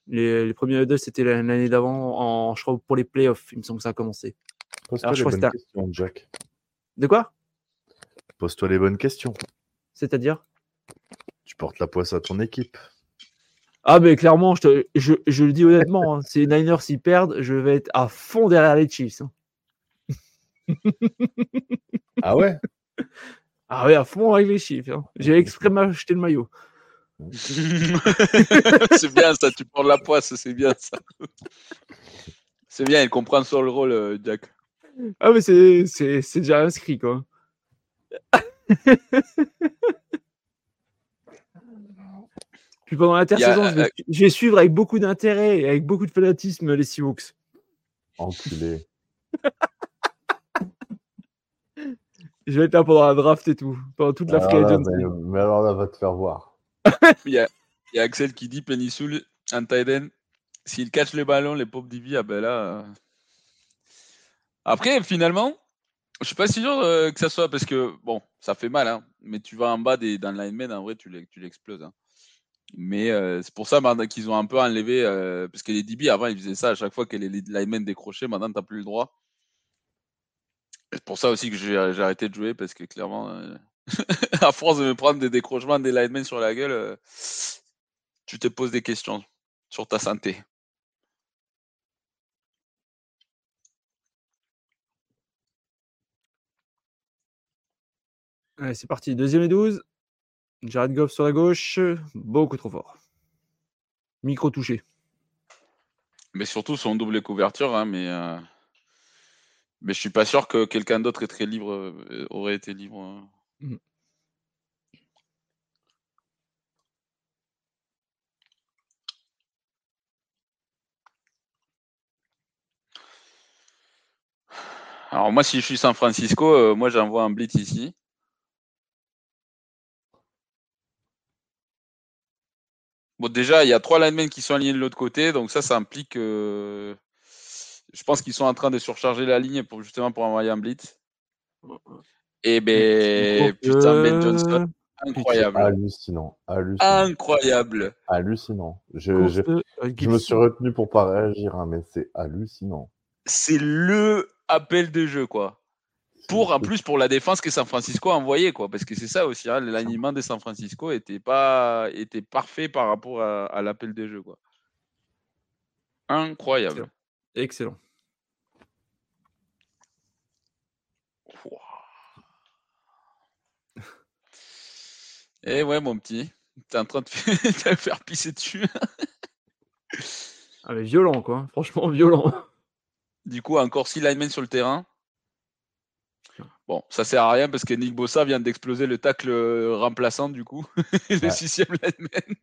Les, premiers Odol, c'était l'année d'avant, en, je crois, pour les playoffs, il me semble que ça a commencé. Alors, je crois que Jack. De quoi? Pose-toi les bonnes questions. C'est-à-dire? Tu portes la poisse à ton équipe. Ah, mais clairement, je, je, je le dis honnêtement, hein, si les Niners s'y perdent, je vais être à fond derrière les Chiefs. Hein. ah ouais? <laughs> Ah ouais, à fond avec les. Hein. J'ai extrêmement acheté le maillot. <laughs> c'est bien ça, tu portes la poisse, c'est bien ça. C'est bien, il comprend sur le rôle, euh, Jack. Ah, mais c'est déjà inscrit, quoi. <laughs> Puis pendant l'intersaison, je, vais, je vais suivre avec beaucoup d'intérêt et avec beaucoup de fanatisme les Seahawks. Enculé. <laughs> je vais être là pendant la draft et tout, pendant toute la free ah, mais, mais, alors là, va te faire voir. <laughs> il, y a, il, y a, Axel qui dit Penissoul, un tight s'il catch le ballon, les pauvres Divi, ah ben là. Euh. Après, finalement, je suis pas si sûr euh, que ça soit parce que, bon, ça fait mal, hein, mais tu vas en bas des, dans le lineman, en vrai, tu l'exploses. Hein. Mais euh, c'est pour ça qu'ils ont un peu enlevé, euh, parce que les DB avant ils faisaient ça à chaque fois que les linemen décrochaient, maintenant t'as plus le droit. C'est pour ça aussi que j'ai arrêté de jouer, parce que clairement, euh, <laughs> à force de me prendre des décrochements des linemen sur la gueule, tu te poses des questions sur ta santé. Allez, c'est parti, deuxième et 12. Jared Goff sur la gauche, beaucoup trop fort. Micro touché. Mais surtout son double couverture, hein, mais, euh... mais je suis pas sûr que quelqu'un d'autre très libre, euh, aurait été libre. Hein. Mm. Alors moi, si je suis San Francisco, euh, moi j'envoie un blitz ici. Bon, déjà, il y a trois linemen qui sont alignés de l'autre côté, donc ça, ça implique. Je pense qu'ils sont en train de surcharger la ligne pour justement pour envoyer un blitz. Et ben, putain, Ben Johnson, incroyable. Hallucinant, hallucinant. Incroyable. Hallucinant. Je, je, je, me suis retenu pour pas réagir, hein, mais c'est hallucinant. C'est le appel de jeu, quoi pour en plus pour la défense que San Francisco a envoyé quoi parce que c'est ça aussi hein, l'animement de San Francisco était pas était parfait par rapport à, l'appel des jeux quoi incroyable excellent, eh ouais mon petit. T'es en train <laughs> de faire pisser dessus. Ah mais violent quoi. Franchement violent. Du coup encore six linemen sur le terrain. Bon, ça sert à rien parce que Nick Bossa vient d'exploser le tacle euh, remplaçant du coup, <laughs> le sixième lineman.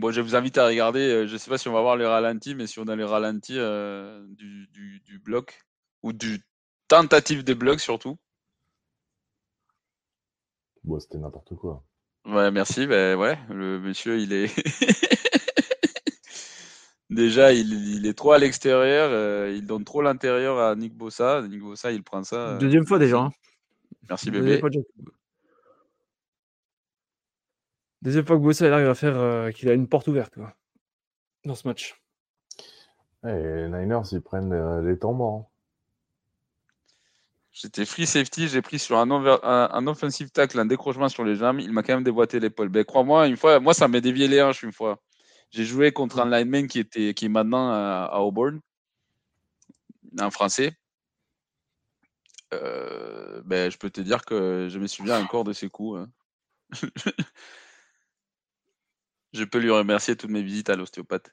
Bon, je vous invite à regarder, euh, je ne sais pas si on va voir les ralentis, mais si on a les ralentis euh, du, du, bloc, ou du tentative de bloc surtout. Bon, c'était n'importe quoi. Ouais, merci. Ben ouais, le monsieur, il est. <laughs> Déjà, il, est trop à l'extérieur, euh, il donne trop l'intérieur à Nick Bossa. Nick Bossa, il prend ça. Euh, Deuxième fois déjà. Hein. Merci bébé. Deuxième fois, que Bossa il arrive à faire euh, qu'il a une porte ouverte dans ce match. les Niners, ils prennent les temps morts. J'étais free safety, j'ai pris sur un, un, offensive tackle, un décrochement sur les jambes. Il m'a quand même déboîté l'épaule. Ben, crois-moi, une fois, moi, ça m'a dévié les hanches une fois. J'ai joué contre un lineman qui, était, qui est maintenant à, Auburn, un Français. Euh, ben, je peux te dire que je me souviens encore de ses coups. Hein. <laughs> je peux lui remercier toutes mes visites à l'ostéopathe.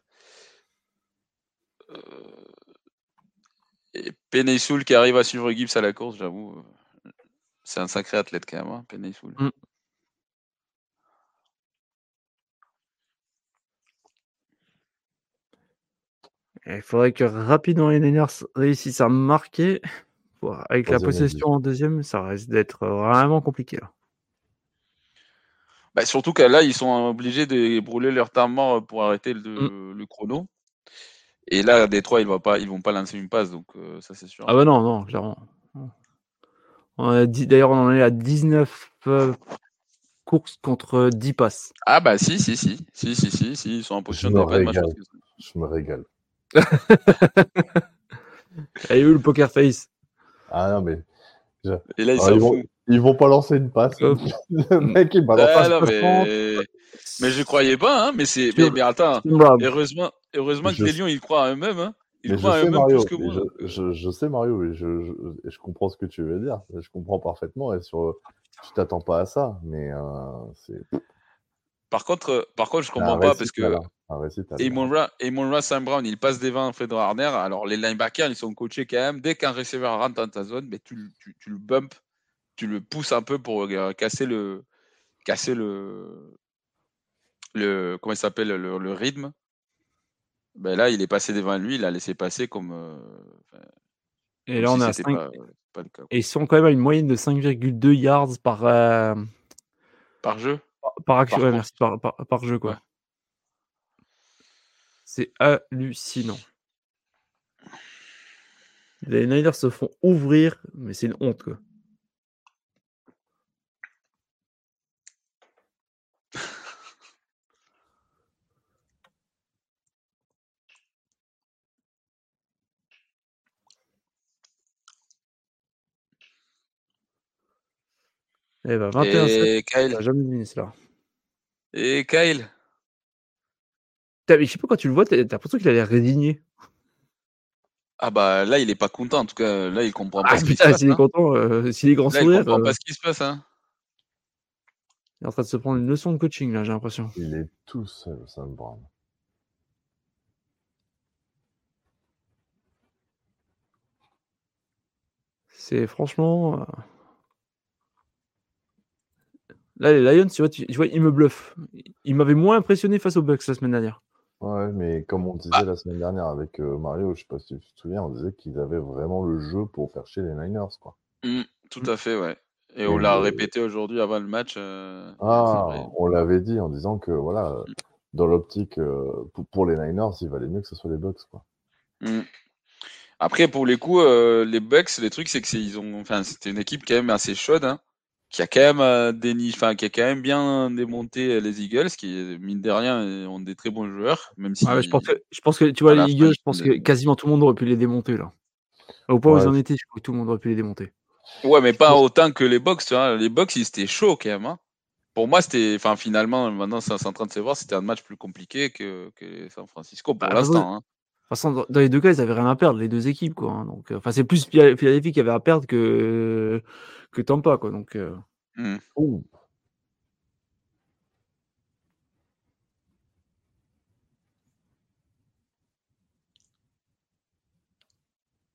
Euh, et Peneisoul qui arrive à suivre Gibbs à la course, j'avoue, euh, c'est un sacré athlète quand même, hein. Mm. Il faudrait que rapidement les Niners réussissent à marquer. Avec la possession en deuxième, ça risque d'être vraiment compliqué. Bah, surtout que là, ils sont obligés de brûler leur temps mort pour arrêter le, mm. chrono. Et là, Détroit, ils ne vont pas lancer une passe, donc euh, ça c'est sûr. Ah bah non, non, clairement. D'ailleurs, on en est à 19 euh, courses contre 10 passes. Ah bah si, si, si, si, si, si, ils sont en position de Je me régale. <laughs> Et où le poker face? Ah non, mais. Et là, ils, ah, vont... ils, vont... pas lancer une passe. <laughs> le mec, il balance ah, non, mais... mais je croyais pas, hein. Mais, c'est... Mais, mais, attends, heureusement, heureusement que les Lions, ils croient à eux-mêmes. Hein. Ils mais croient à eux-mêmes Mario, plus que moi. Je, je, je, sais, Mario, et je, je, je, comprends ce que tu veux dire. Je comprends parfaitement. Et sur... tu t'attends pas à ça. Mais euh, c'est. Par contre, par contre, je comprends pas parce que et mon Sam Brown, il passe des 20 Fred Warner. Alors, les linebackers, ils sont coachés quand même. Dès qu'un receveur rentre dans ta zone, mais tu, tu, tu, le bump, tu le pousses un peu pour euh, casser le. Casser le. le comment il s'appelle le, le, rythme. Ben là, il est passé devant lui, il a laissé passer comme. Euh, et là, on a 5... pas, pas Et ils sont quand même à une moyenne de 5,2 yards par. Euh... Par jeu? par, action, ouais, merci, par, par, par, jeu, quoi. C'est hallucinant. Les Niners se font ouvrir, mais c'est une honte, quoi. Eh ben, 21 Et Kyle. jamais deviné cela. Et Kyle. Je sais pas quand tu le vois, t'as l'impression qu'il a l'air résigné. Ah bah là, il est pas content. En tout cas, là, il comprend pas ah, ce qui se passe. S'il est hein. content, euh, s'il est grand là, sourire. Il comprend euh... pas ce qui se passe. Hein. Il est en train de se prendre une leçon de coaching, là, j'ai l'impression. Il est tout seul, Sam Brown. C'est franchement. Euh, là, les Lions, tu vois, tu, vois ils me bluffent. Ils m'avaient moins impressionné face aux Bucks la semaine dernière. Ouais, mais comme on disait ah. la semaine dernière avec euh, Mario, je sais pas si tu te souviens, on disait qu'ils avaient vraiment le jeu pour faire chier les Niners, quoi. Mmh, tout à fait, ouais. Et, Et on l'a répété aujourd'hui avant le match. Euh, ah, on l'avait dit en disant que voilà, mmh. dans l'optique euh, pour, pour, les Niners, il valait mieux que ce soit les Bucks, quoi. Mmh. Après, pour les coups, euh, les Bucks, les trucs, c'est que ils ont, enfin, c'était une équipe quand même assez chaude, hein, qui a quand même euh, déni... enfin, qui a quand même bien démonté les Eagles, qui mine de rien ont des très bons joueurs, même si. Ouais, je, pense que, je pense que tu vois les Eagles, je pense que quasiment tout le monde aurait pu les démonter là. Au point où ils en étaient, je crois que tout le monde aurait pu les démonter. Ouais, mais pas autant que les vois. Les Bucks, ils étaient chauds quand même. Hein. Pour moi, c'était, enfin, finalement, maintenant, c'est en train de se voir, c'était un match plus compliqué que, que San Francisco pour bah, l'instant. Hein. De toute façon, dans les deux cas, ils avaient rien à perdre, les deux équipes, quoi. Hein, donc, enfin, c'est plus Philadelphie qui avait à perdre que que Tampa, quoi. Donc. Euh... Mmh. Oh.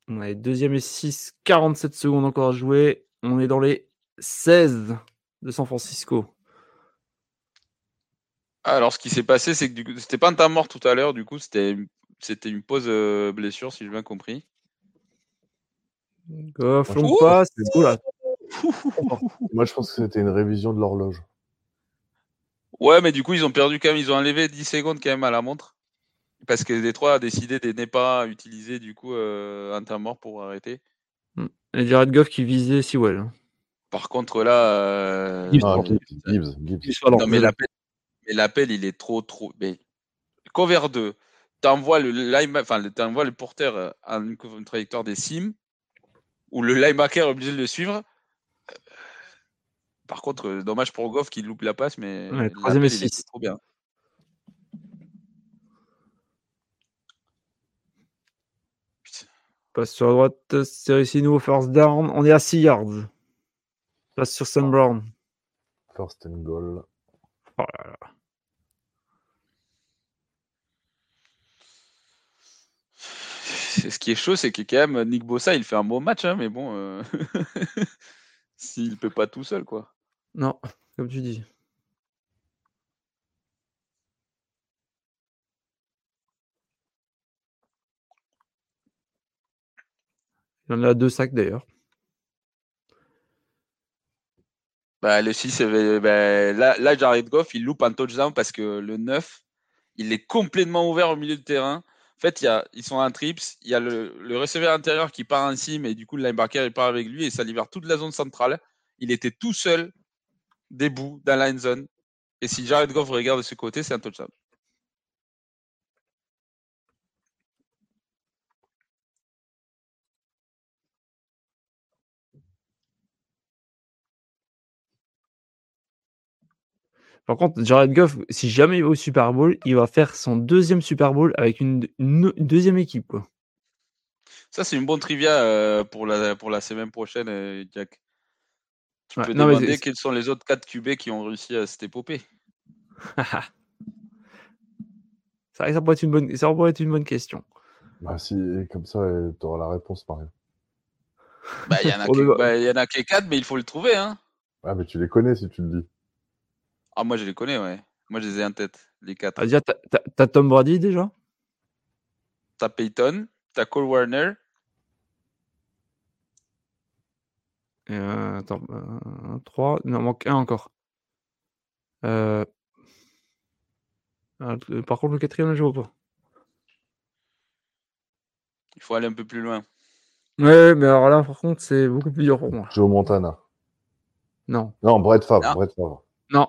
On est deuxième et 6, 47 secondes encore à jouer. On est dans les 16 de San Francisco. Alors, ce qui s'est passé, c'est que c'était pas un temps mort tout à l'heure, du coup, c'était c'était une pause euh, blessure, si j'ai bien compris. C'est là. Moi, je pense que c'était une révision de l'horloge. Ouais, mais du coup, ils ont perdu quand même, ils ont enlevé 10 secondes quand même à la montre. Parce que Détroit a décidé de ne pas utiliser du coup euh, un temps mort pour arrêter. Hmm. Et Jared Goff qui visait Sewell. Hein. Par contre, là. Euh... Ah, Gibbs, Gibbs, Non, mais l'appel, il est trop, trop. Mais... Cover 2 t'envoies le, enfin, le porteur en une, trajectoire des sims, où le linebacker est obligé de le suivre. Euh, par contre, euh, dommage pour Goff qui loupe la passe, mais ouais, troisième et six. trop bien. Passe sur la droite, c'est réussi nous first down. On est à 6 yards. Passe sur Sam Brown. First and goal. Oh là là. ce qui est chaud, c'est que quand même Nick Bossa, il fait un beau match, hein, mais bon, euh... <laughs> s'il peut pas tout seul, quoi. Non, comme tu dis. Il en a deux sacs d'ailleurs. Bah, le 6, bah, là, là, Jared Goff, il loupe un touchdown parce que le 9, il est complètement ouvert au milieu de terrain fait, y a, ils sont en trips. Il y a le, le, receveur intérieur qui part ainsi, mais du coup, le linebacker, il part avec lui et ça libère toute la zone centrale. Il était tout seul, des bouts dans la zone. Et si Jared Goff regarde de ce côté, c'est un touchdown. Par contre, Jared Goff, si jamais il va au Super Bowl, il va faire son deuxième Super Bowl avec une, deuxième équipe. Quoi. Ça, c'est une bonne trivia euh, pour, la, pour la semaine prochaine, euh, Jack. Tu peux demander quels sont les autres 4 QB qui ont réussi à cette épopée. <laughs> ça, ça, pourrait être une bonne, ça pourrait être une bonne question. Bah, si, comme ça, tu auras la réponse, pareil. <laughs> Bah, il y en a, que, bah, y en a 4, mais il faut le trouver. Hein. Ah, mais tu les connais si tu le dis. Ah, moi, je les connais, ouais. Moi, je les ai en tête, les 4. Ah, t'as Tom Brady déjà? T'as Peyton, t'as Cole Warner. Euh, attends, euh, 3, il en manque un encore. Euh... Ah, par contre, le quatrième, je vois pas. Il faut aller un peu plus loin. Ouais, mais alors là, par contre, c'est beaucoup plus dur pour moi. Joe Montana. Non. Non, Brett Favre. Brett Favre. Non,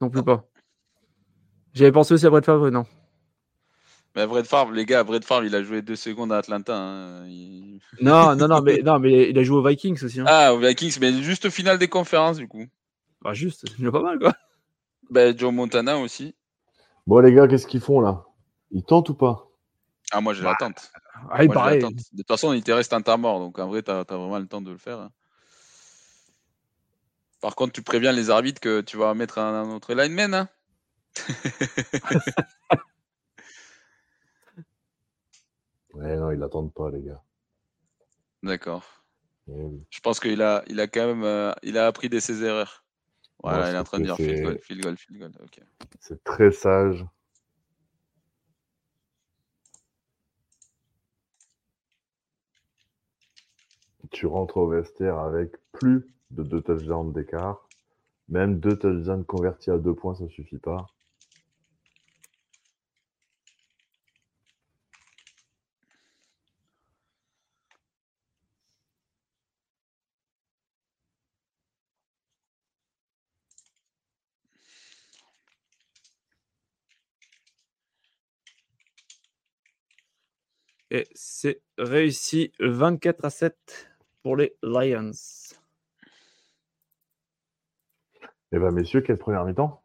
non plus pas. J'avais pensé aussi à Brett Favre, non. Mais Brett Favre, les gars, Brett Favre, il a joué deux secondes à Atlanta. Hein. Non, non, non, <laughs> mais, non, mais il a joué aux Vikings aussi. Hein. Ah, aux Vikings, mais juste au final des conférences, du coup. Bah, juste, il a pas mal, quoi. Ben, Joe Montana aussi. Bon, les gars, qu'est-ce qu'ils font là? Ils tentent ou pas? Ah, moi, j'ai bah, l'attente. Ah, il paraît. De toute façon, il te reste un temps mort, donc en vrai, tu as, vraiment le temps de le faire. Hein. Par contre, tu préviens les arbitres que tu vas mettre un, autre lineman. <laughs> <laughs> Hein ouais, non, ils l'attendent pas, les gars. D'accord. Je pense qu'il a, il a quand même euh, il a appris de ses erreurs. Voilà, il est en train de dire field goal, field goal, field goal. C'est très sage. Tu rentres au vestiaire avec plus de deux touchdowns d'écart. Même deux touchdowns convertis à deux points, ça suffit pas. Et c'est réussi 24 à 7 pour les Lions. Eh bien, messieurs, quelle première mi-temps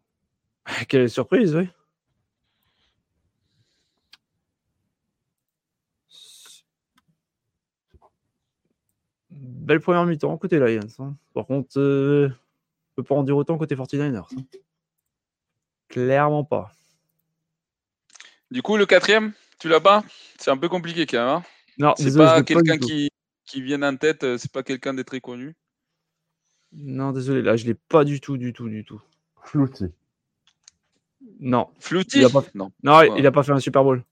Quelle surprise, oui. Belle première mi-temps côté Lions. Hein. Par contre, euh, ne peut pas en dire autant côté 49ers. Hein. Clairement pas. Du coup, le quatrième, tu l'as pas? C'est un peu compliqué quand même. Hein non, c'est pas quelqu'un qui, qui vient en tête, euh, c'est pas quelqu'un de très connu. Non, désolé, là, je l'ai pas du tout, du tout, du tout. Flouty. Non. Flouty Non, non il n'a pas fait un Super Bowl.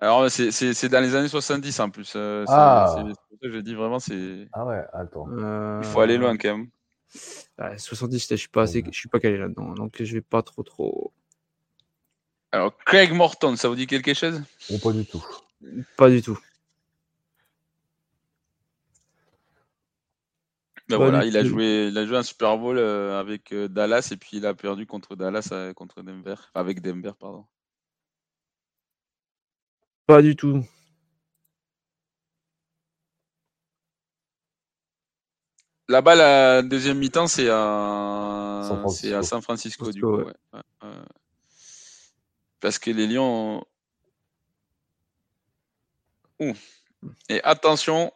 Alors, c'est dans les années 70 en plus. Euh, ah. C'est pour ça que je dis vraiment, c'est. Ah ouais, attends. Il faut aller loin quand même. 70, je suis pas assez, je suis pas calé là-dedans, donc je vais pas trop trop. Alors, Craig Morton, ça vous dit quelque chose? Oh, Pas du tout. Pas du tout. Ben voilà, il a, joué, il a joué un Super Bowl euh, avec euh, Dallas et puis il a perdu contre Dallas, euh, contre Denver, avec Denver, pardon. Pas du tout. Là-bas, la deuxième mi-temps, c'est à... à San Francisco, du coup. Parce que les Lions. Et attention,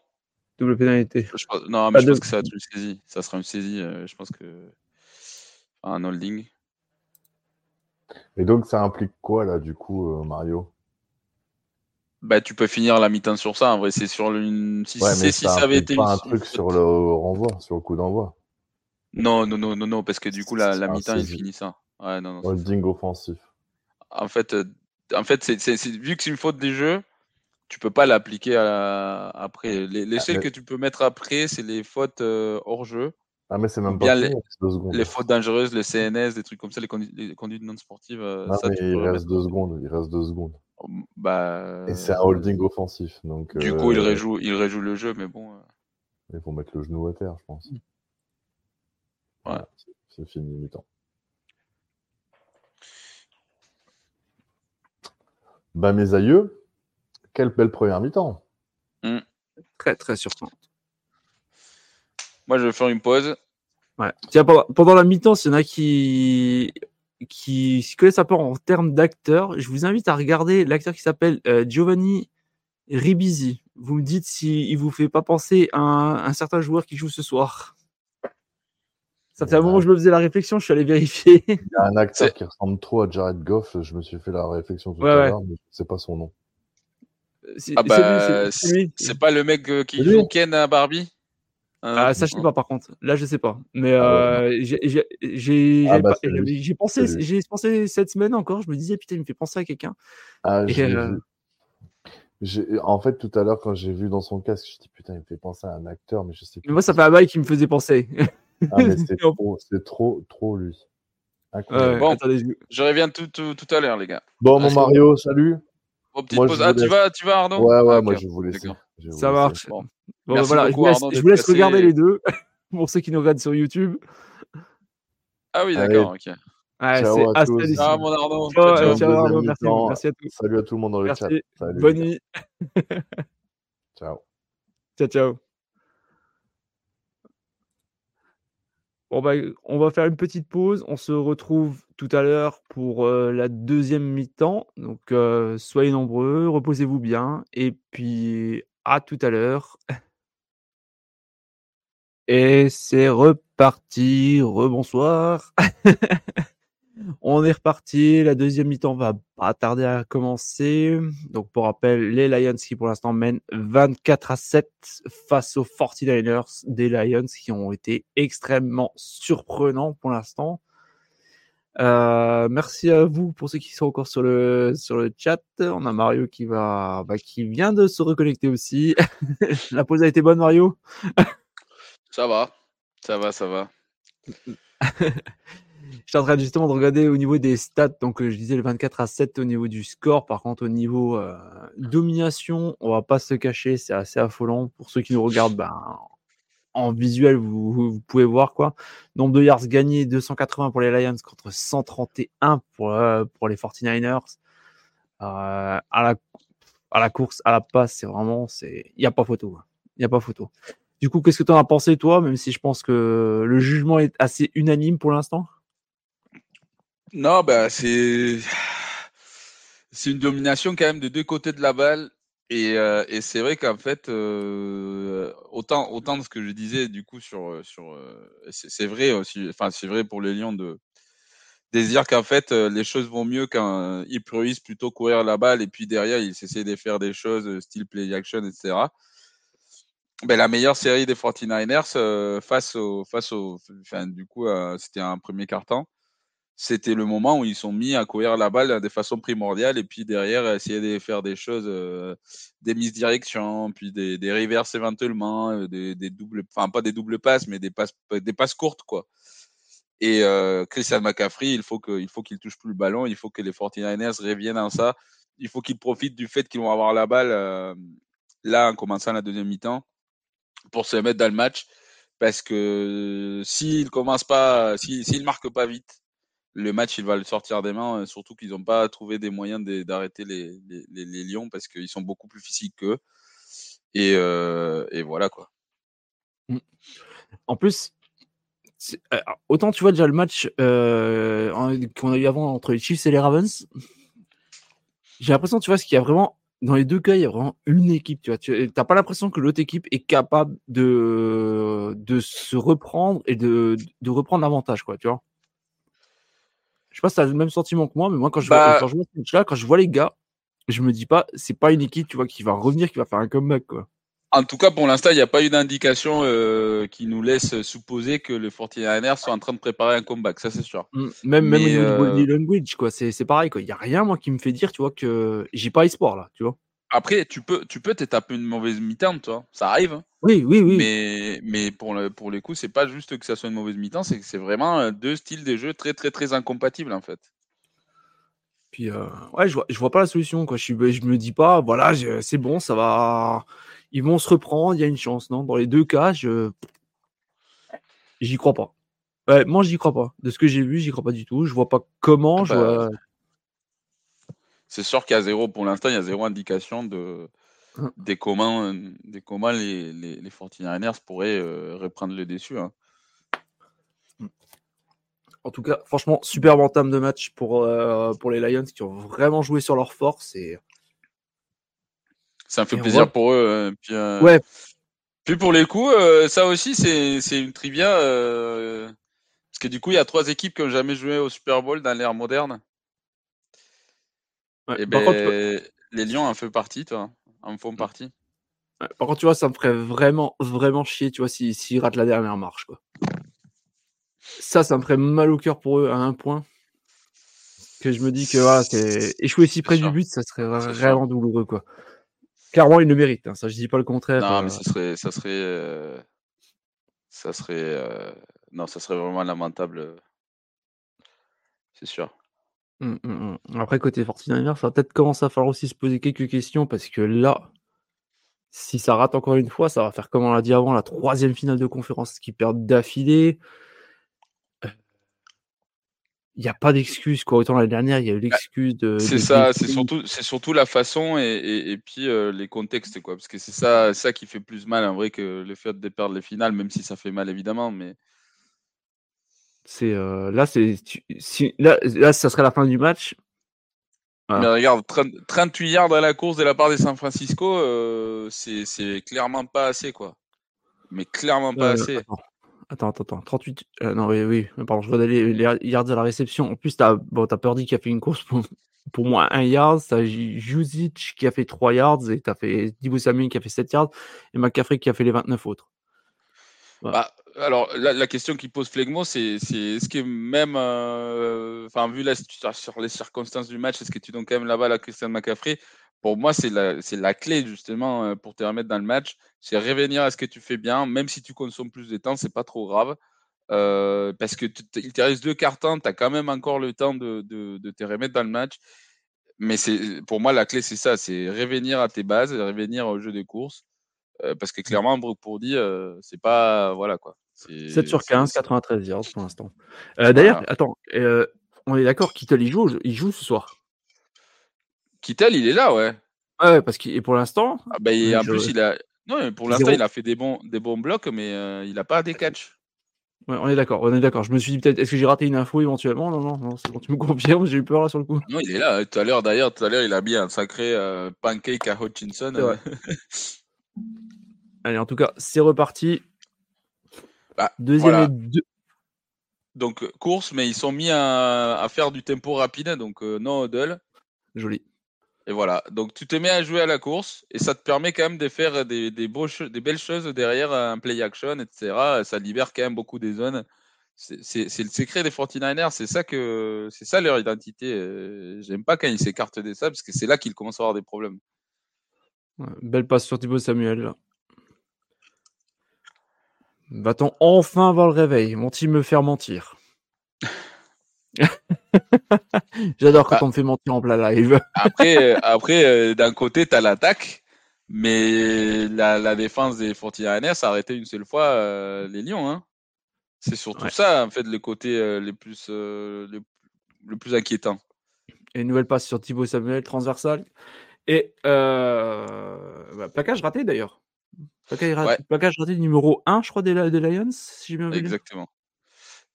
Double pénalité. non, mais je pense que ça va être une saisie. Ça sera une saisie. Euh, je pense que. Un holding. Et donc, ça implique quoi, là, du coup, euh, Mario? Bah, tu peux finir la mi-temps sur ça. En vrai, c'est sur une. Si, si ça avait été. pas un truc sur le renvoi, sur le coup d'envoi. Non, non, non, non, non, parce que du coup, la, la mi-temps, il finit ça. Ouais, non, non, Holding offensif. En fait, euh, en fait vu que c'est une faute des jeux, tu peux pas l'appliquer après. Les, les ah, que tu peux mettre après, c'est les fautes euh, hors jeu. Ah, mais c'est même pas les, les, fautes dangereuses, les CNS, des trucs comme ça, les, conduites non sportives. Euh, mais il reste deux secondes. Il reste deux secondes. Oh, bah, Et c'est un holding offensif. Donc, du coup, il rejoue, il rejoue le jeu, mais bon. Il faut mettre le genou à terre, je pense. Ouais. c'est fini, mi-temps. Bah, mes aïeux, quelle belle première mi-temps. Hmm. Très, très surprenante. Moi, je vais faire une pause. Ouais. Tiens, pendant, la mi-temps, s'il y en a qui qui connaissent un peu en termes d'acteurs, je vous invite à regarder l'acteur qui s'appelle euh, Giovanni Ribisi. Vous me dites s'il ne vous fait pas penser à un, certain joueur qui joue ce soir. Ça fait un moment que je me faisais la réflexion, je suis allé vérifier. Il y a un acteur qui ressemble trop à Jared Goff, je me suis fait la réflexion tout à l'heure, mais je ne sais pas son nom. Ah bah, c'est pas le mec euh, qui joue Ken à Barbie? Ah, ça, je sais pas, par contre. Là, je sais pas. Mais ah euh, j'ai ah bah, pensé, j'ai pensé cette semaine encore. Je me disais, putain, il me fait penser à quelqu'un. Ah, euh en fait, tout à l'heure, quand j'ai vu dans son casque, je me dit, putain, il me fait penser à un acteur, mais je sais plus. moi, ça fait un bail qui me faisait penser. <laughs> Ah, mais c'est <laughs> trop, trop, trop lui. bon, je... reviens tout, tout, tout à l'heure, les gars. Bon, mon Mario, salut. Ah, tu vas, tu vas, Arnaud Ouais, ouais, moi, je vous laisse. Ça marche. Bon. voilà, je, vous laisse, je vous laisse regarder les deux <laughs> pour ceux qui nous regardent sur YouTube. Ah oui, d'accord, ok. Ouais, c'est assez Ciao, mon Arnaud. Ciao, ciao, ciao Arnaud. Merci, merci, à tous. Salut à tout le monde dans le merci. chat. Salut, Bonne nuit. ciao. <laughs> Ciao, ciao. Bon, bah, on va faire une petite pause. On se retrouve tout à l'heure pour euh, la deuxième mi-temps. Donc, euh, soyez nombreux, reposez-vous bien. Et puis, à tout à l'heure. Et c'est reparti. Rebonsoir. <laughs> On est reparti. La deuxième mi-temps va pas tarder à commencer. Donc, pour rappel, les Lions qui pour l'instant mènent 24 à 7 face aux 49ers des Lions qui ont été extrêmement surprenants pour l'instant. Euh, merci à vous pour ceux qui sont encore sur le sur le chat. On a Mario qui va bah, qui vient de se reconnecter aussi. <laughs> La pause a été bonne, Mario? ça va, ça va, ça va. <laughs> Je suis en train justement de regarder au niveau des stats. Donc, euh, je disais le 24 à 7 au niveau du score. Par contre, au niveau euh, domination, on va pas se cacher, c'est assez affolant. Pour ceux qui nous regardent, ben, en visuel, vous, pouvez voir quoi. Nombre de yards gagnés 280 pour les Lions contre 131 pour, euh, pour les 49ers. à, la, à la course, à la passe, c'est vraiment, il n'y a pas photo. Il n'y a pas photo. Du coup, qu'est-ce que tu en as pensé, toi, même si je pense que le jugement est assez unanime pour l'instant non, bah, c'est une domination quand même de deux côtés de la balle. Et, euh, et c'est vrai qu'en fait, euh, autant, autant de ce que je disais du coup sur, sur euh, c'est vrai aussi, enfin c'est vrai pour les Lions de, dire qu'en fait les choses vont mieux quand ils priorisent plutôt courir la balle et puis derrière ils essaient de faire des choses style play action, etc. Ben, la meilleure série des 49ers face au, face au, enfin du coup c'était un premier carton c'était le moment où ils sont mis à courir la balle de façon primordiale et puis derrière essayer de faire des choses, euh, des mises direction, puis des, des reverses éventuellement, euh, des, doubles, enfin pas des doubles passes, mais des passes, passes courtes quoi. Et euh, Christian McCaffrey, il faut qu'il qu'il touche plus le ballon, il faut que les 49ers reviennent en ça, il faut qu'ils profitent du fait qu'ils vont avoir la balle euh, là en commençant la deuxième mi-temps pour se mettre dans le match parce que s'ils commencent pas, s'ils ne marquent pas vite le match, il va le sortir des mains, euh, surtout qu'ils n'ont pas trouvé des moyens d'arrêter les, Lions parce qu'ils sont beaucoup plus physiques qu'eux. Et, euh, et, voilà quoi. Mmh. En plus, euh, autant tu vois déjà le match qu'on a eu avant entre les Chiefs et les Ravens, j'ai l'impression, tu vois, ce qu'il y a vraiment dans les deux cas, il y a vraiment une équipe. Tu vois, tu n'as pas l'impression que l'autre équipe est capable de, de se reprendre et de, de reprendre l'avantage, quoi, tu vois. Je sais pas si tu as le même sentiment que moi, mais moi, quand je, vois, bah quand je vois ce match-là, quand je vois les gars, je me dis pas, c'est pas une équipe tu vois, qui va revenir, qui va faire un comeback. Quoi. En tout cas, pour l'instant, il n'y a pas eu d'indication euh, qui nous laisse supposer que les 49ers sont en train de préparer un comeback, ça c'est sûr. Mmh, même, même au niveau euh... body language, quoi, c'est, c'est pareil. Il n'y a rien, moi, qui me fait dire tu vois, que j'ai pas espoir là. Tu vois. Après, tu peux, tu peux t'étaper une mauvaise mi-temps, toi. Ça arrive. Hein. Oui, oui, oui. Mais, mais pour, le, pour les coups, c'est pas juste que ça soit une mauvaise mi-temps, c'est que c'est vraiment euh, deux styles de jeu très, très, très incompatibles, en fait. Puis, euh, ouais, je vois, je vois pas la solution, quoi. Je, je me dis pas, voilà, c'est bon, ça va. Ils vont se reprendre, il y a une chance, non? Dans les deux cas, je. J'y crois pas. Ouais, moi, j'y crois pas. De ce que j'ai vu, j'y crois pas du tout. Je vois pas comment. Ah je bah, vois c'est sûr qu'il y a zéro, pour l'instant, il y a zéro indication de, ah. des comment, des comment les, les, les 49ers pourraient euh, reprendre le déçu. Hein. En tout cas, franchement, super entame de match pour, euh, pour les Lions qui ont vraiment joué sur leur force. Et... Ça me fait plaisir pour eux. Hein, puis, euh, ouais. Puis pour les coups, ça aussi, c'est une trivia. parce que du coup, il y a trois équipes qui n'ont jamais joué au Super Bowl dans l'ère moderne. Et ben, les Lions en font partie, toi. En font partie. Par contre, tu vois, ça me ferait vraiment, vraiment chier, tu vois, s'ils si, ratent la dernière marche, quoi. Ça, ça me ferait mal au cœur pour eux à un point. Que je me dis que voilà, échouer si près du but, ça serait vraiment douloureux, quoi. Clairement, ils le méritent. Hein, ça, je dis pas le contraire. Non, euh. mais ça serait, ça serait, euh, ça serait, euh, non, ça serait vraiment lamentable. C'est sûr. Mmh, mmh, mmh. Après, côté Fortnite, ça va peut-être commencer à falloir aussi se poser quelques questions parce que là, si ça rate encore une fois, ça va faire comme on l'a dit avant, la troisième finale de conférence qui perdent d'affilée. Il n'y a pas d'excuse, quoi. Autant l'année dernière, il y a eu bah, l'excuse de. C'est ça, c'est surtout, c'est surtout la façon et, puis les contextes, quoi. Parce que c'est ça, ça qui fait plus mal, en vrai, que le fait de perdre les finales, même si ça fait mal, évidemment. Mais c'est là, c'est si, là, là, ça serait la fin du match. Mais regarde, 38 yards à la course de la part des San Francisco, euh, c'est clairement pas assez, quoi. Mais clairement pas assez. Attends, attends, attends. 38. Euh, non, oui, oui. Pardon, je vois d'aller les yards à la réception. En plus, t'as bon, as Purdy qui a fait une course pour, pour moi 1 yard. T'as Juzic qui a fait 3 yards. Et t'as fait Dibu Samuel qui a fait 7 yards. Et McCaffrey qui a fait les 29 autres. Bah, alors, la, question qui pose Flegmo, c'est est-ce que même, euh, enfin, vu la, sur les circonstances du match, est-ce que tu donnes quand même là-bas à Christian McCaffrey? Pour moi, c'est la, la clé justement euh, pour te remettre dans le match. C'est revenir à ce que tu fais bien, même si tu consommes plus de temps, c'est pas trop grave. Euh, parce que il te reste deux cartons, tu as quand même encore le temps de, te remettre dans le match. Mais pour moi, la clé, c'est ça c'est revenir à tes bases, revenir au jeu de course. parce que clairement, Brooke Purdy, c'est pas. Voilà quoi. 7 sur 15, 93 yards pour l'instant. Euh, d'ailleurs, attends, euh, on est d'accord, Kittel, il joue, il joue ce soir. Kittel, il est là, ouais. Ouais, parce que pour l'instant. Ah, bah, en plus, il a. Non, pour l'instant, il a fait des bons, des bons blocs, mais euh, il n'a pas des catchs. Ouais, on est d'accord, on est d'accord. Je me suis dit peut-être, est-ce que j'ai raté une info éventuellement? Non, non, non, c'est bon, tu me <laughs> confirmes, j'ai eu peur là sur le coup. Non, il est là. Tout à l'heure, d'ailleurs, tout à l'heure, il a mis un sacré pancake à Hutchinson. <laughs> Allez, en tout cas, c'est reparti. Bah, Deuxième Donc, course, mais ils sont mis à, faire du tempo rapide, donc euh, non huddle. Joli. Et voilà. Donc, tu te mets à jouer à la course et ça te permet quand même de faire des, des, beaux des belles choses derrière un play action, etc. Ça libère quand même beaucoup des zones. C'est le secret des 49ers. C'est ça que ça leur identité. Euh, j'aime pas quand ils s'écartent de ça parce que c'est là qu'ils commencent à avoir des problèmes. belle passe sur Thibaut Samuel. Va-t-on enfin avoir le réveil? Vont-ils me faire mentir? <laughs> J'adore quand bah on me fait mentir en plein live. <laughs> après, euh, après euh, d'un côté, tu as l'attaque, mais la, défense des 49ers a arrêté une seule fois euh, les Lions. Hein. C'est surtout ça, en fait, le côté les plus, le, plus inquiétant. Et une nouvelle passe sur Thibaut Samuel, transversal. Et euh, bah, plaquage raté d'ailleurs. Placage, raté numéro 1, je crois, des, Lions, si j'ai bien vu. Exactement.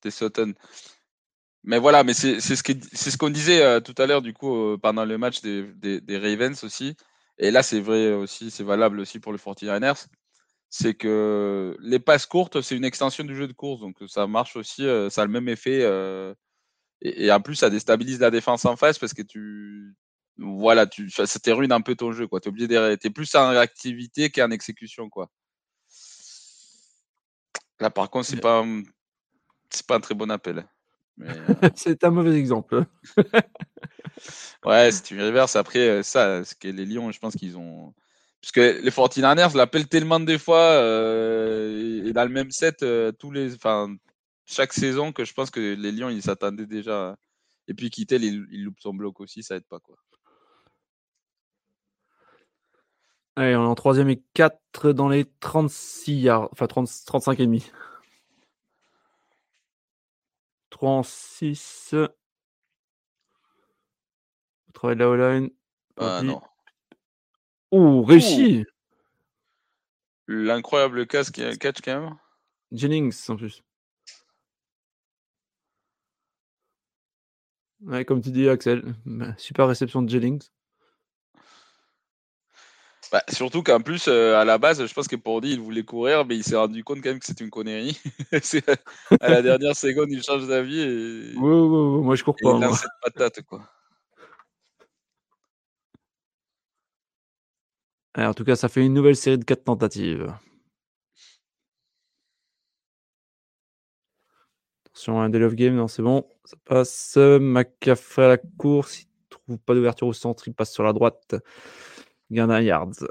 Des Sutton. Mais voilà, mais c'est ce qu'on ce disait euh, tout à l'heure, du coup, euh, pendant le match des, des, Ravens aussi. Et là, c'est vrai aussi, c'est valable aussi pour les 49ers. C'est que les passes courtes, c'est une extension du jeu de course. Donc, ça marche aussi, euh, ça a le même effet. Et, et, en plus, ça déstabilise la défense en face parce que tu, voilà, tu, ça te ruine un peu ton jeu, quoi. T'es obligé d'arrêter plus en réactivité qu'en exécution, quoi. Là, par contre, c'est pas, c'est pas un très bon appel. Euh <laughs> c'est un mauvais exemple. <laughs> ouais, si tu reverses après euh, ça, ce que les Lions, je pense qu'ils ont. Parce que les 49ers l'appellent tellement des fois euh, et dans le même set tous les, enfin, chaque saison que je pense que les Lions ils s'attendaient déjà. Et puis Kittel il, il loupe son bloc aussi, ça aide pas quoi. Allez, on est en troisième et 4 dans les 36 yards, enfin 30, 35 et demi. 36. On travaille la O-line. Ah non. Ouh, réussi L'incroyable casque catch quand même. Jennings en plus. Ouais, comme tu dis, Axel. Bah, super réception de Jennings. Bah, surtout qu'en plus, euh, à la base, je pense que Pordy, il voulait courir, mais il s'est rendu compte quand même que c'était une connerie. <laughs> à la dernière seconde, il change d'avis et. moi je cours pas. Il lance cette patate, quoi. en tout cas, ça fait une nouvelle série de 4 tentatives. Attention, un of game, non, c'est bon. Ça passe. McCaffrey à la course. Il ne trouve pas d'ouverture au centre. Il passe sur la droite. D'un yards.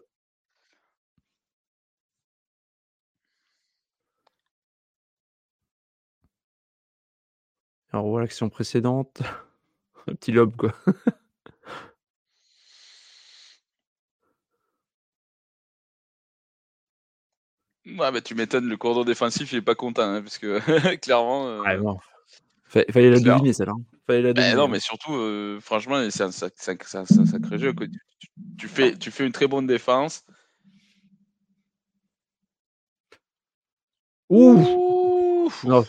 Revoit l'action précédente. <laughs> Un petit lob, quoi. Ouais, bah, tu m'étonnes, le cordon défensif, il est pas content, hein, parce que <laughs> clairement. Euh... Ah, non. Fallait la deviner, celle-là. Fallait la deviner. non, hein. mais surtout, euh, franchement, c'est un, sacré jeu. Tu, fais, tu fais une très bonne défense. Ouh Non.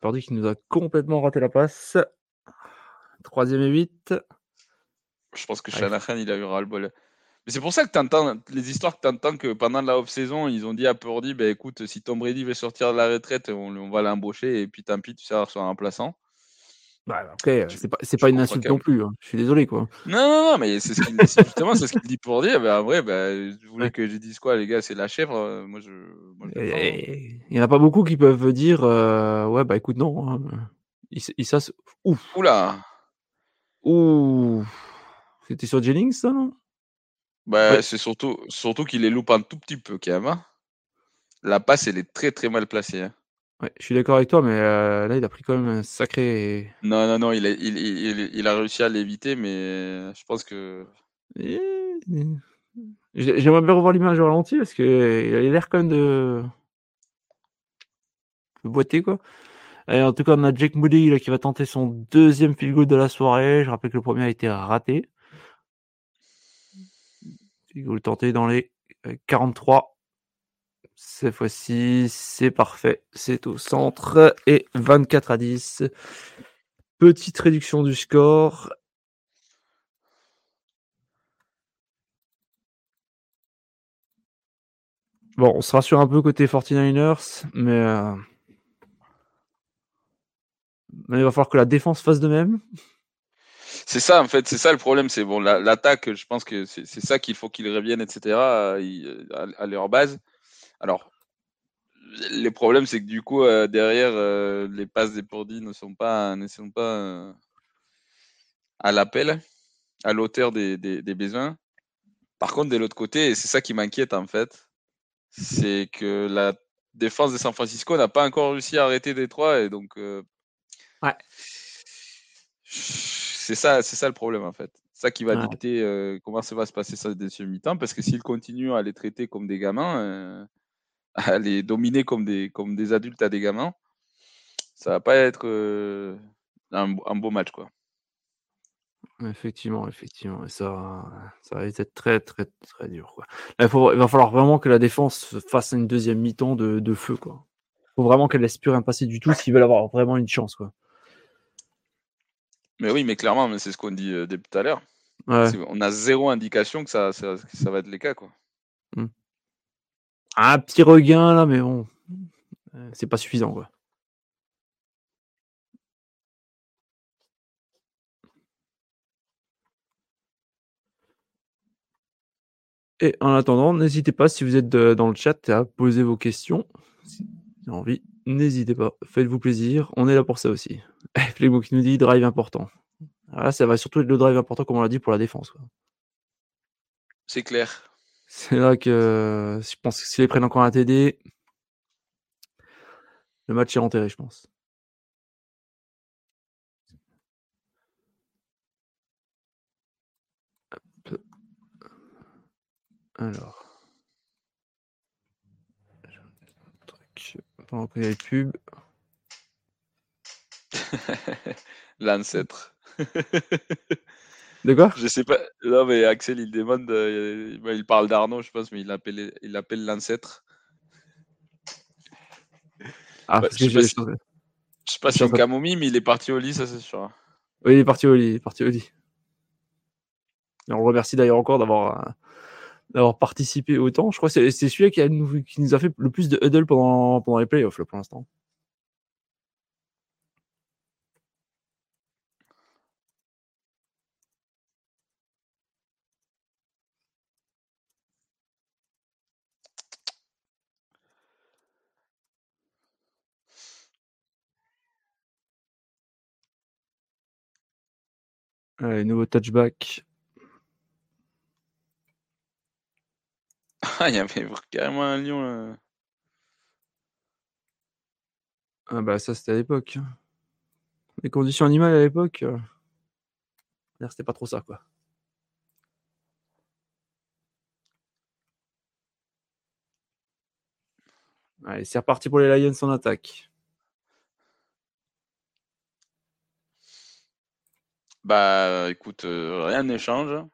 Pardi qui nous a complètement raté la passe. Troisième et 8. Je pense que Shanahan, il a eu ras-le-bol c'est pour ça que tu entends les histoires que tu entends que pendant la off-saison, ils ont dit à Purdy bah, écoute, si Tom Brady veut sortir de la retraite, on, va l'embaucher et puis tant pis, tu seras sur un remplaçant. Bah, après, c'est pas, pas une insulte non plus. Hein. Je suis désolé. quoi. Non, non, non, mais c'est ce qu'il justement, c'est ce qu'il dit pour dire. Ben, vrai, ben, je voulais que je dise quoi, les gars, c'est la chèvre. Euh, moi, je. il n'y en a pas beaucoup qui peuvent dire euh, ouais, bah écoute, non. Hein. Il, il, ça, ouf. Oula. Ouh. C'était sur Jennings, ça, non? Bah, C'est surtout, surtout qu'il les loupe un tout petit peu quand même. Hein. La passe, elle est très très mal placée. Hein. Ouais, je suis d'accord avec toi, mais euh, là, il a pris quand même un sacré. Non, non, non, il a, il, il, il a réussi à l'éviter, mais je pense que. J'aimerais bien revoir l'image au ralenti parce qu'il a l'air quand même de. de boiter, quoi. Et en tout cas, on a Jake Moody là, qui va tenter son deuxième field goal de la soirée. Je rappelle que le premier a été raté. Vous le tentez dans les 43. Cette fois-ci, c'est parfait. C'est au centre et 24 à 10. Petite réduction du score. Bon, on se rassure un peu côté 49ers, mais, euh, mais il va falloir que la défense fasse de même. C'est ça, en fait, c'est ça le problème. C'est bon, l'attaque, je pense que c'est ça qu'il faut qu'ils reviennent, etc., à, leur base. Alors, les problèmes, c'est que du coup, euh, derrière, euh, les passes des Pordy ne sont pas, ne sont pas euh, à l'appel, à l'auteur des, des, besoins. Par contre, de l'autre côté, et c'est ça qui m'inquiète, en fait, c'est que la défense de San Francisco n'a pas encore réussi à arrêter Détroit, et donc. ouais c'est ça, c'est ça le problème en fait. Ça qui va dicter euh, comment ça va se passer ça deuxième mi-temps, parce que s'ils continuent à les traiter comme des gamins, euh, à les dominer comme des, comme des adultes à des gamins, ça va pas être euh, un, beau match quoi. Effectivement, effectivement, ça, ça va être très très très dur quoi. il, va falloir vraiment que la défense fasse une deuxième mi-temps de, de, feu quoi. Faut vraiment qu'elle laisse plus rien passer du tout s'ils veulent avoir vraiment une chance quoi. Mais oui, mais clairement, c'est ce qu'on dit euh, depuis tout à l'heure. On a zéro indication que ça, ça, va être les cas. Quoi. Hmm. Un petit regain là, mais bon, euh, c'est pas suffisant. Quoi. Et en attendant, n'hésitez pas, si vous êtes dans le chat, à poser vos questions. Si vous avez envie, n'hésitez pas. Faites-vous plaisir. On est là pour ça aussi. <laughs> Flémo qui nous dit drive important. Ah, ça va surtout être le drive important, comme on l'a dit, pour la défense. C'est clair. C'est là que je pense que s'ils prennent encore un TD, le match est enterré, je pense. Alors. Pendant qu'il y a les pubs. <laughs> L'ancêtre. De quoi? Je sais pas. Non, mais Axel, il demande. Euh, il parle d'Arnaud, je pense, mais il l'appelle il l'ancêtre. Ah, bah, je, sais pas sais pas si c'est camomille, mais il est parti au lit, ça c'est sûr. Oui, il est parti au lit, il est parti au lit. on le remercie d'ailleurs encore d'avoir d'avoir participé autant. Je crois que c'est celui qui, nous, a fait le plus de huddle pendant, pendant les playoffs pour l'instant. Allez, nouveau touchback. Ah, <laughs> il y avait carrément un lion là. Ah bah ça c'était à l'époque. Les conditions animales à l'époque, euh... c'était pas trop ça quoi. Allez, c'est reparti pour les Lions en attaque. Bah écoute, euh, rien n'échange.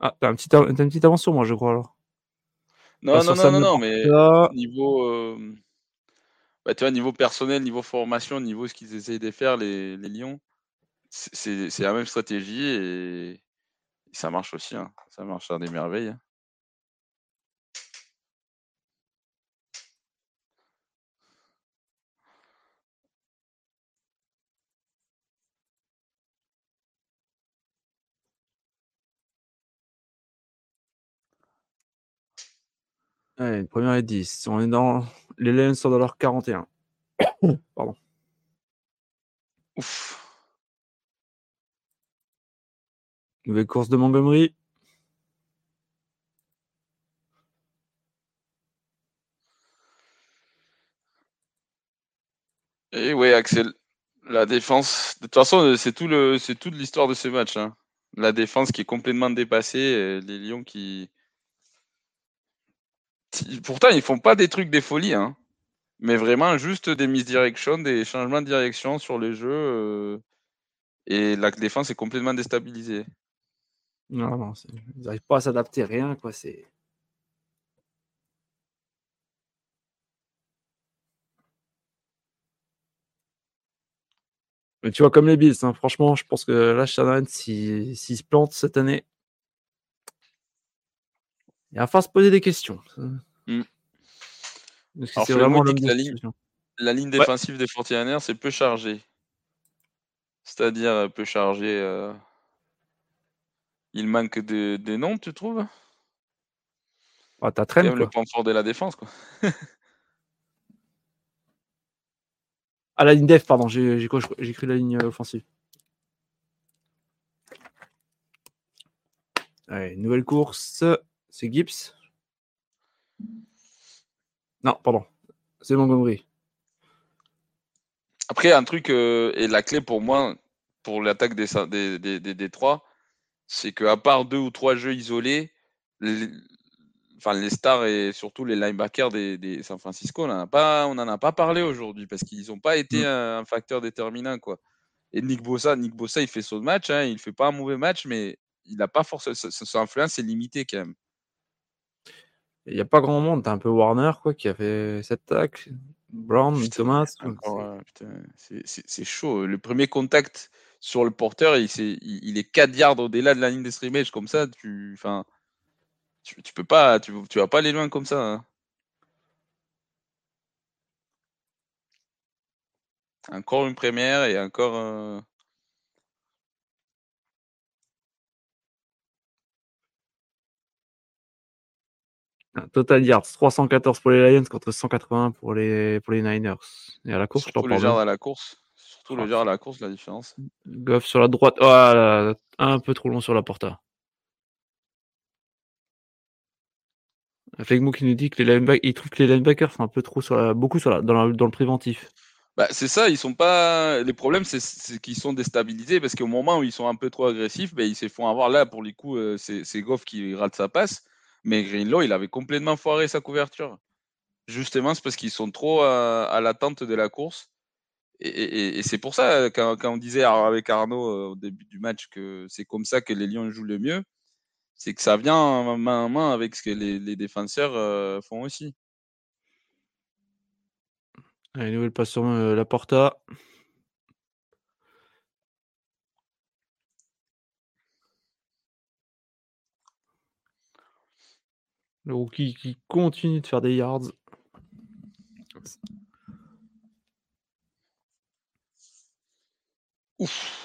Ah, t'as, un petit, une petite avance sur moi, je crois alors. Non, non, non, non, mais niveau, euh, bah, tu vois, niveau personnel, niveau formation, niveau ce qu'ils essayent de faire, les, les Lions, c'est, c'est la même stratégie et, ça marche aussi. Hein. Ça marche à des merveilles. Hein. Allez, une première et 10. On est dans. Les Lions sont dans leur 41. Pardon. Ouf. Nouvelle course de Montgomery. Et oui, Axel. La défense. De toute façon, c'est tout le, c'est toute l'histoire de ce match. Hein. La défense qui est complètement dépassée. Les Lions qui, Pourtant, ils font pas des trucs des folies, hein. mais vraiment juste des mises direction, des changements de direction sur les jeux. Euh, et la défense est complètement déstabilisée. Non, non, ils n'arrivent pas à s'adapter, rien, quoi. C'est. Mais tu vois, comme les Bills, hein, franchement, je pense que là, Shanahan, s'il se plante cette année, il va falloir se poser des questions. Mmh. c'est vraiment la ligne, la ligne défensive des 49 c'est peu chargé. C'est-à-dire euh, peu chargé. Euh... Il manque de, de noms, tu trouves? Ah, T'as très le point fort de la défense, quoi. ah, la ligne def, pardon, j'ai écrit la ligne euh, offensive. Allez, nouvelle course. C'est Gibbs? Non, pardon. C'est Montgomery. Après, un truc, euh, et la clé pour moi, pour l'attaque des, des, des, trois, c'est qu'à part deux ou trois jeux isolés, les, enfin, les stars et surtout les linebackers des, San Francisco, on n'en a pas, a pas parlé aujourd'hui parce qu'ils n'ont pas été mm. un, facteur déterminant. Quoi. Et Nick Bossa, Nick Bossa, il fait son match, hein, il fait pas un mauvais match, mais il n'a pas forcément. Son influence est limitée quand même. Il n'y a pas grand monde. T'as un peu Warner quoi, qui a fait cette tac. Brown, Thomas. c'est chaud. Le premier contact sur le porteur, il, est, il, est 4 yards au-delà de la ligne de scrimmage. Comme ça, tu, enfin, tu, peux pas, tu, tu vas pas aller loin comme ça. Hein. Encore une première et encore. Euh, Total yards, 314 pour les Lions contre 180 pour les, pour les Niners. Et à la course, Surtout le genre à la course. Surtout le genre à la course, la différence. Goff sur la droite. Oh, un peu trop long sur la porta. Flegmo qui nous dit que les linebackers, il trouve que les linebackers sont un peu trop sur la, beaucoup sur la, dans, dans le préventif. Bah, c'est ça, ils sont pas. Les problèmes, c'est qu'ils sont déstabilisés parce qu'au moment où ils sont un peu trop agressifs, ben, ils se font avoir là pour les coups. Euh, c'est Goff qui rate sa passe. Mais Greenlow, il avait complètement foiré sa couverture. Justement, c'est parce qu'ils sont trop à, l'attente de la course. Et, c'est pour ça, quand, on disait avec Arnaud euh, au début du match que c'est comme ça que les Lions jouent le mieux, c'est que ça vient main en main avec ce que les, défenseurs euh, font aussi. Allez, nouvelle passe sur Porta. Le rookie qui continue de faire des yards. Ouf.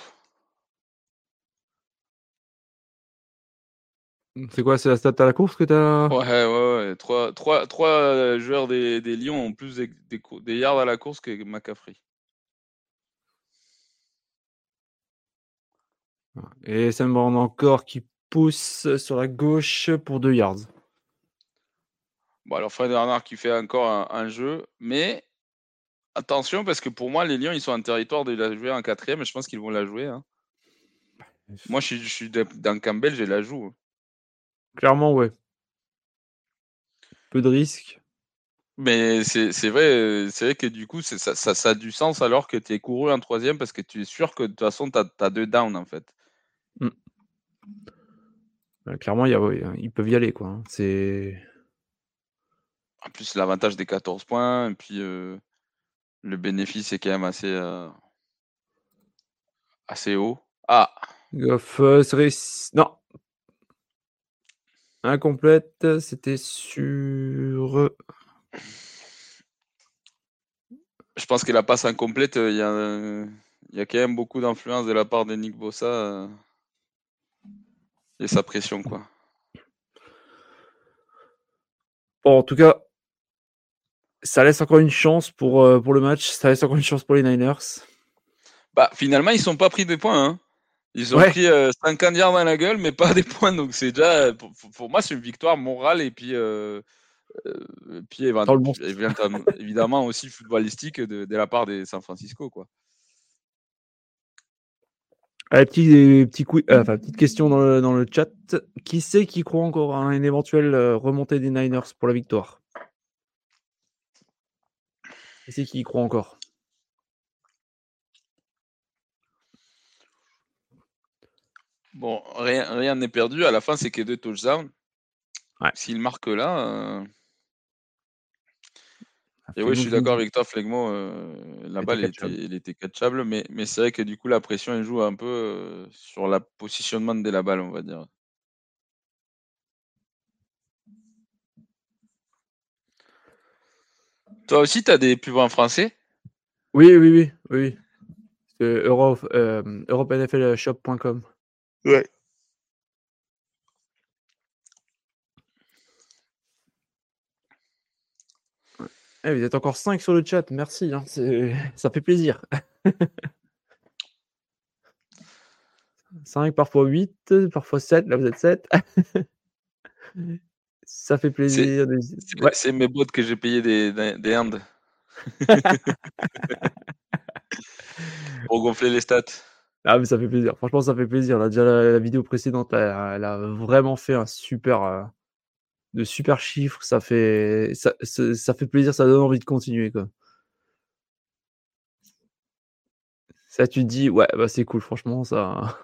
C'est quoi, c'est la stat à la course que tu as Ouais, ouais, ouais. Trois, trois, trois euh, joueurs des, des, Lions ont plus des, des, yards à la course que McCaffrey. Et Sam Brown encore qui pousse sur la gauche pour deux yards. Bon, alors Fred Bernard qui fait encore un, jeu, mais attention parce que pour moi, les Lions, ils sont en territoire de la jouer en quatrième et je pense qu'ils vont la jouer. Hein. Moi, je suis, dans Campbell, j'ai la joue. Hein. Clairement, ouais. Peu de risques. Mais c'est vrai, c'est vrai que du coup, ça, ça, a du sens alors que tu es couru en troisième parce que tu es sûr que de toute façon, tu as, deux downs en fait. Mmh. Bah, clairement, y a, ils peuvent y aller. quoi. Hein. C'est. En plus, l'avantage des 14 points, et puis euh, le bénéfice est quand même assez, euh, assez haut. Ah Goff, euh, serait... Non. Incomplète, c'était sur. Je pense que la passe incomplète, il y a, y a quand même beaucoup d'influence de la part de Nick Bossa et sa pression, quoi. Bon, en tout cas, ça laisse encore une chance pour, euh, pour le match. Ça laisse encore une chance pour les Niners. Bah, finalement, ils sont pas pris des points. Hein. Ils ont pris 50 euh, yards dans la gueule, mais pas <laughs> des points. Donc, c'est déjà, pour, moi, c'est une victoire morale et puis, euh, puis <laughs> évidemment, aussi footballistique de, de, la part des San Francisco. Quoi. Allez, petit, petit enfin, petite question dans le, dans le chat. Qui c'est qui croit encore à une éventuelle remontée des Niners pour la victoire? C'est qui y croit encore? Bon, rien n'est perdu. À la fin, c'est que deux touchdowns. S'il marque là. Euh, et oui, je suis d'accord avec toi, Flegmo. Euh, la balle, il était, catchable, mais, mais c'est vrai que du coup, la pression, elle joue un peu euh, sur le positionnement de la balle, on va dire. Toi aussi, tu as des pubs en français? Oui, oui, oui. oui. C'est Euro, euh, europenflshop.com. Ouais. Eh, vous êtes encore 5 sur le chat, merci, hein, ça fait plaisir. <laughs> 5, parfois 8, parfois 7, là vous êtes 7. <laughs> Ça fait plaisir. C'est mes bots que j'ai payé des, des, Indes. <laughs> Pour gonfler les stats. Ah, mais ça fait plaisir. Franchement, ça fait plaisir. Là, déjà, la, vidéo précédente, elle, a vraiment fait un super, euh, de super chiffres. Ça fait, ça, ça, fait plaisir. Ça donne envie de continuer, quoi. Ça, tu te dis, ouais, bah, c'est cool. Franchement, ça,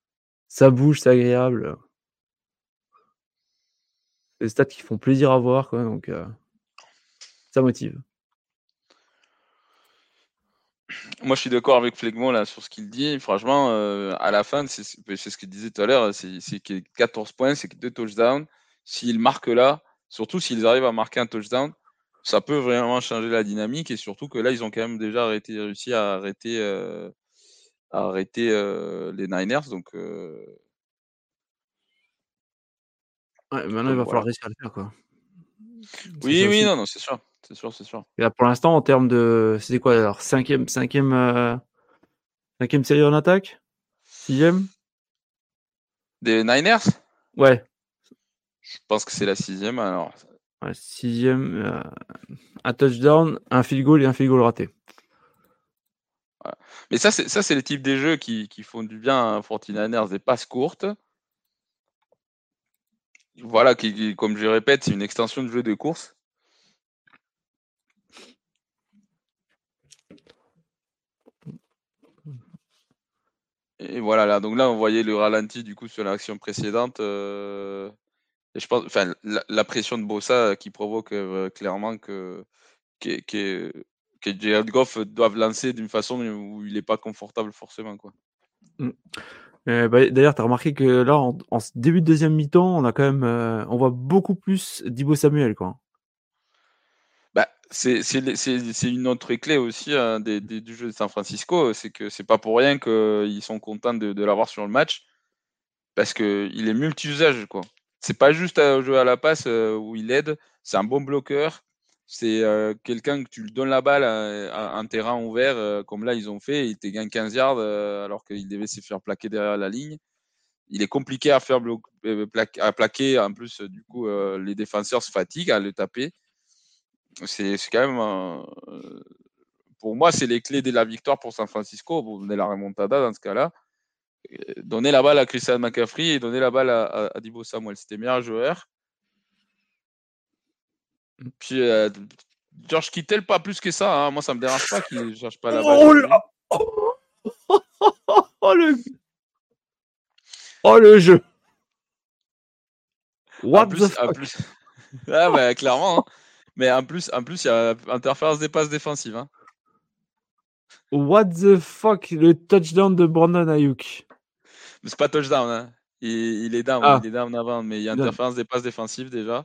<laughs> ça bouge, c'est agréable des stats qui font plaisir à voir, quoi, donc euh, ça motive. Moi, je suis d'accord avec Flegmont là sur ce qu'il dit. Franchement, euh, à la fin, c'est ce qu'il disait tout à l'heure, c'est que 14 points, c'est que deux touchdowns. S'ils marquent là, surtout s'ils arrivent à marquer un touchdown, ça peut vraiment changer la dynamique et surtout que là, ils ont quand même déjà réussi à arrêter, euh, à arrêter les Niners. Donc, Ouais, maintenant, il va falloir réussir à le faire, quoi. Oui, oui, non, non, c'est sûr. C'est sûr, c'est sûr. Et là, pour l'instant, en termes de. C'était quoi alors Cinquième, cinquième, euh, cinquième série en attaque? Sixième? Des Niners? Ouais. Je pense que c'est la sixième alors. Ouais, sixième. Euh, un touchdown, un field goal et un field goal raté. Mais ça, c'est ça, c'est le type des jeux qui, qui font du bien à 49ers, des passes courtes voilà, qui, comme je répète, c'est une extension de jeu de course. Et voilà, là, donc là, on voyait le ralenti du coup sur l'action précédente. Euh, je pense, enfin, la, pression de Bossa qui provoque euh, clairement que, que Jared Goff doive lancer d'une façon où il n'est pas confortable forcément. Quoi. Mm. Bah, d'ailleurs, tu as remarqué que là, en, début de deuxième mi-temps, on a quand même, euh, on voit beaucoup plus Dibo Samuel, quoi. Bah, c'est une autre clé aussi hein, des, du jeu de San Francisco, c'est que c'est pas pour rien qu'ils sont contents de, l'avoir sur le match, parce qu'il est multi-usage, quoi. C'est pas juste un jeu à la passe euh, où il aide, c'est un bon bloqueur, c'est euh, quelqu'un que tu lui donnes la balle à, un terrain ouvert, euh, comme là ils ont fait, il te gagne 15 yards euh, alors qu'il devait se faire plaquer derrière la ligne. Il est compliqué à faire à plaquer. En plus, du coup, les défenseurs se fatiguent à le taper. C'est quand même, pour moi, c'est les clés de la victoire pour San Francisco, pour donner la remontada dans ce cas-là. Donner la balle à Christian McCaffrey et donner la balle à, à, Dibo Samuel. C'était meilleur joueur. Puis euh, George Kittel, pas plus que ça. Hein. Moi, ça me dérange pas qu'il ne cherche pas la balle. Oh, <laughs> oh, le... oh le jeu. What the fuck? plus... <laughs> ah, bah, clairement. Hein. Mais en plus, en plus, il y a interférence des passes défensives. Hein. What the fuck, le touchdown de Brandon Ayuk. Mais c'est pas touchdown, hein. il, est down, ah. il est down avant, mais il y a interférence des passes défensives déjà.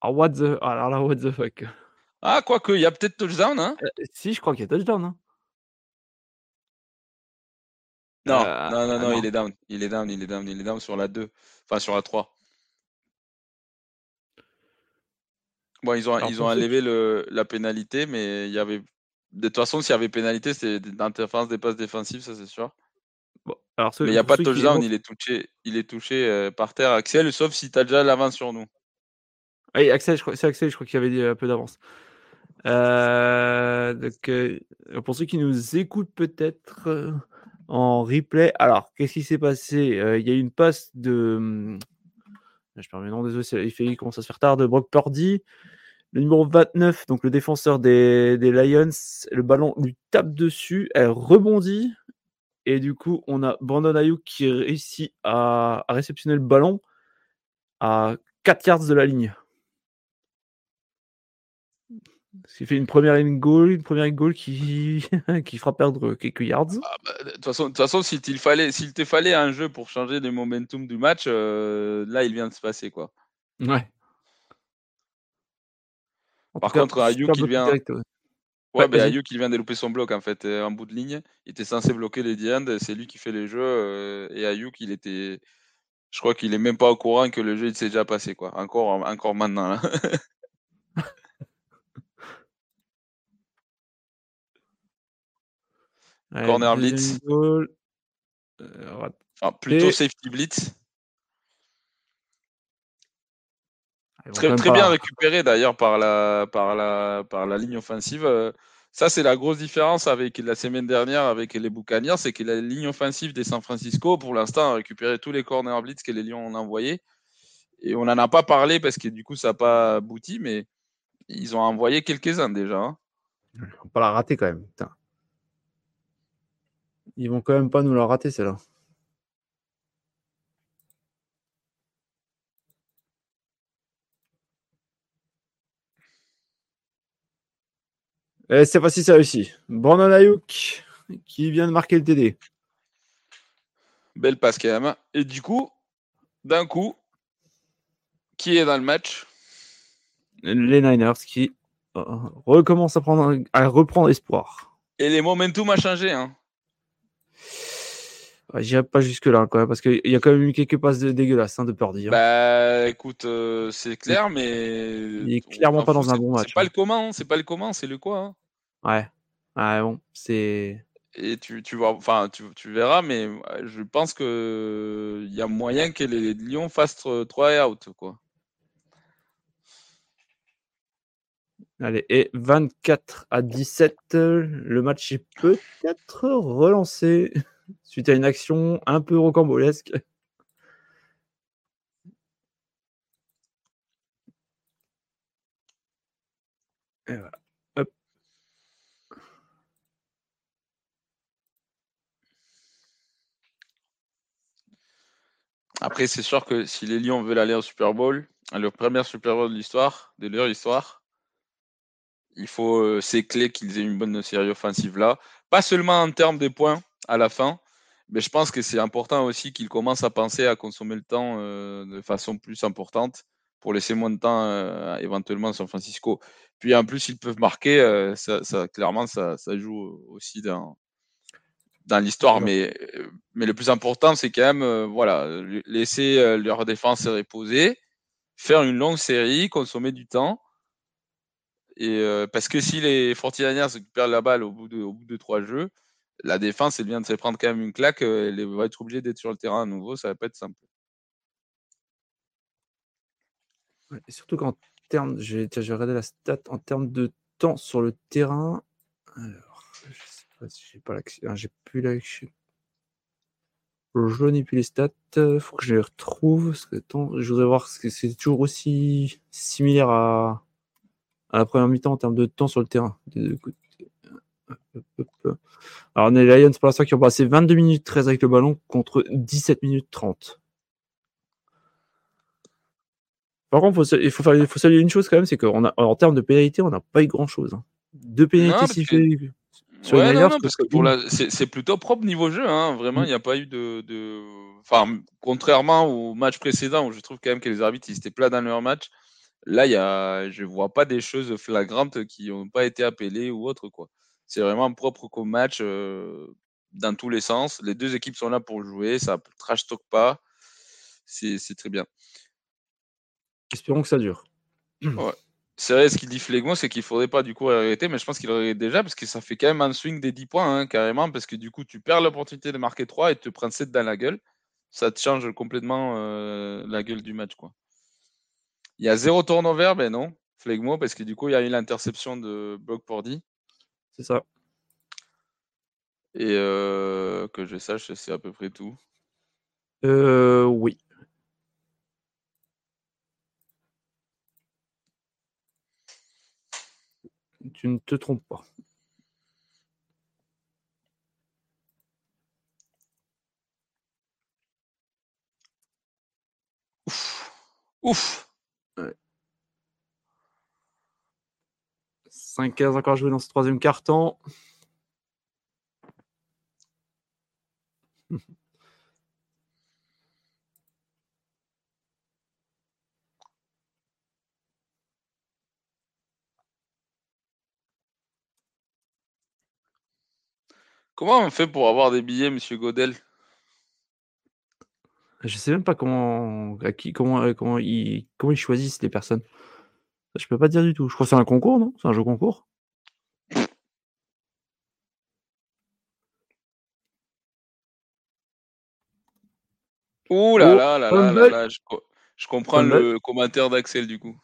Ah, what the... Alors là, what the fuck. Ah, quoique, il y a peut-être touchdown, hein euh, Si, je crois qu'il y a touchdown. Hein. Non, euh, non, non, non, il est down. Il est down, il est down, il est down sur la 2. Enfin, sur la 3. Bon, ils ont, ils ont enlevé le, la pénalité, mais il y avait. De toute façon, s'il y avait pénalité, c'était d'interférence des passes défensives, ça c'est sûr. Bon, alors mais il n'y a pas de touchdown, il est touché, il est touché euh, par terre, Axel, sauf si tu as déjà l'avance sur nous. Oui, Axel, je crois, c'est Axel, je crois qu'il avait dit un peu d'avance. Euh, donc, euh, pour ceux qui nous écoutent peut-être euh, en replay, alors qu'est-ce qui s'est passé? Il y a eu une passe de. Hum, je perds noms, désolé, il, fait, il commence à se faire tard, de Brock Purdy. Le numéro 29, donc le défenseur des, des, Lions, le ballon lui tape dessus, elle rebondit. Et du coup, on a Brandon Ayuk qui réussit à, à réceptionner le ballon à 4 yards de la ligne. Il fait une première goal, une première goal qui, <laughs> qui fera perdre quelques yards. Ah, bah, de toute façon, de toute façon s'il te fallait, s'il te fallait un jeu pour changer le momentum du match, euh, là, il vient de se passer, quoi. Ouais. Par contre, Ayuk, il vient. ouais, ben, Ayuk, il vient de louper son bloc, en fait, en bout de ligne. Il était censé bloquer les Diand, c'est lui qui fait les jeux. Euh, et Ayuk, il était. Je crois qu'il est même pas au courant que le jeu il s'est déjà passé, quoi. Encore, encore maintenant. Là. <laughs> Corner blitz. Euh, plutôt safety blitz. Très, très bien récupéré d'ailleurs par la, par, la, par la ligne offensive. Ça, c'est la grosse différence avec la semaine dernière avec les Buccaneers, c'est que la ligne offensive des San Francisco, pour l'instant, a récupéré tous les corner blitz que les Lions ont envoyés. Et on n'en a pas parlé parce que du coup, ça n'a pas abouti, mais ils ont envoyé quelques-uns déjà. Hein. On va pas la rater quand même. Putain. Ils vont quand même pas nous la rater, celle-là. Et c'est facile, ça réussi. Brandon Ayuk qui vient de marquer le TD. Belle passe quand même. Et du coup, d'un coup, qui est dans le match? Les Niners qui euh, recommencent à, prendre, à reprendre espoir. Et les momentum a changé. Hein. J'irai pas jusque-là, quand même, parce qu'il y a quand même eu quelques passes dégueulasses hein, de peur dire. Bah écoute, euh, c'est clair, mais. Il est clairement pas dans un bon match. C'est pas le comment, c'est pas le comment, c'est le quoi. Hein. Ouais. Ouais, bon, c'est. Et tu, tu, vois, enfin, tu, tu, verras, mais je pense que il y a moyen que les Lions fassent 3 et out, quoi. Allez, et 24 à 17, le match est peut-être relancé <laughs> suite à une action un peu rocambolesque. Et voilà. Après, c'est sûr que si les Lions veulent aller au Super Bowl, à leur première Super Bowl de l'histoire, de leur histoire, il faut c'est clé qu'ils aient une bonne série offensive là. Pas seulement en termes de points à la fin, mais je pense que c'est important aussi qu'ils commencent à penser à consommer le temps de façon plus importante pour laisser moins de temps éventuellement à San Francisco. Puis en plus, ils peuvent marquer, ça, clairement, ça, joue aussi dans, dans l'histoire. Mais, mais le plus important, c'est quand même voilà, laisser leur défense se reposer, faire une longue série, consommer du temps. Et, parce que si les 49ers perdent la balle au bout de, trois jeux, la défense, elle vient de se prendre quand même une claque. Elle va être obligée d'être sur le terrain à nouveau. Ça va pas être simple. surtout qu'en termes, j'ai regardé la stat en termes de temps sur le terrain. Alors, je sais pas si j'ai pas l'accès. Ah, j'ai plus l'accès. Je n'ai plus les stats. Il faut que je les retrouve. je voudrais voir si c'est toujours aussi similaire à, à la première mi-temps en termes de temps sur le terrain. Alors, on est les Lions pour l'instant qui ont passé 22 minutes 13 avec le ballon contre 17 minutes 30. Par contre, il, faut, saluer une chose quand même, c'est qu'en en termes de pénalité, on n'a pas eu grand chose. Hein. Deux pénalités sifflées sur ouais, non, parce que pour la... c'est plutôt propre niveau jeu. Hein. Vraiment, mm. il n'y a pas eu de, de, Enfin, contrairement au match précédent où je trouve quand même que les arbitres ils étaient plats dans leur match. Là, il y a... je ne vois pas des choses flagrantes qui n'ont pas été appelées ou autre. quoi. C'est vraiment propre comme match euh, dans tous les sens. Les deux équipes sont là pour jouer. Ça trash talk pas. C'est très bien. Espérons que ça dure. <clears throat> Ouais. C'est vrai, ce qu'il dit Flegmo, c'est qu'il faudrait pas du coup arrêter, mais je pense qu'il aurait déjà, parce que ça fait quand même un swing des 10 points, hein, carrément, parce que du coup, tu perds l'opportunité de marquer 3 et te prendre 7 dans la gueule. Ça te change complètement euh, la gueule du match. quoi. Il y a zéro turnover, ben non, Flegmo, parce que du coup, il y a eu l'interception de Brock Pordy. C'est ça. Et euh, que je sache, c'est à peu près tout. Euh, oui. Tu ne te trompes pas. Ouf. Ouf. 5-15 encore joué dans ce troisième carton. <laughs> Comment on fait pour avoir des billets, monsieur Godel Je sais même pas comment, à qui, comment, euh, comment, ils, comment ils choisissent les personnes. Je peux pas dire du tout. Je crois que c'est un concours, non? C'est un jeu concours? Ouh là oh, là là là là, je, comprends le commentaire d'Axel du coup.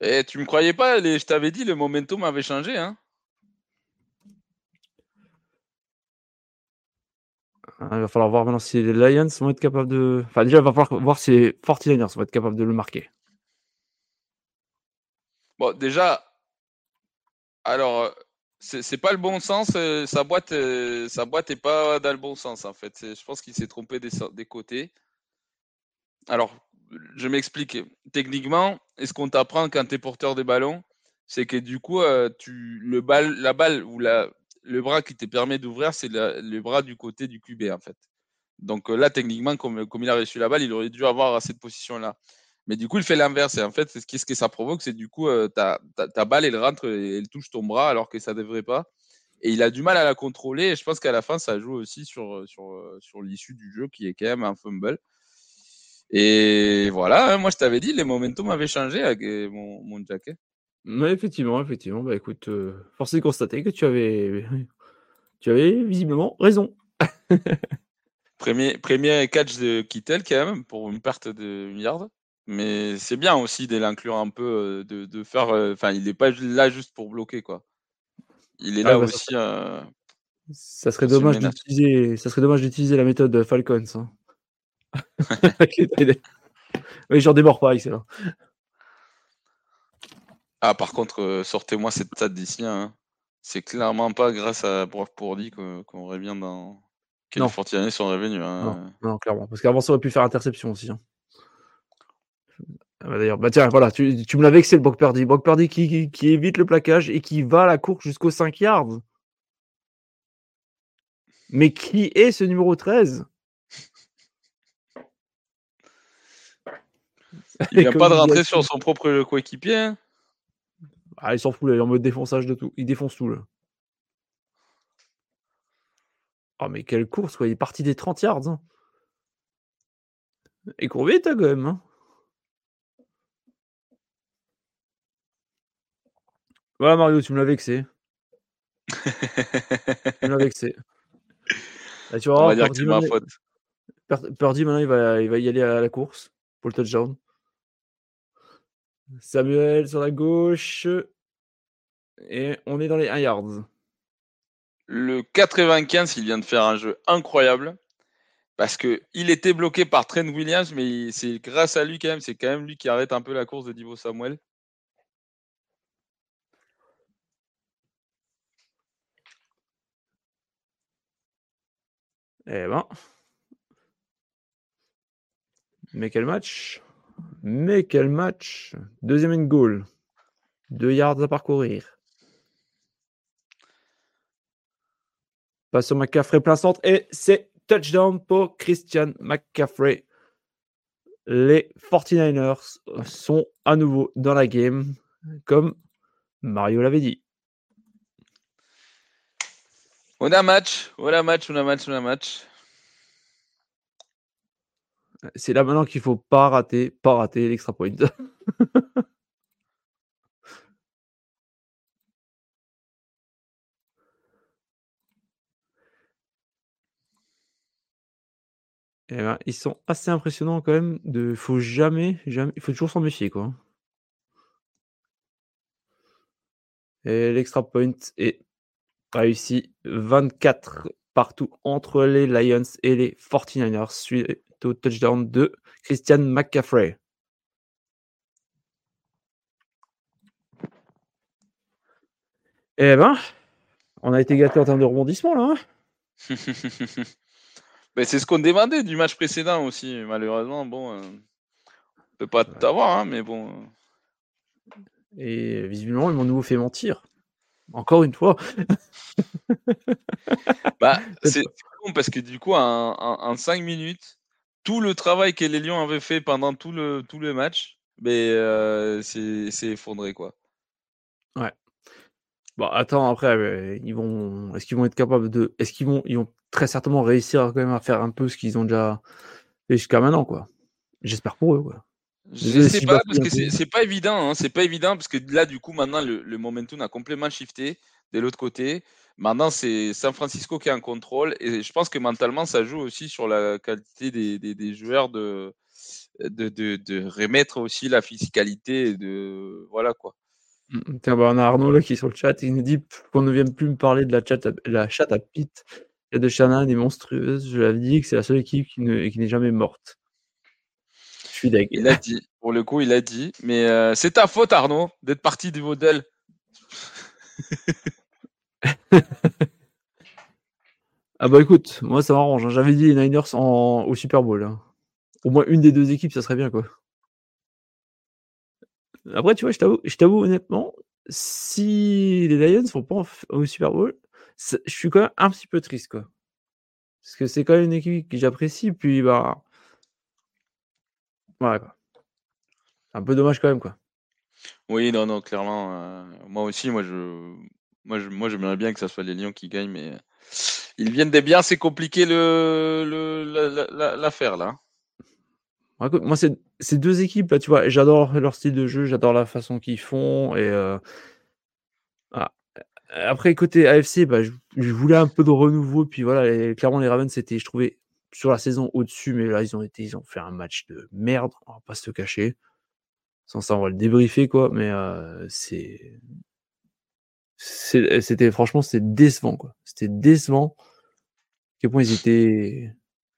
Et eh, tu me croyais pas, je t'avais dit, le momentum avait changé, hein? Il va falloir voir maintenant si les Lions vont être capables de. Enfin, déjà, il va falloir voir si les 49ers vont être capables de le marquer. Bon, déjà, alors, euh, c'est pas le bon sens. Euh, sa boîte, euh, sa boîte est pas dans le bon sens en fait. Je pense qu'il s'est trompé des, côtés. Alors, je m'explique. Techniquement, est-ce qu'on t'apprend quand tu es porteur des ballons, c'est que du coup, tu le balle, la balle ou la, le bras qui te permet d'ouvrir, c'est le bras du côté du QB, en fait. Donc euh, là, techniquement, comme, comme il a reçu la balle, il aurait dû avoir à cette position-là. Mais du coup, il fait l'inverse. Et en fait, ce, ce que ça provoque, c'est du coup, euh, ta, balle, elle rentre et elle touche ton bras alors que ça ne devrait pas. Et il a du mal à la contrôler. Et je pense qu'à la fin, ça joue aussi sur, l'issue du jeu qui est quand même un fumble. Et voilà, hein, moi je t'avais dit, les momentum avaient changé avec euh, mon, mon jacket. Effectivement, effectivement. Bah écoute, euh, force est de constater que tu avais, tu avais visiblement raison. <laughs> premier, premier catch de Kittel quand même pour une perte de yard. Mais c'est bien aussi de l'inclure un peu, euh, de, de faire. Euh, enfin, il n'est pas là juste pour bloquer quoi. Il est là bah, aussi. Ça, serait dommage d'utiliser, ça serait dommage d'utiliser la méthode Falcons. Hein. <laughs> <laughs> oui, j'en démords pas, excellent. Ah, par contre, euh, sortez-moi cette stat d'ici. Hein. C'est clairement pas grâce à Brock Purdy qu'on revient dans. Que les Fortinés sont revenus. Hein. Non, clairement. Parce qu'avant, ça aurait pu faire interception aussi. Hein. Ah bah, d'ailleurs, bah tiens, voilà, tu, tu me l'as vexé le Brock Purdy. Brock Purdy qui, qui, évite le plaquage et qui va à la course jusqu'aux 5 yards. Mais qui est ce numéro 13 Il vient <laughs> pas de rentrer sur son propre coéquipier. Hein. Ah, il s'en fout, là, il est en mode défonçage de tout. Il défonce tout, là. Oh, mais quelle course, quoi. Il est parti des 30 yards. Hein. Et court vite, hein, quand même. Hein. Voilà, Mario, tu me l'as vexé. tu me l'as vexé. Là, tu vois, On va dire que c'est ma faute. Purdy, maintenant, il va, il va y aller à la course pour le touchdown. Samuel sur la gauche. Et on est dans les 1 yards. Le 95, il vient de faire un jeu incroyable. Parce qu'il était bloqué par Trent Williams, mais c'est grâce à lui quand même. C'est quand même lui qui arrête un peu la course de Divo Samuel. Eh ben. Mais quel match? Mais quel match Deuxième and goal. Deux yards à parcourir. Passe au McCaffrey plein centre et c'est touchdown pour Christian McCaffrey. Les 49ers sont à nouveau dans la game, comme Mario l'avait dit. On a match, on match, on a match, on match. C'est là maintenant qu'il faut pas rater, pas rater l'extra point. <laughs> Eh ben, ils sont assez impressionnants quand même. De, faut jamais, jamais, il faut toujours s'en méfier quoi. Et l'extra point est réussi 24 partout entre les Lions et les 49ers suite au touchdown de Christian McCaffrey. Eh ben, on a été gâté en termes de rebondissement là. Hein. <laughs> Mais c'est ce qu'on demandait du match précédent aussi. Malheureusement, bon, euh, on peut pas tout avoir, hein, mais bon. Euh. Et visiblement, ils m'ont nouveau fait mentir. Encore une fois. bah, <laughs> c'est con parce que du coup, en, 5 minutes, tout le travail que les Lions avaient fait pendant tout le, tout le match, mais euh, c'est effondré quoi. Ouais. Bon, attends, après, ils vont. Est-ce qu'ils vont être capables de. Est-ce qu'ils vont. Ils vont très certainement réussir quand même à faire un peu ce qu'ils ont déjà fait jusqu'à maintenant, quoi. J'espère pour eux, quoi. Je sais pas, parce que c'est pas évident, hein, c'est pas évident, parce que là, du coup, maintenant, le, le momentum a complètement shifté de l'autre côté. Maintenant, c'est San Francisco qui est en contrôle, et je pense que mentalement, ça joue aussi sur la qualité des, des, des joueurs de de, de, de, remettre aussi la physicalité, de voilà quoi. Mmh, mmh. Tiens, bah, on a Arnaud là qui est sur le chat, il nous dit qu'on ne vienne plus me parler de la, chat la chatte à Pete et de Shannon est monstrueuse. Je l'avais dit que c'est la seule équipe qui n'est jamais morte. Il a dit, pour le coup, il a dit. Mais euh, c'est ta faute, Arnaud, d'être parti du modèle. <laughs> <laughs> ah bah écoute, moi ça m'arrange. Hein. J'avais dit les Niners au Super Bowl. Hein. Au moins une des deux équipes, ça serait bien quoi. Après, tu vois, je t'avoue honnêtement, si les Lions font pas au Super Bowl, je suis quand même un petit peu triste quoi. Parce que c'est quand même une équipe que j'apprécie, puis bah Ouais, Un peu dommage quand même, quoi. Oui, non, non, clairement. Euh, moi aussi, moi, je, moi, moi, j'aimerais bien que ce soit les Lions qui gagnent, mais ils viennent des biens, c'est compliqué le, le, l'affaire là. moi, c'est ces deux équipes tu vois, j'adore leur style de jeu, j'adore la façon qu'ils font et euh, ah, après côté AFC, bah, je, voulais un peu de renouveau, puis voilà, clairement les Ravens c'était, je trouvais sur la saison au-dessus, mais là, ils ont été, ils ont fait un match de merde, on va pas se cacher. Sans ça, on va le débriefer, quoi, mais c'est. C'était franchement, c'était décevant, quoi. C'était décevant. À quel point ils étaient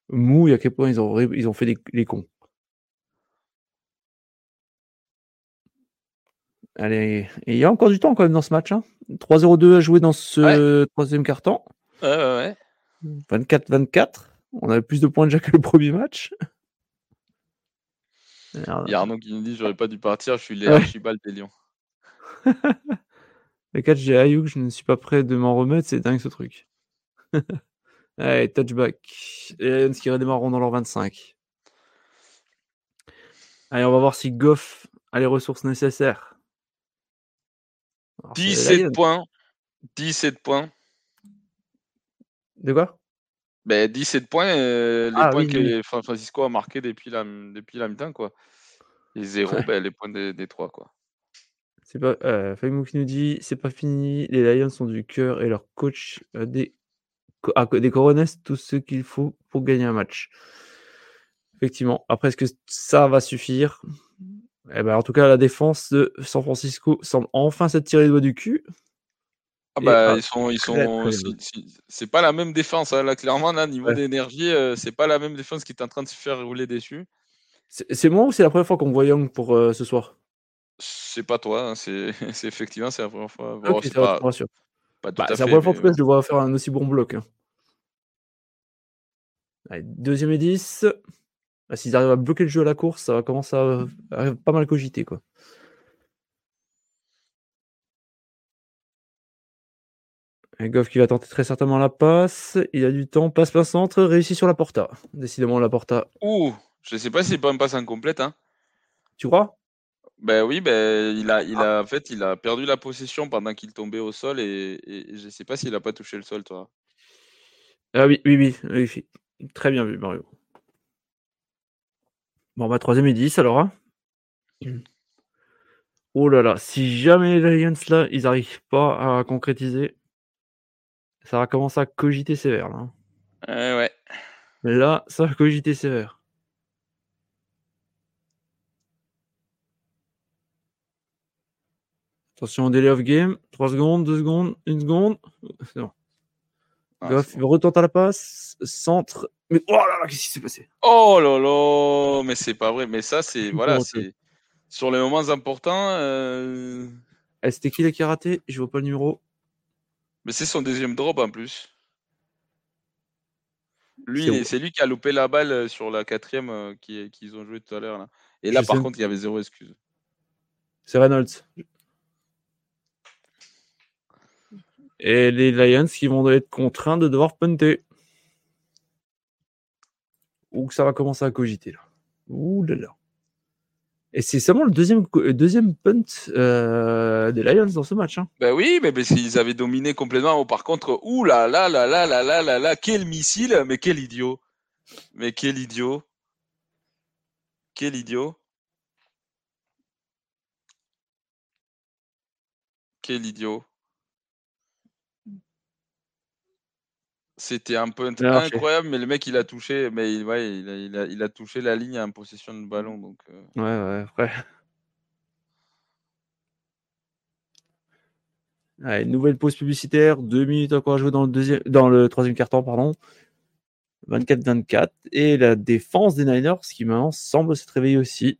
mous et à quel point ils ont, ils ont fait les, cons. Allez, et il y a encore du temps quand même dans ce match. Hein. 3-0-2 à jouer dans ce troisième quart-temps. Ouais, ouais, ouais. 24-24. On avait plus de points déjà que le premier match. Il y a Arnaud qui nous dit j'aurais pas dû partir, je suis les Archibald des Lions. <laughs> Le catch j'ai Ayuk, je ne suis pas prêt de m'en remettre, c'est dingue ce truc. <laughs> Allez, touchback. Et Lions qui redémarreront dans leur 25. Allez, on va voir si Goff a les ressources nécessaires. 17 points. 17 points. De quoi? Ben, 17 points, euh, les ah points que Francisco a marqué depuis la, depuis la mi-temps, quoi. Et zéro, ben, les points des, trois, quoi. C'est pas, euh, qui nous dit c'est pas fini, les Lions sont du cœur et leur coach a des, a des corones, tout ce qu'il faut pour gagner un match. Effectivement. Après, est-ce que ça va suffire? Eh ben, En tout cas, la défense de San Francisco semble enfin s'être tirée le doigt du cul. Ah bah, ils sont, ils sont, c'est pas la même défense. Hein. Là, clairement, là, niveau d'énergie, euh, c'est pas la même défense qui est en train de se faire rouler dessus. C'est moi ou c'est la première fois qu'on voit Young pour euh, ce soir? C'est pas toi, hein. <laughs> c'est effectivement c'est la première fois. c'est pas, bah, la première fois que je le vois faire un aussi bon bloc. Hein. Allez, deuxième et 10. Bah, s'ils arrivent à bloquer le jeu à la course, ça va commencer à, à pas mal cogiter. Quoi. Goff qui va tenter très certainement la passe. Il a du temps. Passe plein centre. Réussit sur la porta. Décidément, la porta. Ouh, je sais pas si c'est pas une passe incomplète. Hein. Tu crois? Ben oui, ben, il, a, il a, en fait, il a perdu la possession pendant qu'il tombait au sol et, et je sais pas s'il a pas touché le sol, toi. Ah oui, oui, oui. oui. Très bien vu, Mario. Bon, bah, troisième et 10 alors. Hein. <clears throat> Oh là là, si jamais les Lions là, ils n'arrivent pas à concrétiser, ça va commencer à cogiter sévère. Là. Euh, ouais. Mais là, ça va cogiter sévère. Attention délai of game. 3 secondes, 2 secondes, 1 seconde. C'est bon. Ah, Goff, bon. retente à la passe. Centre. Mais oh là là, qu'est-ce qui s'est passé? Oh là là, mais c'est pas vrai. Mais ça, c'est. voilà, c'est. Sur les moments importants. Euh... Eh, c'était qui là qui a raté Je vois pas le numéro. Mais c'est son deuxième drop en plus. Lui, c'est lui qui a loupé la balle euh, sur la quatrième euh, qu'ils ont joué tout à l'heure. Et là, par contre, il y avait zéro excuse. C'est Reynolds. Et les Lions qui vont être contraints de devoir punter. Ou que ça va commencer à cogiter là. Ouh là là. Et c'est seulement le deuxième, deuxième punt euh, des Lions dans ce match. Hein. Ben oui, mais, s'ils avaient dominé complètement. Oh, par contre, ouh là là là là là là là là, quel missile, mais quel idiot. Mais quel idiot. Quel idiot. Quel idiot. C'était un punt ah, incroyable, mais le mec il a touché, mais il, ouais, il, a, il, a, il a touché la ligne en possession de ballon. Donc, euh. Ouais, ouais, Allez, nouvelle pause publicitaire, deux minutes encore à jouer dans le, deuxième, dans le troisième quart-temps, pardon. 24-24. Et la défense des Niners, qui maintenant semble s'être réveillée aussi.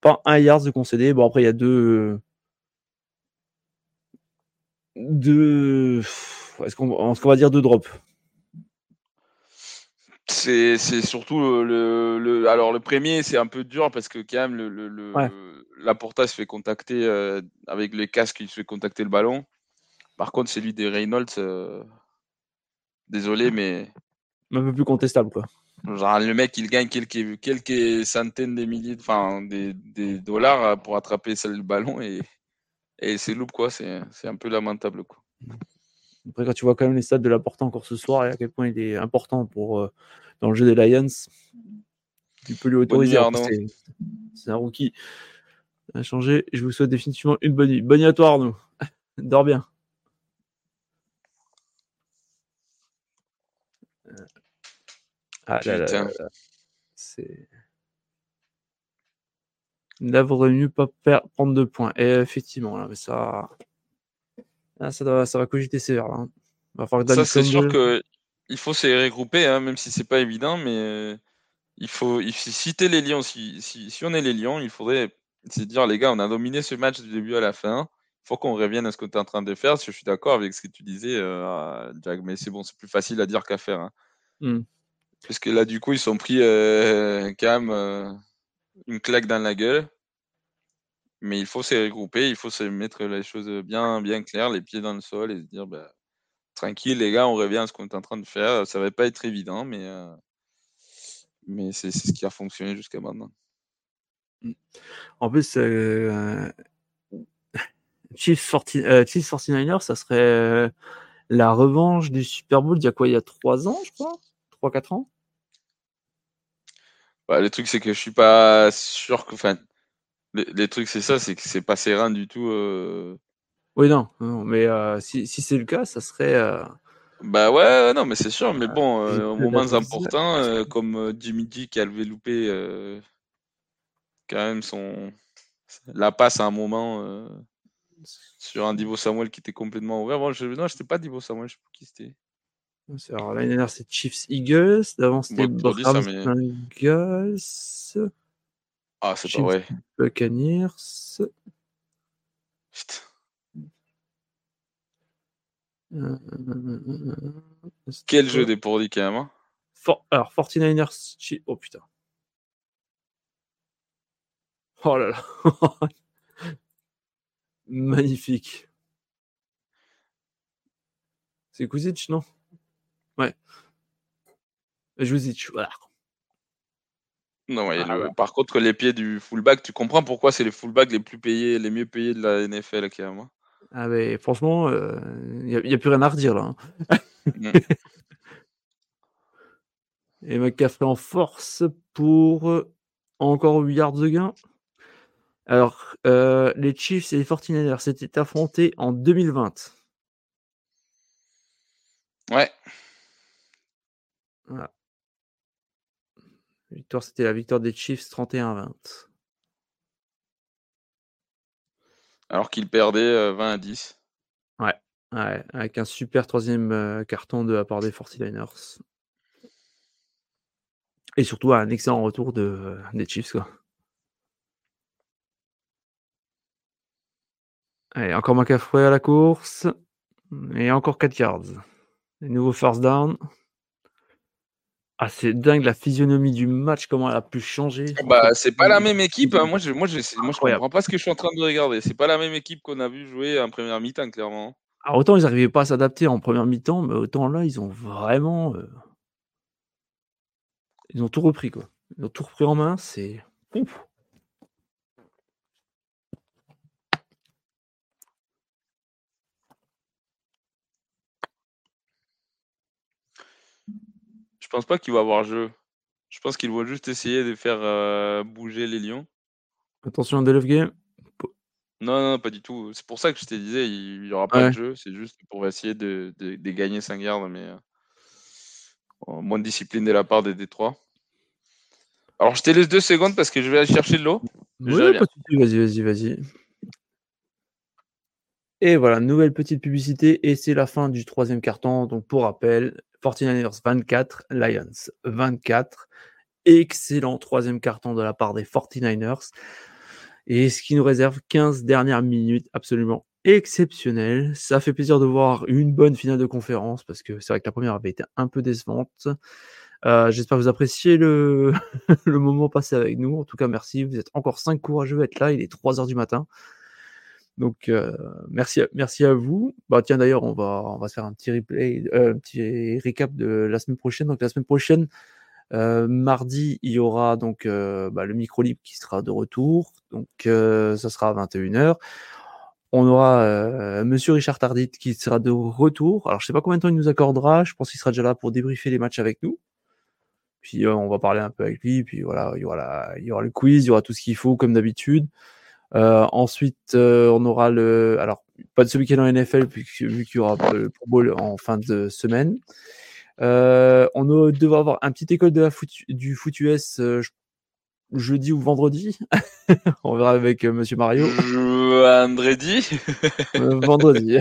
Pas un yard de concédé. Bon, après, il y a deux. Deux. Est-ce qu'on va dire deux drops? C'est surtout le, le, alors le premier c'est un peu dur parce que quand même le, le, la porta se fait contacter euh, avec les casques il se fait contacter le ballon. Par contre celui des Reynolds euh, désolé mais un peu plus contestable quoi. Genre le mec il gagne quelques quelques centaines de milliers enfin des, des, dollars pour attraper le ballon et et c'est loup quoi c'est un peu lamentable quoi. Après, quand tu vois quand même les stats de la porta encore ce soir et à quel point il est important pour, euh, dans le jeu des Lions, tu peux lui autoriser. C'est un rookie. A changé. Je vous souhaite définitivement une bonne nuit. Bonne nuit à toi, Arnaud. <laughs> Dors bien. Ah là là, là, C'est. N'aurait mieux pas prendre deux points. Et effectivement, là, mais ça. Ah, ça, va, ça va cogiter sévère. Là. Va ça, c'est sûr que il faut se regrouper, hein, même si c'est pas évident, mais euh, il faut, il, si les Lions, si, si, si, on est les Lions, il faudrait se dire, les gars, on a dominé ce match du début à la fin. Il faut qu'on revienne à ce que tu es en train de faire. Je suis d'accord avec ce que tu disais, euh, Jack, mais c'est bon, c'est plus facile à dire qu'à faire. Hein. Mmh. Parce que là, du coup, ils sont pris euh, quand même une claque dans la gueule. Mais il faut se regrouper, il faut se mettre les choses bien, bien claires, les pieds dans le sol et se dire bah, tranquille, les gars, on revient à ce qu'on est en train de faire. Ça va pas être évident, mais, euh, mais c'est ce qui a fonctionné jusqu'à maintenant. Mmh. En plus, euh, <laughs> Chiefs, 40, euh, 49ers, ça serait la revanche du Super Bowl il y a quoi Il y a 3 ans, je crois? 3-4 ans? Bah, Le truc, c'est que je suis pas sûr que. Enfin, les, trucs, c'est ça, c'est que c'est pas serein du tout. Euh. Oui, non, mais euh, si, si c'est le cas, ça serait. Euh, bah ouais, non, mais c'est sûr, mais bon, au moments importants, comme Jimmy G qui a levé loupé quand même son. La passe à un moment sur un Divo Samuel qui était complètement ouvert. Bon, je... Non, c'était pas Divo Samuel, je sais pas qui c'était. Alors, l'année dernière, c'est Chiefs Eagles. D'avant, c'était Browns Eagles. Ah, c'est pas vrai. Buccaneers. Putain. Quel jeu des pourris quand même. Hein For... Alors, 49ers. Oh putain. Oh là là. <laughs> Magnifique. C'est Kuzic, non? Ouais. Kuzic, voilà. Non, ah, par contre, les pieds du fullback, tu comprends pourquoi c'est les fullbacks les plus payés, les mieux payés de la NFL, même. Hein. Ah, mais franchement, il n'y a, plus rien à redire là. Hein. Mm. <laughs> Et McCaffrey en force pour euh, encore 8 yards de gain. Alors, euh, les Chiefs et les 49ers s'étaient affrontés en 2020. Ouais. Voilà. Victoire, c'était la victoire des Chiefs 31-20. Alors qu'ils perdaient 20 euh, à 10. Ouais, ouais, avec un super troisième euh, carton de la part des 49ers. Et surtout un excellent retour de, des Chiefs. Quoi. Allez, encore McCaffrey à la course. Et encore 4 yards. Les nouveaux first down. Ah, c'est dingue la physionomie du match, comment elle a pu changer. Bah, c'est pas la même équipe. Hein. Moi, je, moi, je, moi, je comprends pas ce que je suis en train de regarder. C'est pas la même équipe qu'on a vu jouer en première mi-temps, clairement. Alors, autant ils n'arrivaient pas à s'adapter en première mi-temps, mais autant là, ils ont vraiment. Euh, ils ont tout repris, quoi. Ils ont tout repris en main. C'est. Ouf. Pense pas qu'il va avoir jeu. Je pense qu'il va juste essayer de faire euh, bouger les lions. Attention Delove Game. Non, non, pas du tout. C'est pour ça que je te disais, il n'y aura pas de jeu. C'est juste pour essayer de, gagner 5 gardes, mais euh, moins de discipline de la part des Détroits. Alors, je te laisse deux secondes parce que je vais aller chercher de l'eau. vas-y, vas-y, vas-y. Et voilà, nouvelle petite publicité. Et c'est la fin du troisième carton. Donc, pour rappel, 49ers 24, Lions 24. Excellent troisième carton de la part des 49ers. Et ce qui nous réserve 15 dernières minutes absolument exceptionnelles. Ça fait plaisir de voir une bonne finale de conférence parce que c'est vrai que la première avait été un peu décevante. Euh, j'espère que vous appréciez <laughs> le, moment passé avec nous. En tout cas, merci. Vous êtes encore 5 courageux à être là. Il est 3 heures du matin. Donc euh, merci, à, merci à vous. Bah tiens d'ailleurs on va on va se faire un petit replay, euh, un petit récap de la semaine prochaine. Donc la semaine prochaine, euh, mardi il y aura donc bah, le micro libre qui sera de retour. Donc ça sera à 21h. On aura Monsieur Richard Tardit qui sera de retour. Alors je sais pas combien de temps il nous accordera. Je pense qu'il sera déjà là pour débriefer les matchs avec nous. Puis on va parler un peu avec lui. Puis voilà, il y aura il y aura le quiz, il y aura tout ce qu'il faut comme d'habitude. Euh, ensuite, euh, on aura le. Alors, pas de ce week-end en NFL, vu qu'il y aura le Pro Bowl en fin de semaine. Euh, on devrait avoir un petit école de la foot, du foot US jeudi ou vendredi. <laughs> on verra avec Monsieur Mario. Vendredi? vendredi.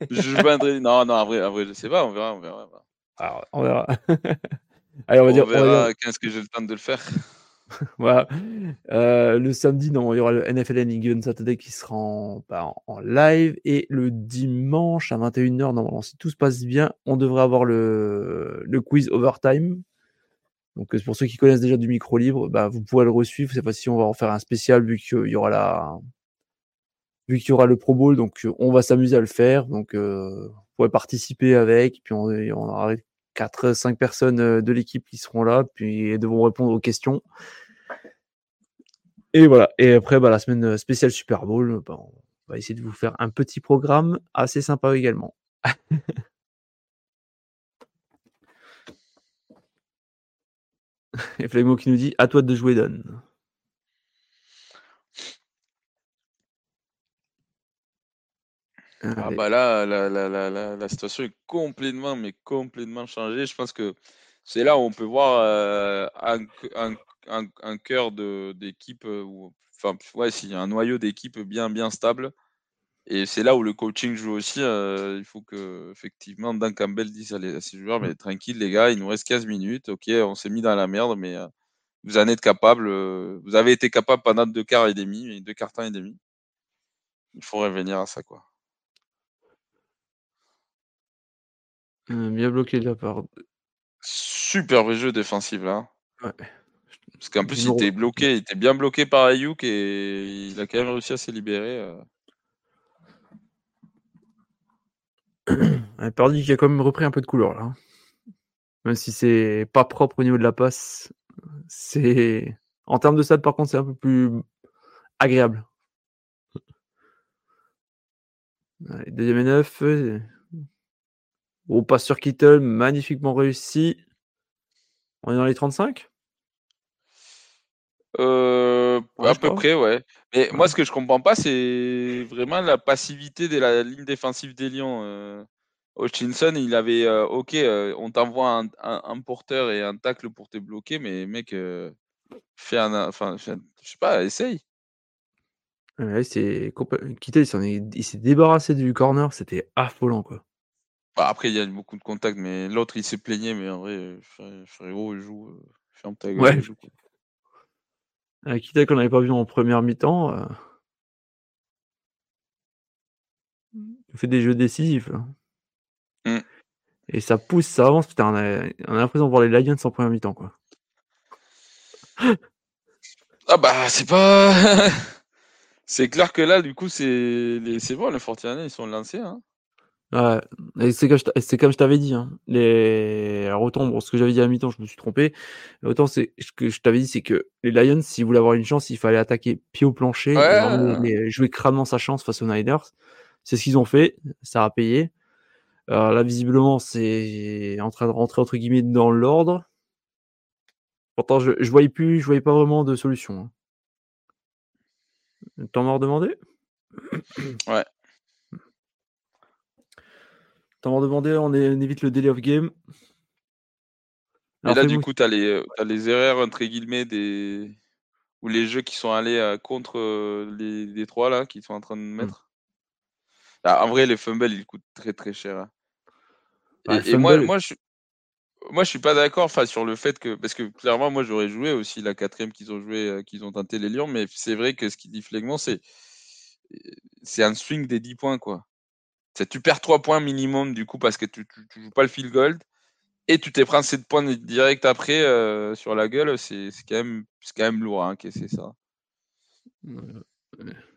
<laughs> vendredi. Non, non, en vrai, en vrai, je sais pas. On verra, on verra. Alors, on verra. <laughs> Allez, on va dire. On verra quand est-ce que j'ai le temps de le faire. <laughs> Euh, le samedi, non, il y aura le NFL Given Saturday qui sera bah, en, live. Et le dimanche à 21h, normalement, si tout se passe bien, on devrait avoir le, le quiz overtime. Donc pour ceux qui connaissent déjà du micro libre, bah, vous pouvez le resuivre. Cette fois-ci, on va en faire un spécial vu qu'il y aura la, vu qu'il y aura le Pro Bowl, donc on va s'amuser à le faire. Donc vous pourrez participer avec, puis on, on aura 4-5 personnes de l'équipe qui seront là, puis devront répondre aux questions. Et voilà. Et après, bah, la semaine spéciale Super Bowl, bah, on va essayer de vous faire un petit programme assez sympa également. <laughs> Et Flegmo qui nous dit à toi de jouer Don. Ah bah là, la, la, la, la, situation est complètement, mais complètement changée. Je pense que c'est là où on peut voir euh, un, un, un, un cœur d'équipe, enfin, ouais, s'il y a un noyau d'équipe bien, bien stable. Et c'est là où le coaching joue aussi. Euh, il faut que, effectivement, Dan Campbell dise à, ses joueurs, mais tranquille, les gars, il nous reste 15 minutes. Ok, on s'est mis dans la merde, mais vous en êtes capable. vous avez été capable pendant deux quarts et demi, deux quarts temps et demi. Il faut revenir à ça, quoi. bien bloqué de la part. Super jeu défensif là. Ouais. Parce qu'en plus, il était bloqué, il était bien bloqué par Ayuk et il a quand même réussi à se libérer. Euh. Perdu qui a quand même repris un peu de couleur là. Hein. Même si c'est pas propre au niveau de la passe, c'est en termes de stade par contre c'est un peu plus agréable. deuxième et neuf, Gros passe sur Kittle, magnifiquement réussi. On est dans les 35 euh, à peu près, ouais. Mais moi, ce que je comprends pas, c'est vraiment la passivité de la ligne défensive des Lions. Euh, Hutchinson, il avait, euh, ok, euh, on t'envoie un, porteur et un tacle pour te bloquer, mais mec, fais un, enfin, je sais pas, essaye. Ouais, c'est Kittel, il s'est débarrassé du corner, c'était affolant, quoi. Bah, après, il y a beaucoup de contacts, mais l'autre, il s'est plaigné, mais en vrai, frérot, il joue, euh, ferme ta gueule. Ouais. Joue, qu'on n'avait pas vu en première mi-temps, euh... il fait des jeux décisifs. Mmh. Et ça pousse, ça avance. Putain, on a, on a l'impression de voir les Lions en première mi-temps, quoi. <laughs> Ah bah, c'est pas. <laughs> c'est clair que là, du coup, c'est bon, les Fortinandais, ils sont lancés. Hein. Ouais, c'est comme je c'est comme je t'avais dit, hein. Les alors autant bon, ce que j'avais dit à mi-temps, je me suis trompé. Autant c'est ce que je t'avais dit, c'est que les Lions, s'ils voulaient avoir une chance, il fallait attaquer pied au plancher et jouer crânement sa chance face aux Niners. C'est ce qu'ils ont fait, ça a payé. Alors là, visiblement, c'est en train de rentrer entre guillemets dans l'ordre. Pourtant, je, je voyais plus, je voyais pas vraiment de solution. Hein. T'en m'as redemandé? Ouais. T'en demandé, on, évite le delay of game. Et là, du coup, tu as, les erreurs, entre guillemets, des... ou les jeux qui sont allés euh, contre euh, les, trois, là, qui sont en train de hmm. mettre. Ah, en vrai, les fumbles, ils coûtent très, très cher. Hein. et, moi, moi, je moi, je suis pas d'accord sur le fait que. Parce que clairement, moi, j'aurais joué aussi la quatrième qu'ils ont joué, euh, qu'ils ont tenté les Lions, mais c'est vrai que ce qui dit Flegmont, c'est. C'est un swing des 10 points, quoi tu perds 3 points minimum du coup parce que tu, tu, joues pas le field gold et tu t'es pris 7 points direct après euh, sur la gueule, c'est quand, même, quand même lourd hein, c'est ça.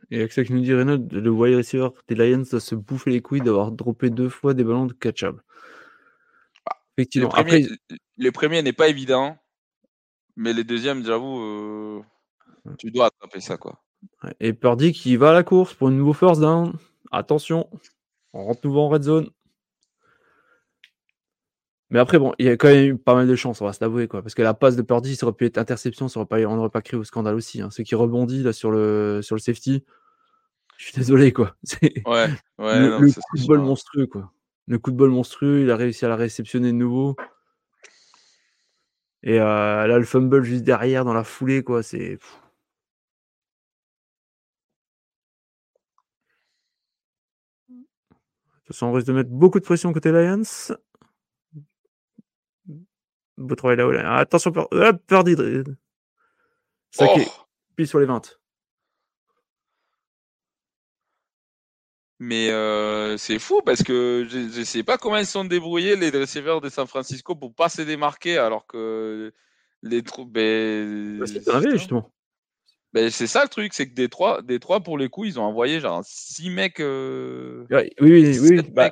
Et avec ça qui nous dit Renaud, le wide receiver des Lions doit se bouffer les couilles d'avoir droppé deux fois des ballons de catch-up. Ah, Effectivement. Le premier, les premiers n'est pas évident, mais les deuxièmes, j'avoue, euh, tu dois attraper ça. quoi. Et Purdy qui va à la course pour une nouveau first down. Attention. On rentre nouveau en red zone. Mais après, bon, il y a quand même eu pas mal de chance, on va se l'avouer, quoi. Parce que la passe de Purdy, ça aurait pu être interception, ça aurait pas, on n'aurait pas créé au scandale aussi. Hein. Ceux qui rebondit là sur le, sur le safety, je suis désolé, quoi. <laughs> Ouais, ouais, le, le coup de bol monstrueux, quoi. Le coup de bol monstrueux, il a réussi à la réceptionner de nouveau. Et euh, là, le fumble juste derrière, dans la foulée, quoi. C'est. toute façon, on risque de mettre beaucoup de pression côté Lions. Beau travail là-haut. Attention, Purdy. Saqué. Oh Puis sur les 20. Mais euh, c'est fou parce que je ne sais pas comment ils sont débrouillés les receivers de San Francisco pour pas se démarquer alors que Les troupes. Ben, justement. Ben, c'est ça le truc, c'est que des trois, des trois pour les coups, ils ont envoyé genre six mecs. Euh, oui, oui, oui. Bah,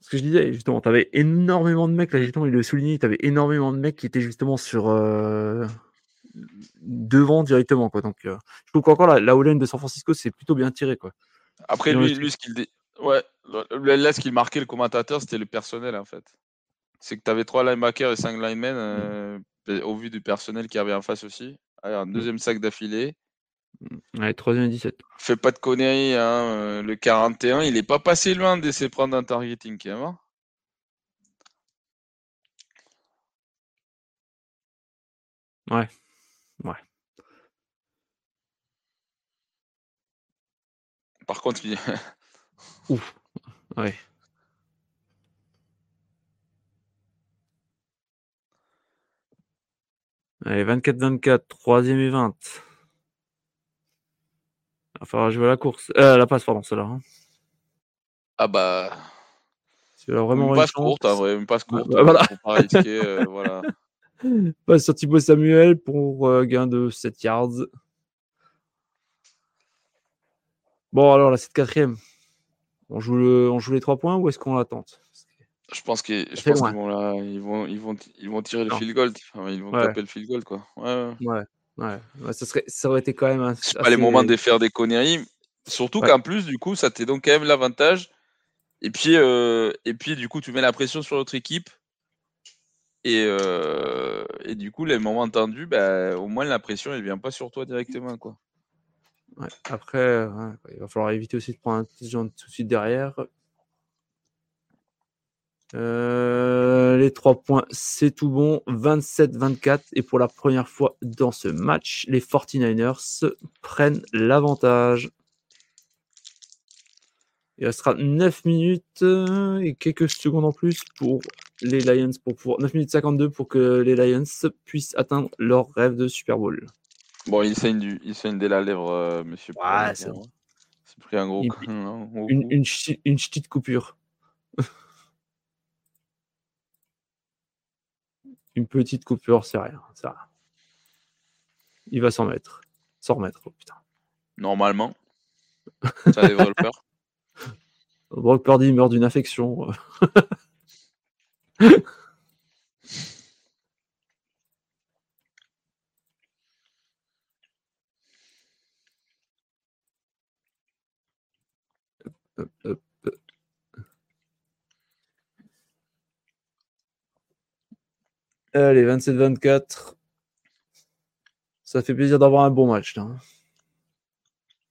ce que je disais, justement, tu avais énormément de mecs, là, justement, il le soulignait, tu avais énormément de mecs qui étaient justement sur. Euh, devant directement, quoi. Donc, euh, je trouve qu'encore la, la de San Francisco, c'est plutôt bien tiré, quoi. Après, lui, lui, ce qu'il ouais, là, ce qu'il marquait le commentateur, c'était le personnel, en fait. C'est que tu avais trois linebackers et cinq linemen, au vu du personnel qui avait en face aussi. Allez, un mmh. deuxième sac d'affilée. Mmh. Allez, troisième 17. Fais pas de conneries, hein. Euh, le 41, il est pas passé loin d'essayer de prendre un targeting, quand même. Hein. ouais. Ouais. Par contre, il... <laughs> Ouf. Ouais. Allez, 24-24, troisième et 20. Il va falloir jouer la course. Euh, la passe, pardon, celle-là. Hein. Ah bah. C'est vraiment une passe courte, hein, vrai, une passe courte. Bah, voilà. Pour pas risquer, euh, <laughs> voilà. Passe sur Thibaut Samuel pour euh, gain de 7 yards. Bon, alors la 7 4 on joue, le, on joue les 3 points ou est-ce qu'on l'attente? Je pense qu'ils vont, là, ils vont, ils vont, ils vont tirer le field goal. ils vont taper le field goal, quoi. Ouais, ouais. ouais. Ça, serait, ça aurait été quand même. C'est pas les moments de faire des conneries. Surtout qu'en plus, du coup, ça t'est donc quand même l'avantage. Et puis, euh, et puis, du coup, tu mets la pression sur l'autre équipe. Et, euh, et du coup, les moments tendus, bah, au moins la pression, elle vient pas sur toi directement, quoi. Ouais. Après, il va falloir éviter aussi de prendre un tout de suite derrière. Euh, les trois points, c'est tout bon. 27-24. Et pour la première fois dans ce match, les 49ers prennent l'avantage. Il restera 9 minutes et quelques secondes en plus pour les Lions, pour pouvoir, 9 minutes 52 pour que les Lions puissent atteindre leur rêve de Super Bowl. Bon, il saigne, du, il saigne dès la lèvre, euh, monsieur. Ouais, c'est bon. C'est pris un gros, une, une, une, une petite coupure. Une petite coupure, c'est rien, ça. Il va s'en mettre. S'en remettre, oh, putain. Normalement. Ça devrait le faire. <laughs> Brock Purdy meurt d'une infection. <laughs> Allez, 27-24. Ça fait plaisir d'avoir un bon match. Là.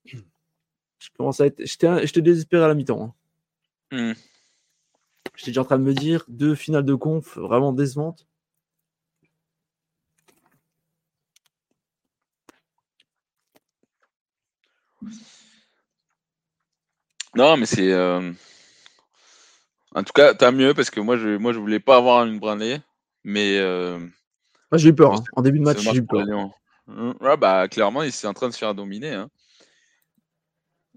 Je commence à être. J'étais désespéré à la mi-temps. Hein. Hmm. J'étais déjà en train de me dire deux finales de conf vraiment décevantes. Non, mais c'est. Euh, en tout cas, t'as mieux parce que moi, je, moi, je voulais pas avoir une branlée. Mais. Euh, j'ai eu peur. Hein. En début de match, j'ai eu peur. Mmh, bah, clairement, il s'est en train de se faire dominer. Hein.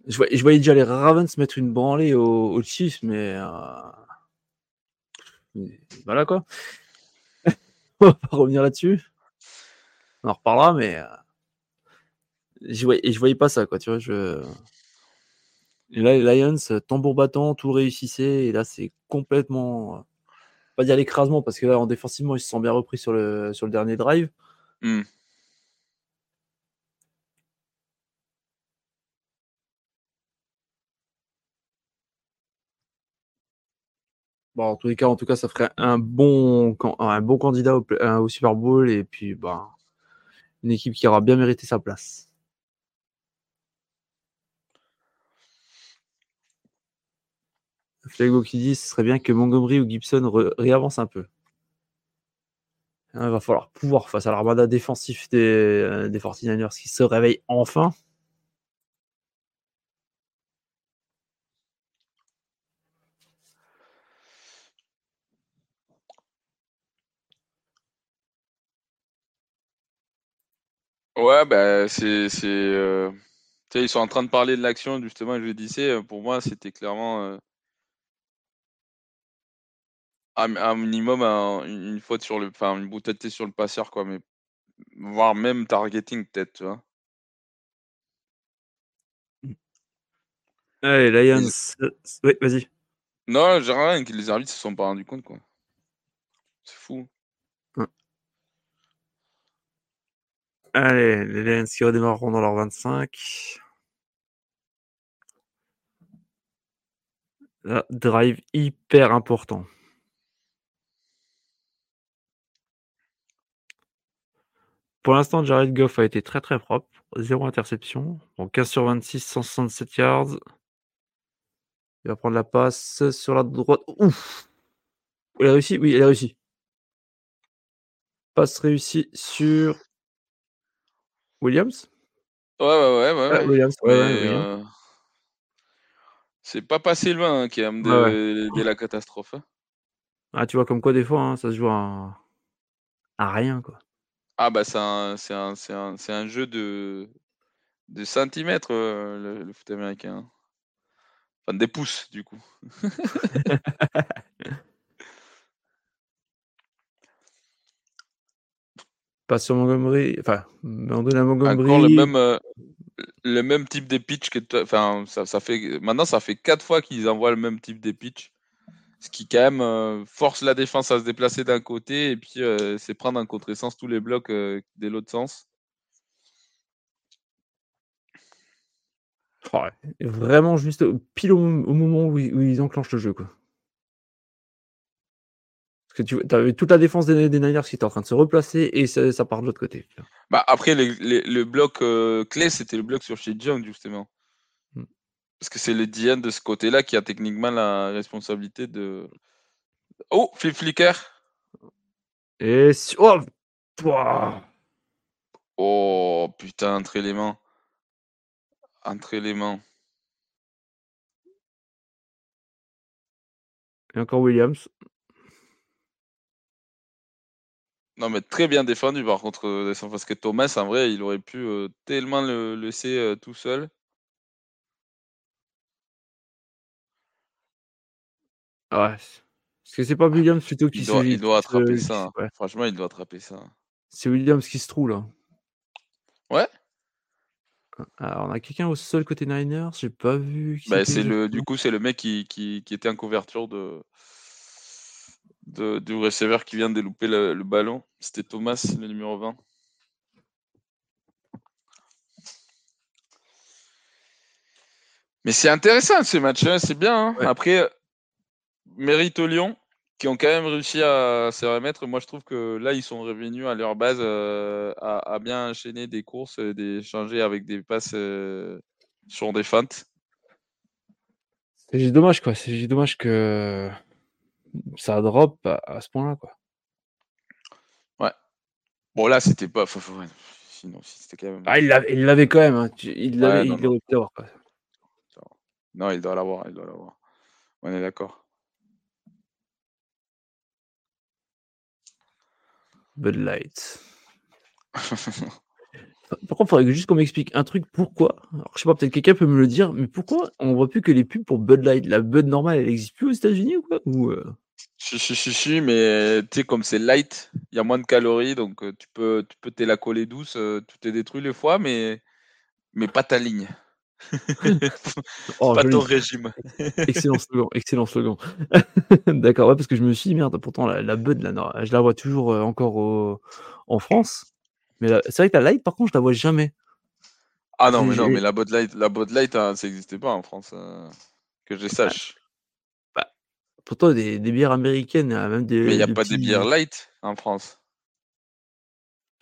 Je, voyais, je, voyais, déjà les Ravens mettre une branlée au, au Chiefs, mais. Euh, voilà quoi. <laughs> On va pas revenir là-dessus. On en reparlera, mais. Euh, je voyais, je voyais pas ça, quoi. Tu vois, je. Et là, les Lions, tambour battant, tout réussissait. Et là, c'est complètement pas dire l'écrasement parce que là, en défensivement, ils se sont bien repris sur le, sur le dernier drive. Hmm. Bon, en tous les cas, en tout cas, ça ferait un bon, un bon candidat au, au Super Bowl et puis bah, une équipe qui aura bien mérité sa place. Flago qui dit ce serait bien que Montgomery ou Gibson réavance un peu. Il va falloir pouvoir face à l'armada défensif des, euh, des 49ers qui se réveille enfin. Ouais, bah, c'est. Euh, ils sont en train de parler de l'action, justement, je le disais. Euh, pour moi, c'était clairement un minimum, une faute sur le, enfin, une bout sur le passeur, quoi. Mais voire même targeting peut-être, tu vois. Allez, Lions. Oui, vas-y. Non, j'ai rien que les arbitres se sont pas rendus compte, quoi. C'est fou. Allez, les Lions qui redémarreront dans leur 25. drive hyper important. Pour l'instant, Jared Goff a été très très propre. Zéro interception. Donc 15 sur 26, 167 yards. Il va prendre la passe sur la droite. Ouf Il a réussi? Oui, il a réussi. Passe réussie sur Williams Ouais, ouais, ouais. ouais, Williams, ouais, c'est pas passé loin hein, qui a de, la catastrophe. Hein. Ah, tu vois, comme quoi, des fois, hein, ça se joue à, rien, quoi. Ah, bah, c'est un, un, un, un, jeu de, de centimètres, euh, le, foot américain. Enfin, des pouces, du coup. <laughs> Pas sur Montgomery. Enfin, Montgomery. Encore le même, euh, le même type de pitch que toi. Enfin, ça, ça, fait maintenant ça fait quatre fois qu'ils envoient le même type de pitch, ce qui quand même euh, force la défense à se déplacer d'un côté et puis euh, c'est prendre en contresens tous les blocs euh, de l'autre sens. vraiment juste pile au, moment où ils, enclenchent le jeu quoi. Parce que tu avais toute la défense des, des Niners qui était en train de se replacer et ça, ça part de l'autre côté. Bah après, le bloc clé, c'était le bloc sur chez Young, justement. Parce que c'est le DN de ce côté-là qui a techniquement la responsabilité de. Oh, flip flicker. Et. Oh Oh putain, entre éléments. Entre éléments. Et encore Williams. Non, mais très bien défendu par contre, euh, parce que Thomas, en vrai, il aurait pu euh, tellement le laisser euh, tout seul. Ouais. Parce que c'est pas Williams plutôt qui il doit, il doit attraper ça. Hein. Franchement, il doit attraper ça. C'est Williams qui se trouve là. Ouais. Alors, on a quelqu'un au seul côté Niners, j'ai pas vu. Bah, c'est le, du coup, c'est le mec qui, qui, qui, était en couverture de, du receveur qui vient de louper le, ballon. C'était Thomas, le numéro 20. Mais c'est intéressant ce match, hein, c'est bien. Hein. Après, mérite Lyon, qui ont quand même réussi à se remettre. Moi, je trouve que là, ils sont revenus à leur base, euh, à, bien enchaîner des courses, des changer avec des passes euh, sur des feintes. C'est dommage, quoi. C'est dommage que ça drop à, ce point-là, quoi. Ouais. Bon, là, c'était pas. Sinon, c'était quand même. Ah, il l'avait quand même. Hein. Il l'avait il non, non. non, il doit l'avoir. Il doit l'avoir. On est d'accord. Bud Light. Par contre, il faudrait juste qu'on m'explique un truc. Pourquoi? Alors, Je sais pas, peut-être quelqu'un peut me le dire, mais pourquoi on voit plus que les pubs pour Bud Light? La Bud normale, elle n'existe plus aux États-Unis ou quoi? Ou euh? Si, si, si, si, mais tu sais, comme c'est light, il y a moins de calories, donc euh, tu peux, tu peux te la coller douce, euh, tout est détruit les fois, mais, mais pas ta ligne. <laughs> oh, pas ton régime. excellent slogan, excellent slogan. <laughs> D'accord, ouais, parce que je me suis dit, merde, pourtant la, la Bud, là, je la vois toujours encore en France. Mais c'est vrai que la light, par contre, je la vois jamais. Ah non, mais non, mais la Bud Light, la Bud Light, hein, ça n'existait pas en France, euh, que je sache. Bah, pourtant, des, des, bières américaines, même des. Mais il n'y a pas des bières light en France.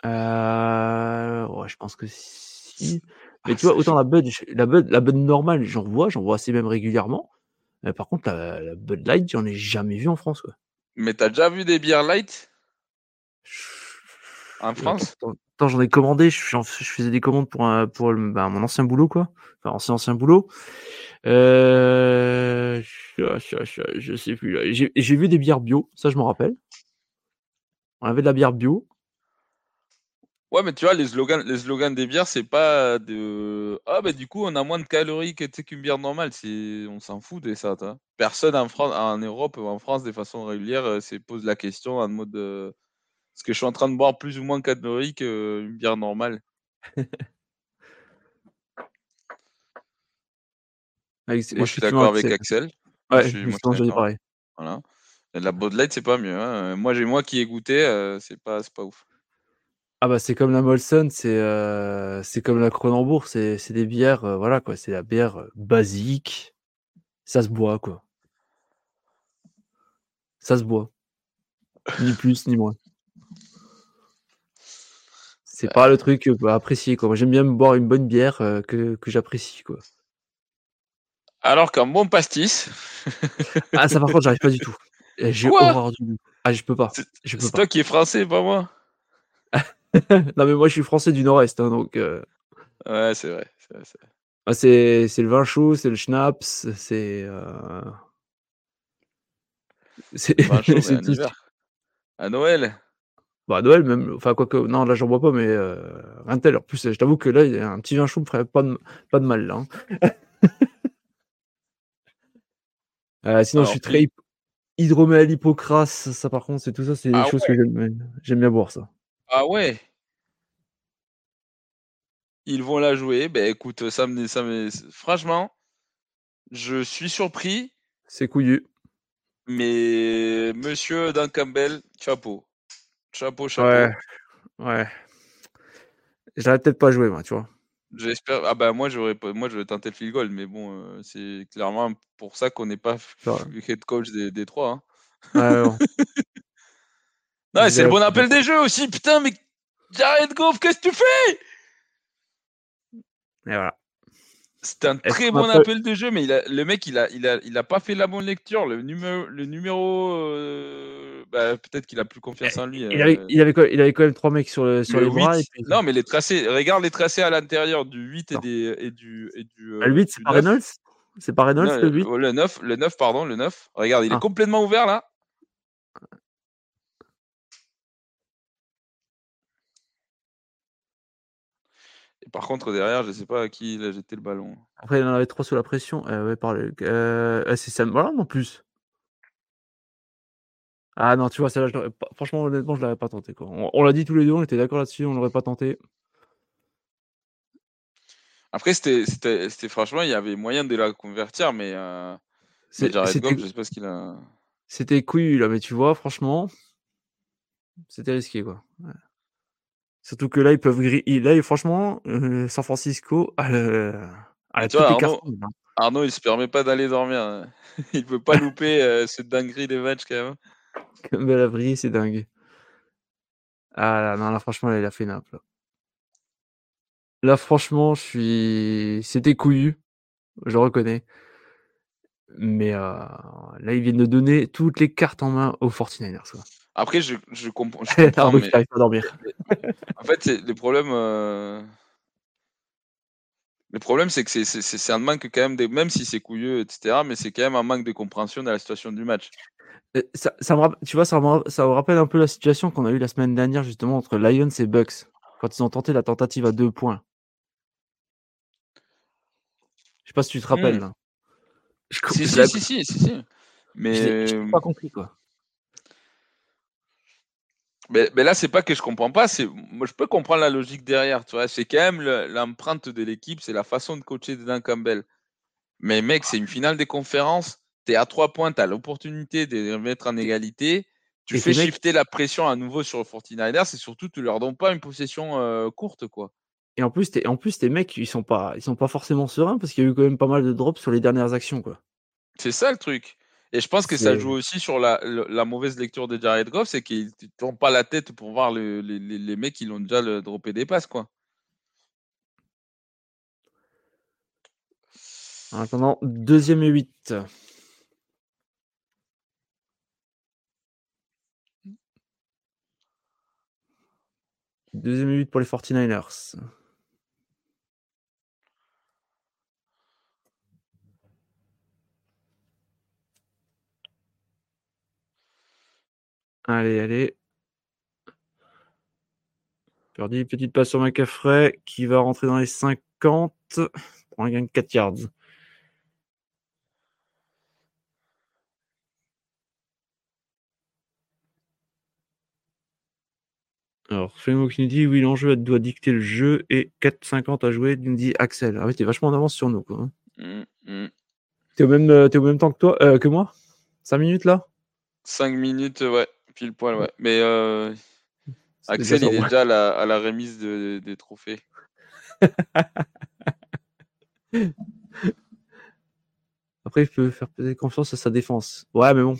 Euh... Ouais, je pense que si. Mais ah, tu vois, autant la Bud, la Bud, la Bud normale, j'en vois, j'en vois assez même régulièrement. Mais par contre, la, la Bud Light, j'en ai jamais vu en France. Quoi. Mais t'as déjà vu des bières light? En France? Attends, j'en ai commandé, je, faisais des commandes pour, pour bah, mon ancien boulot, quoi. Enfin, ancien, ancien boulot. Euh, je, sais plus. J'ai vu des bières bio, ça je me rappelle. On avait de la bière bio. Ouais, mais tu vois, les slogans, les slogans des bières, c'est pas de. Ah, bah du coup, on a moins de calories qu'une bière normale. On s'en fout de ça. Personne en, France, en Europe ou en France, de façon régulière, euh, se pose la question en mode. Parce que je suis en train de boire plus ou moins Cadbury qu'une bière normale? moi, je suis d'accord avec Axel. Ouais, je suis, pareil. Voilà. la Bud Light, c'est pas mieux. Hein. Moi, j'ai moi qui ai goûté, euh, c'est pas, pas ouf. Ah bah c'est comme la Molson, c'est euh, c'est comme la Cronenbourg, c'est des bières, euh, voilà quoi, c'est la bière basique, ça se boit quoi. Ça se boit. Ni plus ni moins. C'est pas le truc à apprécier quoi. Moi j'aime bien boire une bonne bière que, que j'apprécie quoi. Alors qu'un bon pastis. ah, ça par contre, j'arrive pas du tout. J'ai horreur du Ah, je peux pas. C'est toi qui es français, pas moi? <laughs> <laughs> non, mais moi, je suis français du Nord-Est, hein, donc. Euh. Ouais, c'est vrai. Ah, c'est le vin chaud, c'est le schnapps, c'est. Euh... C'est <laughs> à Noël. Bah, à Noël, même. Enfin, quoi que. Non, là, j'en bois pas, mais. Euh... Rien tel. En plus, je t'avoue que là, un petit vin chaud me ferait pas de, pas de mal, là. Hein. <laughs> Euh, sinon, je suis très hydromel, hypocrase. Ça, par contre, c'est tout ça, c'est des ah choses que j'aime bien boire, ça. Ah ouais Ils vont la jouer. Ben écoute, ça me, ça me... franchement, je suis surpris. C'est couillu. Mais monsieur Dan Campbell, chapeau. Chapeau, chapeau. Ouais. Ouais. J'aurais peut-être pas joué, moi, tu vois. J'espère. Ah bah moi j'aurais moi je vais tenter le field goal, mais bon, euh, c'est clairement pour ça qu'on n'est pas <laughs> head coach des, des trois. Hein. non, <laughs> c'est le bon appel des jeux aussi. Putain, mais Jared Goff, qu'est-ce que tu fais? Et voilà. C'est un très bon appel de jeu, mais il a, le mec, il a, il, a, il a pas fait la bonne lecture. Le numéro, le numéro euh, bah, peut-être qu'il a plus confiance en lui. Il, avait, euh. il, avait, il avait quand même trois mecs sur, le, sur les bras. Non, mais les tracés, regarde les tracés à l'intérieur du 8 et, des, et du. Et du euh, le 8, c'est pas Reynolds? C'est pas Reynolds le 8 Le 9, le 9, pardon, le 9. Regarde, il est ah. complètement ouvert là. Par contre, derrière, je sais pas à qui il a jeté le ballon. Après, il en avait trois sous la pression. Euh, ouais, par euh, c'est Sam Voilà, non plus. Ah non, tu vois, celle-là, franchement, honnêtement, je l'avais pas tenté. Quoi. On, l'a dit tous les deux, on était d'accord là-dessus, on l'aurait pas tenté. Après, c'était franchement, il y avait moyen de la convertir, mais, euh, mais Jared Goff, je sais pas ce qu'il a. C'était couillu là, mais tu vois, franchement, c'était risqué quoi. Ouais. Surtout que là, ils peuvent griller. Là, franchement, euh, San Francisco a, Arnaud, hein. Arnaud, il se permet pas d'aller dormir. Hein. <laughs> il peut pas <laughs> louper euh, cette dinguerie des matchs quand même. Comme brillé, c'est dingue. Ah là, non, là, franchement, il a fait nappe. Là. là, franchement, je suis. C'était couillu. Je reconnais. Mais euh, là, ils viennent de donner toutes les cartes en main aux 49ers. Quoi. Après, je, je, comprends. Je <laughs> comprends mais... pas dormir. en fait, c'est le problème. Euh... Le problème, c'est que c'est un manque quand même, des... même si c'est couilleux, etc., mais c'est quand même un manque de compréhension de la situation du match. Euh, ça, ça me, tu vois, ça me, ça me rappelle un peu la situation qu'on a eue la semaine dernière, justement, entre Lions et Bucks, quand ils ont tenté la tentative à deux points. Je sais pas si tu te rappelles. Mmh. Si, si, si, si, si, si, Mais. Je pas compris, quoi. Mais, mais, là, c'est pas que je comprends pas. C'est moi, je peux comprendre la logique derrière. Tu vois, c'est quand même l'empreinte de l'équipe, c'est la façon de coacher de Dan Campbell. Mais mec, c'est une finale des conférences. Tu es à trois points, tu as l'opportunité de les mettre en égalité. Tu fais shifter la pression à nouveau sur le 49ers c'est surtout tu leur donnes pas une possession euh, courte, quoi. Et en plus, en plus, tes mecs, ils sont pas, ils sont pas forcément sereins parce qu'il y a eu quand même pas mal de drops sur les dernières actions, quoi. C'est ça le truc. Et je pense que ça joue aussi sur la, la, mauvaise lecture de Jared Goff, c'est qu'ils ne tournent pas la tête pour voir le, les, les, mecs qui l'ont déjà le, droppé des passes, quoi. En attendant, deuxième et 8. Deuxième et 8 pour les 49ers. Allez, allez. Perdu, petite passe sur McAffrey qui va rentrer dans les 50 pour un gain de 4 yards. Alors, Femo qui nous dit oui, l'enjeu doit dicter le jeu et 4,50 à jouer, nous dit Axel. Ah oui, t'es vachement en avance sur nous. Quoi. Hein. Mmh, mmh. T'es au, même, es au même temps que, toi, euh, que moi? 5 minutes là? 5 minutes, ouais, pile poil, ouais. Mais euh, Axel, il est déjà à la, remise des trophées. <laughs> Après, il peut faire confiance à sa défense. Ouais, mais bon.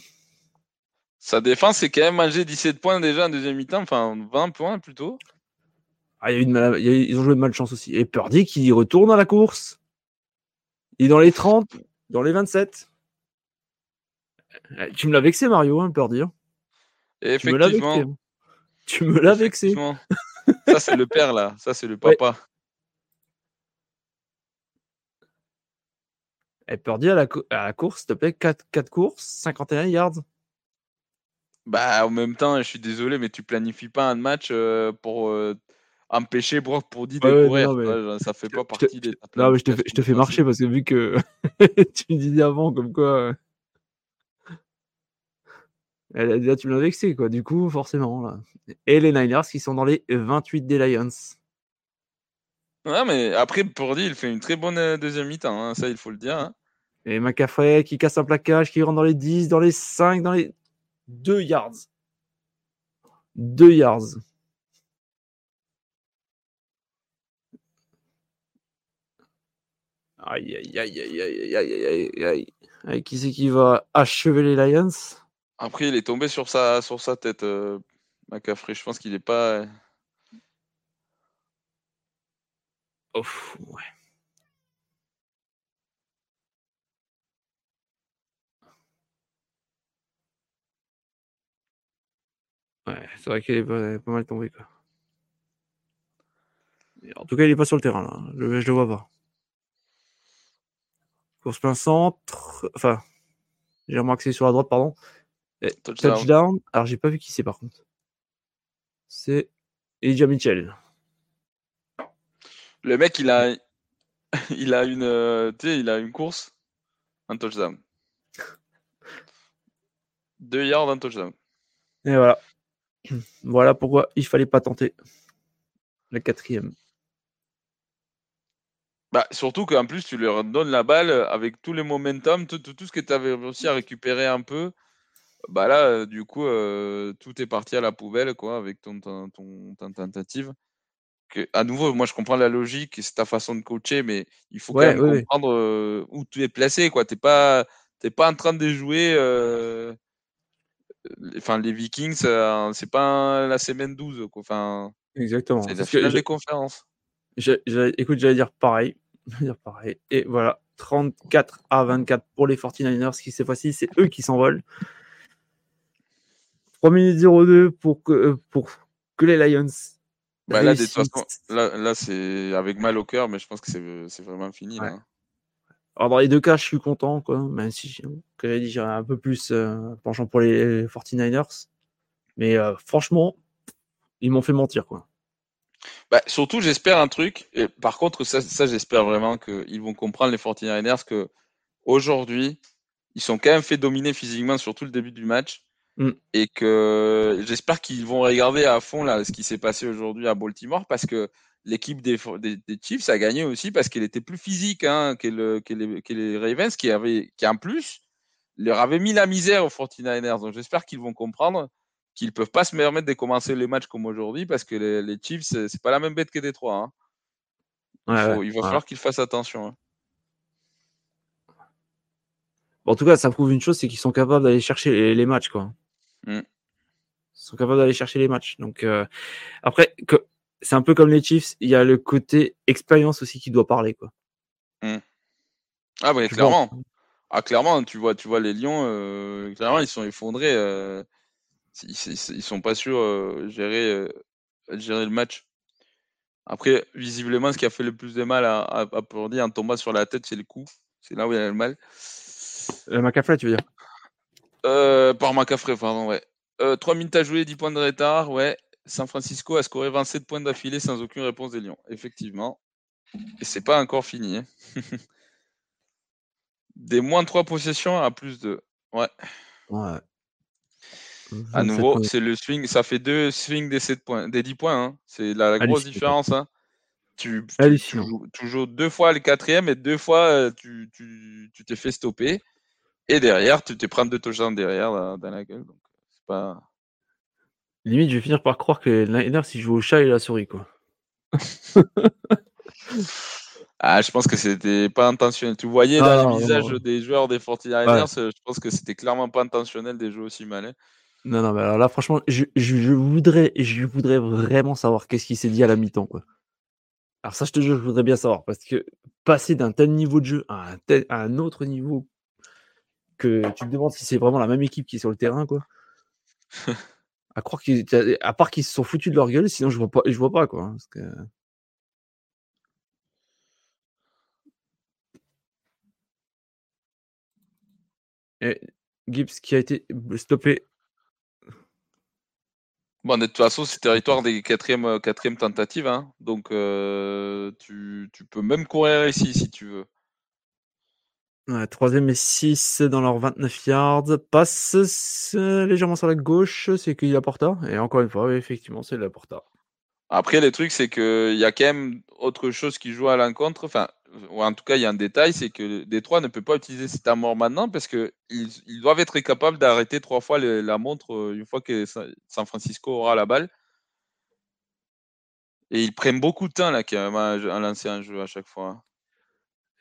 Sa défense, c'est quand même mangé 17 points déjà en deuxième mi-temps, enfin 20 points plutôt. Ah, il y a ils ont joué de malchance aussi. Et Purdy qui retourne à la course. Il est dans les 30, dans les 27. Eh, tu me l'as vexé, Mario, hein, Purdy. Hein. Effectivement. Hein. Tu me l'as vexé. Ça, c'est le père, là. Ça, c'est le papa. Et eh, Purdy à la, à la course, s'il te plaît, 4, 4 courses, 51 yards. Bah, en même temps, je suis désolé, mais tu planifies pas un match euh, pour euh, empêcher Brock pour de courir. Ça fait pas partie des. Non, mais je te, fais, je te fais marcher parce que vu que <laughs> tu me disais avant, comme quoi. Tu m'as vexé, quoi. Du coup, forcément. Là. Et les Niners qui sont dans les 28 des Lions. Ouais, mais après, Pordy, il fait une très bonne deuxième mi-temps, ça, il faut le dire. Et McCaffrey qui casse un plaquage, qui rentre dans les 10, dans les 5, dans les 2 yards. 2 yards. Aïe, aïe, aïe, aïe, aïe, aïe, aïe, aïe. Qui c'est qui va achever les Lions après, il est tombé sur sa, sur sa tête, euh. Je pense qu'il n'est pas. Ouf, ouais. Ouais, c'est vrai qu'il est pas, mal tombé. Quoi. En tout cas, il est pas sur le terrain. Là. Je, le vois pas. Course plein centre. Enfin, j'ai remarqué sur la droite, pardon. Touchdown. Alors, j'ai pas vu qui c'est par contre. C'est Elijah Mitchell. Le mec, il a, <laughs> il a une, euh, il a une course, un touchdown. <laughs> Deux yards, un touchdown. Et voilà. <clears throat> Voilà pourquoi il fallait pas tenter le quatrième. Bah, surtout qu'en plus, tu leur donnes la balle avec tous les momentum, tout, ce que tu avais réussi à récupérer un peu. Bah là, euh, du coup, euh, tout est parti à la poubelle quoi, avec ton, ton, ton, tentative. Que, à nouveau, moi je comprends la logique, c'est ta façon de coacher, mais il faut quand même comprendre euh, où tu es placé. Tu n'es pas, pas en train de jouer enfin les Vikings, c'est pas la semaine 12 quoi. Enfin, exactement. C'est la finale des conférences. écoute, j'allais dire pareil, <laughs> dire pareil. Et voilà, 34 à 24 pour les 49ers qui cette fois-ci, c'est eux qui s'envolent. 3 minutes 02 pour que, euh, pour que les Lions. Bah là, là, là c'est avec mal au cœur, mais je pense que c'est vraiment fini. Là. Hein. Alors, dans les deux cas, je suis content, quoi, même si j'ai dit un peu plus euh, penchant pour les 49ers. Mais euh, franchement, ils m'ont fait mentir. Quoi. Bah, surtout, j'espère un truc. Et par contre, ça, ça j'espère vraiment qu'ils vont comprendre, les 49ers, que aujourd'hui, ils sont quand même fait dominer physiquement sur tout le début du match. Mm. Et que j'espère qu'ils vont regarder à fond là, ce qui s'est passé aujourd'hui à Baltimore parce que l'équipe des, des, Chiefs a gagné aussi parce qu'elle était plus physique hein, que, le, que, les, que, les, Ravens qui, avaient, qui en plus leur avaient mis la misère aux 49ers. Donc j'espère qu'ils vont comprendre qu'ils ne peuvent pas se permettre de commencer les matchs comme aujourd'hui parce que les, les Chiefs, c'est pas la même bête que Détroit. Hein. il, va falloir qu'ils fassent attention. Hein. en tout cas, ça prouve une chose, c'est qu'ils sont capables d'aller chercher les, matchs. Quoi. Mm. Ils sont capables d'aller chercher les matchs. Donc euh, après, c'est un peu comme les Chiefs, il y a le côté expérience aussi qui doit parler. Quoi. Mmh. Ah, bah, clairement. Ah, clairement, tu vois, tu vois les Lions, euh, clairement, ils sont effondrés. Euh, ils, ils, sont pas sûrs gérer, gérer le match. Après, visiblement, ce qui a fait le plus de mal à, à, à Purdy en tombant sur la tête, c'est le coup. C'est là où il a le mal. Le Macafrey, tu veux dire? Euh, Par Macafrey, pardon, ouais. 3 minutes à jouer, 10 points de retard, ouais. San Francisco a scoré 27 points d'affilée sans aucune réponse des Lions. Effectivement. Et c'est pas encore fini. Hein. <laughs> des moins de 3 possessions à plus de. Ouais. Ouais. À nouveau, c'est le swing, ça fait deux swings des, 7 points, des 10 points. Hein. C'est la, grosse différence. Hein. Tu, joues, toujours deux fois le quatrième et deux fois euh, tu, t'es fait stopper. Et derrière, tu te prends deux touchdowns derrière dans, la gueule. Donc, c'est pas. Limite, je vais finir par croire que Niners, s'il joue au chat et la souris, quoi. <laughs> ah, je pense que c'était pas intentionnel. Tu voyais ah, dans le visage des joueurs des 49ers, je pense que c'était clairement pas intentionnel de jouer aussi mal. Hein. Non, non, mais alors là, franchement, je, je, voudrais, je voudrais vraiment savoir qu'est-ce qui s'est dit à la mi-temps, quoi. Alors ça, je te jure, je voudrais bien savoir, parce que passer d'un tel niveau de jeu à un, tel, à un autre niveau que tu te demandes si c'est vraiment la même équipe qui est sur le terrain, quoi. <laughs> à croire qu'ils, à part qu'ils se sont foutus de leur gueule, sinon je vois pas, je vois pas, quoi. Parce que... Et Gibbs qui a été stoppé Bon, de toute façon, c'est territoire des quatrièmes, euh, quatrième tentatives. Hein. Donc, euh, tu, peux même courir ici si tu veux. Troisième et 6 dans leurs 29 yards. Passe légèrement sur la gauche, c'est qu'il apporta. Et encore une fois, effectivement, c'est l'apporta. Après, le truc, c'est qu'il y a quand même autre chose qui joue à l'encontre. Enfin, en tout cas, il y a un détail, c'est que Détroit ne peut pas utiliser cet amour maintenant parce qu'ils ils doivent être capables d'arrêter trois fois la montre euh, une fois que San Francisco aura la balle. Et ils prennent beaucoup de temps là, à, lancer un jeu à chaque fois.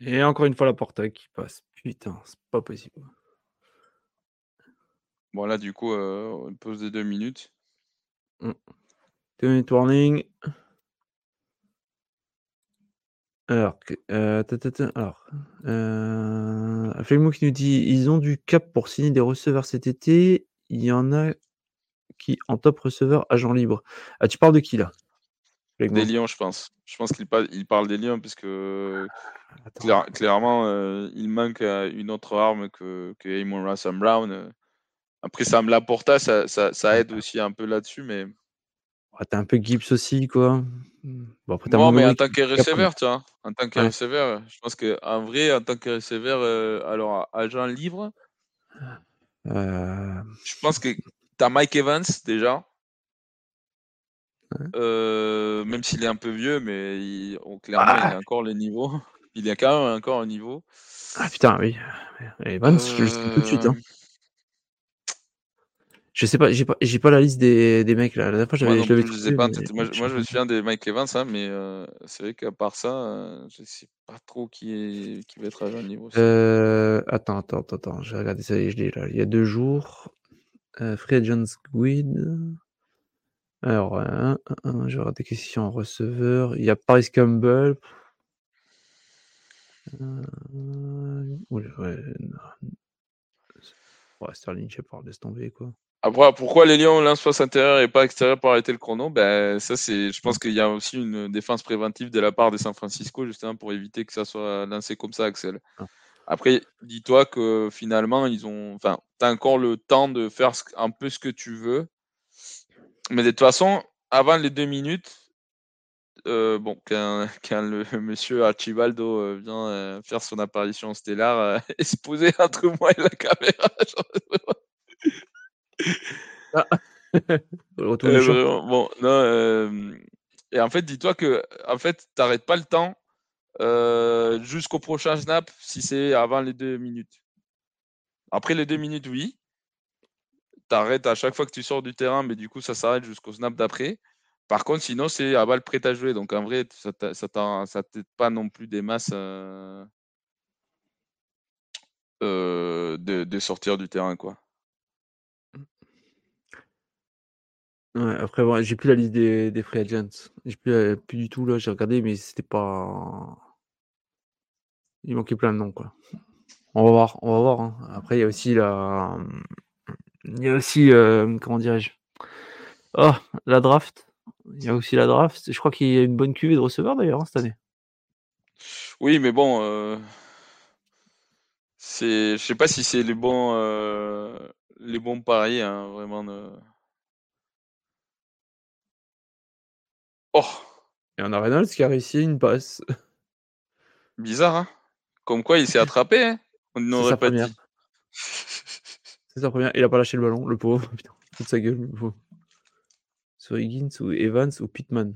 Et encore une fois, la porte qui passe. Putain, c'est pas possible. Bon, là, du coup, euh, une pause de deux minutes. Mm. Deux minutes warning. Alors, euh, alors euh, qui nous dit ils ont du cap pour signer des receveurs cet été. Il y en a qui en top receveur agent libre. Ah, tu parles de qui là? Des Lions, je pense. Je pense qu'il parle, il parle des Lions parce que clairement, euh, il manque une autre arme que, que Amon Russell Brown. Après, ça me l'apporta, ça, ça, ça aide aussi un peu là-dessus, mais. t'as un peu Gibbs aussi, quoi. Bon, non, mais en tant que receveur, tu vois, en tant que receveur, je pense qu'en vrai, en tant que receveur, euh, alors agent libre, euh... je pense que tu as Mike Evans déjà. Euh, même s'il est un peu vieux, mais il, clairement, il a encore le niveau. <laughs> Il a quand même encore un niveau. Ah putain, oui. Evans, je le sais tout de suite. Hein. Euh, je sais pas, j'ai pas, j'ai pas la liste des, des mecs là. La dernière fois, j'avais, moi, je, moi, moi, je me souviens des Mike Evans, hein, mais euh, c'est vrai qu'à part ça, euh, je sais pas trop qui est, qui va être à un niveau. Euh, attends, attends, attends, attends, j'ai regardé ça, je l'ai là. Il y a deux jours, Fred Jones Guid. Alors, euh, je vais des questions en receveur. Il y a Paris Campbell. Euh, ouais, ouais, ouais, Sterling Shepard, laisse tomber quoi. Après, pourquoi les Lions lancent face intérieur et pas extérieur pour arrêter le chrono? Ben, ça, c'est, Je pense qu'il y a aussi une défense préventive de la part des San Francisco, justement, pour éviter que ça soit lancé comme ça, Axel. Ah. Après, dis-toi que finalement, ils ont. Enfin, tu as encore le temps de faire un peu ce que tu veux. Mais de toute façon, avant les deux minutes, euh, bon, quand, <laughs> le <laughs> monsieur Archibaldo euh, vient euh, faire son apparition stellaire et <laughs> se poser entre moi et la caméra, ah. Euh, bon, non, euh, et en fait, dis-toi que en fait, t'arrêtes pas le temps euh, jusqu'au prochain snap si c'est avant les deux minutes. Après les deux minutes, oui. T'arrêtes à chaque fois que tu sors du terrain, mais du coup, ça s'arrête jusqu'au snap d'après. Par contre, sinon, c'est à balle prête à jouer. Donc, en vrai, ça ça t'aide pas non plus des masses de, de, sortir du terrain, quoi. après, j'ai plus la liste des, des free agents. J'ai plus, euh, plus du tout là. J'ai regardé, mais c'était pas. Il manquait plein de noms, quoi. On va voir, on va voir. Hein. Après, il y a aussi la. Il y a aussi, euh, comment dirais-je Oh, la draft. Il y a aussi la draft. Je crois qu'il y a une bonne cuvée de receveurs d'ailleurs hein, cette année. Oui, mais bon, euh... c'est, je sais pas si c'est les bons, euh... les bons paris, hein, vraiment. De... Oh Et on a Reynolds qui a réussi une passe. Bizarre, hein Comme quoi il s'est <laughs> attrapé, hein On n'aurait pas dit. C'est sa première. Il a pas lâché le ballon, le pauvre. <laughs> Toute sa gueule. Sur Higgins ou Evans ou Pittman.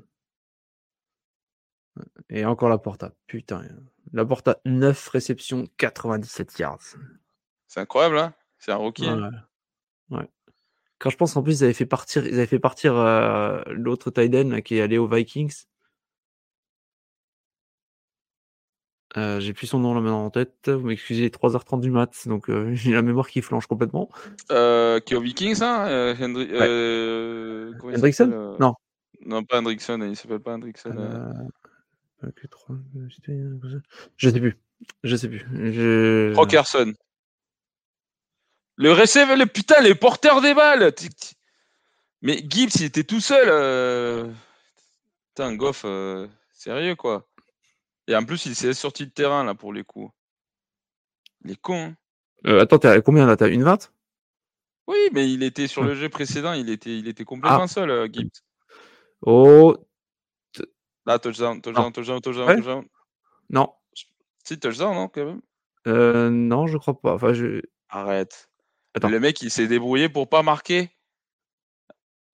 Et encore la porta. Putain. La porta 9 réceptions, 97 yards. C'est incroyable, hein C'est un rookie. Hein. Ouais. Quand je pense en plus, ils avaient fait partir, ils avaient fait partir euh, l'autre Tiden qui est allé aux Vikings. Euh, j'ai plus son nom là maintenant en tête. Vous m'excusez, 3h30 du mat, donc euh, <laughs> j'ai la mémoire qui flanche complètement. Euh, qui est aux Vikings, hein Hendri ouais. Hendrickson? Non. Non, pas Hendrickson, il s'appelle pas Hendrickson. Je sais plus. Je sais plus. Je... Rockerson. Le receiver, le putain, les porteurs des balles. Mais Gibbs, il était tout seul. Putain, Goff, sérieux quoi. Et en plus, il s'est sorti de terrain là pour les coups. Il est con. Hein. Euh, attends, t'as combien là? T'as une 20 Oui, mais il était sur le jeu précédent, il était, il était complètement ah. seul, euh, Gibbs. Oh. Là, touchdown, touchdown, touchdown, touchdown, touchdown. Non. Si, touchdown, non, quand même euh, Non, je crois pas. Enfin, je... Arrête. Attends. Le mec, il s'est débrouillé pour pas marquer.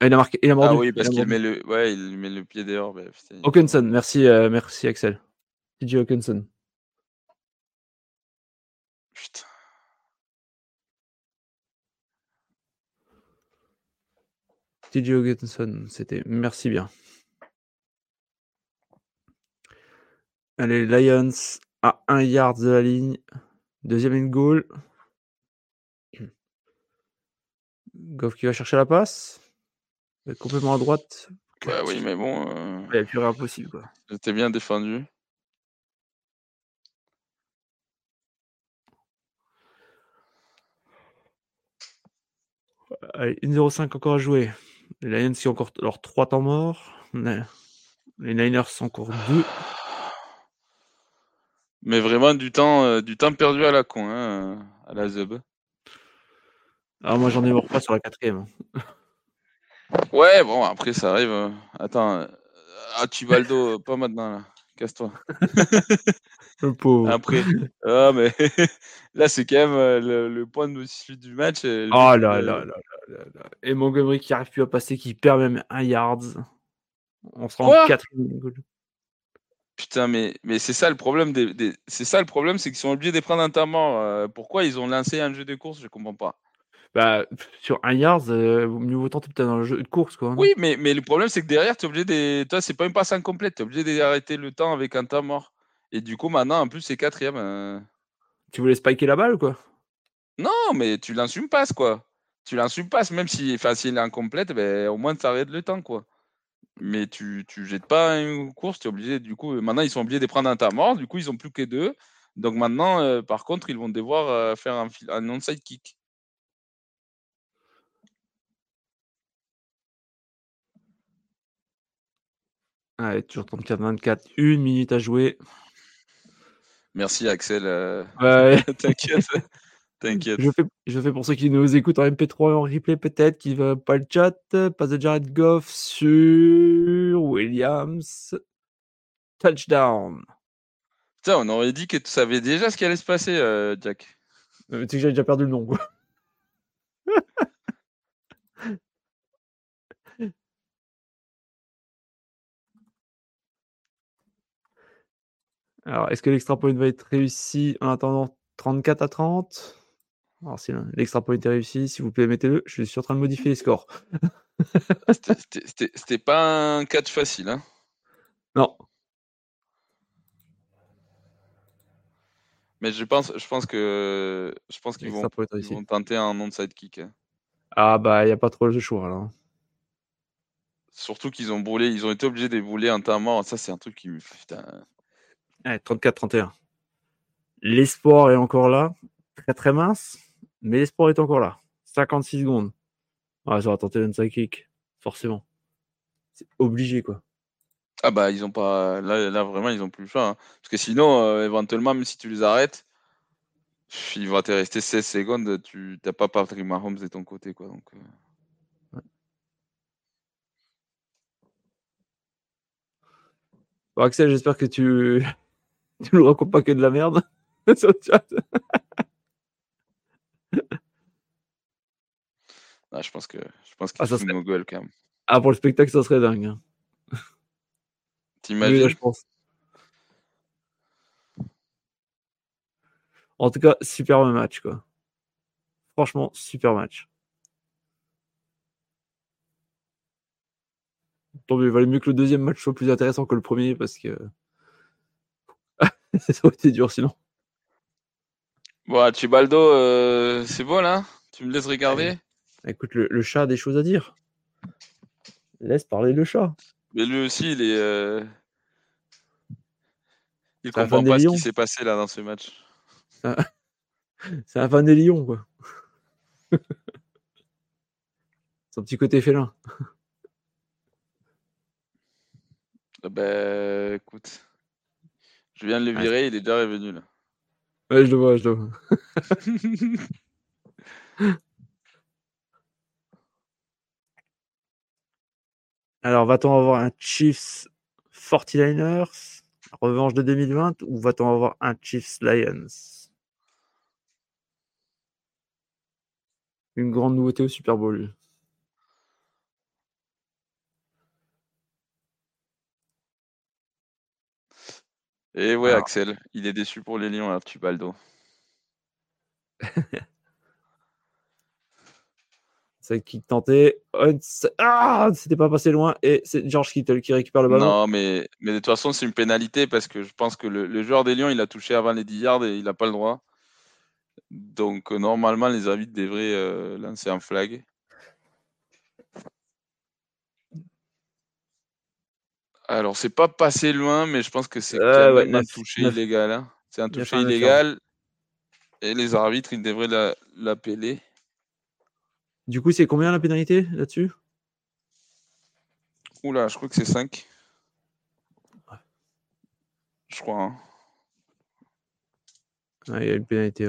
Il a marqué, il a mordu. Ah oui, parce qu'il met le, ouais, il met le pied dehors. Bah, Hawkinson, merci, euh, merci Axel. TJ Hawkinson. Putain. TJ Hawkinson, c'était merci bien. Allez, Lions à 1 yard de la ligne. Deuxième goal. <clears throat> Goff qui va chercher la passe. Complètement à droite. Bah oui, mais bon. Euh... Il n'y a plus rien possible. Quoi. J'étais bien défendu. Allez, 1-0-5 encore à jouer. Les Lions qui ont encore leurs 3 temps morts. Les Niners sont encore 2. Mais vraiment du temps, euh, du temps perdu à la con, hein, à la zub. Ah, moi j'en ai mort pas sur la quatrième. ouais, bon, après ça arrive. Euh, attends, euh, ah, le dos, pas maintenant là. Casse-toi. <laughs> le pauvre. Après, ah, mais <laughs> là, c'est quand même euh, le, point de suite du match. Oh là là, là, là, là, Et Montgomery qui arrive plus à passer, qui perd même un yard. On se rend 4 Putain, mais, mais c'est ça le problème. Des, C'est ça le problème, c'est qu'ils sont obligés de prendre un temps mort. Euh, pourquoi ils ont lancé un jeu de course Je comprends pas. Bah, sur un yard, euh, mieux vaut tenter peut-être un jeu de course. Quoi, oui, mais, mais le problème, c'est que derrière, tu es obligé de. Toi, c'est pas une passe incomplète. Tu es obligé d'arrêter le temps avec un temps mort. Et du coup, maintenant, en plus, c'est quatrième. Euh. Tu voulais spiker la balle ou quoi? Non, mais tu lances une passe, quoi. Tu lances une passe, même si, enfin, s'il est incomplète, ben, au moins, tu arrêtes le temps, quoi. Mais tu, tu jettes pas une course, tu es obligé. Du coup, maintenant, ils sont obligés de prendre un temps mort. Du coup, ils ont plus que deux. Donc maintenant, euh, par contre, ils vont devoir faire un, un onside kick. Allez, toujours 34-24, une minute à jouer. Merci Axel. Euh, ouais. <laughs> T'inquiète. T'inquiète. Je fais, je fais pour ceux qui nous écoutent en MP3 et en replay peut-être, qui ne veulent pas le chat. Passe de Jared Goff sur Williams. Touchdown. Putain, on aurait dit que tu savais déjà ce qui allait se passer, euh, Jack. Euh, tu sais que j'avais déjà perdu le nom. <laughs> Alors, est-ce que l'extra point va être réussi en attendant 34 à 30 Alors, si l'extra point est réussi, s'il vous plaît, mettez-le. Je suis en train de modifier les scores. C'était pas un catch facile, hein? Non. Mais je pense, je pense que je pense qu'ils vont, vont, tenter un non-side kick. Hein. Ah bah il n'y a pas trop de choix là. Surtout qu'ils ont brûlé, ils ont été obligés de brûler un temps mort. Ça c'est un truc qui me. Putain. 34-31. L'espoir est encore là. Très très mince. Mais l'espoir est encore là. 56 secondes. Ah, ça va tenter le kick. Forcément. C'est obligé, quoi. Ah bah ils ont pas. Là, là vraiment ils ont plus le choix. Hein. Parce que sinon, euh, éventuellement, même si tu les arrêtes, il va te rester 16 secondes, tu n'as pas Patrick Mahomes de ton côté. quoi. Donc, euh. Axel, j'espère que tu tu ne racontes pas que de la merde <laughs> Ah, je pense que je pense qu'il ah, nos gueules quand même. Ah, pour le spectacle, ça serait dingue. Hein. T'imagines? Je pense. En tout cas, superbe match, quoi. Franchement, super match. Tant mieux, il valait mieux que le deuxième match soit plus intéressant que le premier parce que <laughs> ça aurait été dur sinon. Bon, Tubaldo, euh, c'est bon là Tu me laisses regarder Écoute, le, chat a des choses à dire. Laisse parler le chat. Mais lui aussi, il est. Euh... Il comprend pas ce qui s'est passé là dans ce match. C'est un <laughs> fan des lions, quoi. <laughs> Son petit côté félin. Ah ben, écoute. Je viens de le virer, il est déjà revenu là. Ouais, je le vois, je le vois. <laughs> Alors, va-t-on avoir un Chiefs 49ers, revanche de 2020, ou va-t-on avoir un Chiefs Lions? Une grande nouveauté au Super Bowl. Et ouais, Axel, il est déçu pour les Lions, tu baldo. <laughs> c'est qui tentait. Ah, c'était pas passé loin. Et c'est George Kittle qui récupère le ballon. Non, mais, mais de toute façon, c'est une pénalité parce que je pense que le, joueur des Lions, il a touché avant les 10 yards et il n'a pas le droit. Donc, euh, normalement, les arbitres devraient euh, lancer un flag. Alors, c'est pas passé loin, mais je pense que c'est euh, un toucher illégal. Hein. C'est un toucher illégal. Et les arbitres, ils devraient l'appeler. du coup, c'est combien la pénalité là-dessus? Oula, je crois que c'est 5. Je crois. Hein. il y a une pénalité.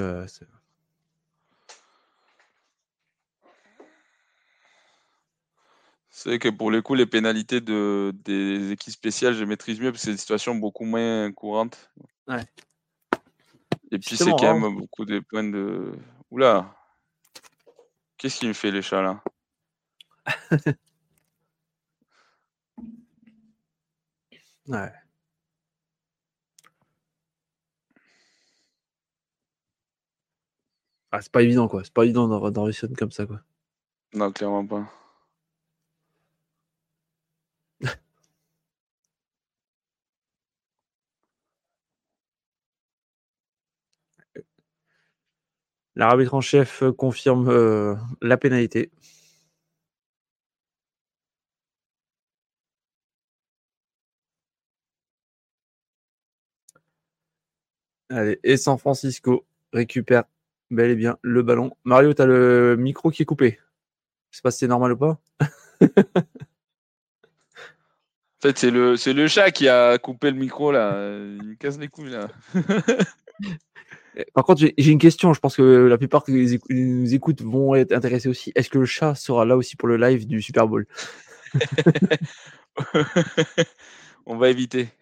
C'est que pour le coup, les pénalités de, des équipes spéciales, je maîtrise mieux parce que c'est des situations beaucoup moins courantes. Ouais. Et puis c'est quand même beaucoup de points de. Oula Qu'est-ce qui me fait les chats là? <laughs> Ouais. Ah, c'est pas évident quoi, c'est pas évident d'en réussir comme ça quoi. Non, clairement pas. L'arbitre en chef euh, confirme euh, la pénalité. Allez, et San Francisco récupère bel et bien le ballon. Mario, tu as le micro qui est coupé. Je sais pas si c'est normal ou pas. <laughs> en fait, c'est le, le chat qui a coupé le micro là. Il casse les couilles là. <laughs> Par contre, j'ai une question. Je pense que la plupart qui nous écoutent vont être intéressés aussi. Est-ce que le chat sera là aussi pour le live du Super Bowl? <laughs> On va éviter. <laughs>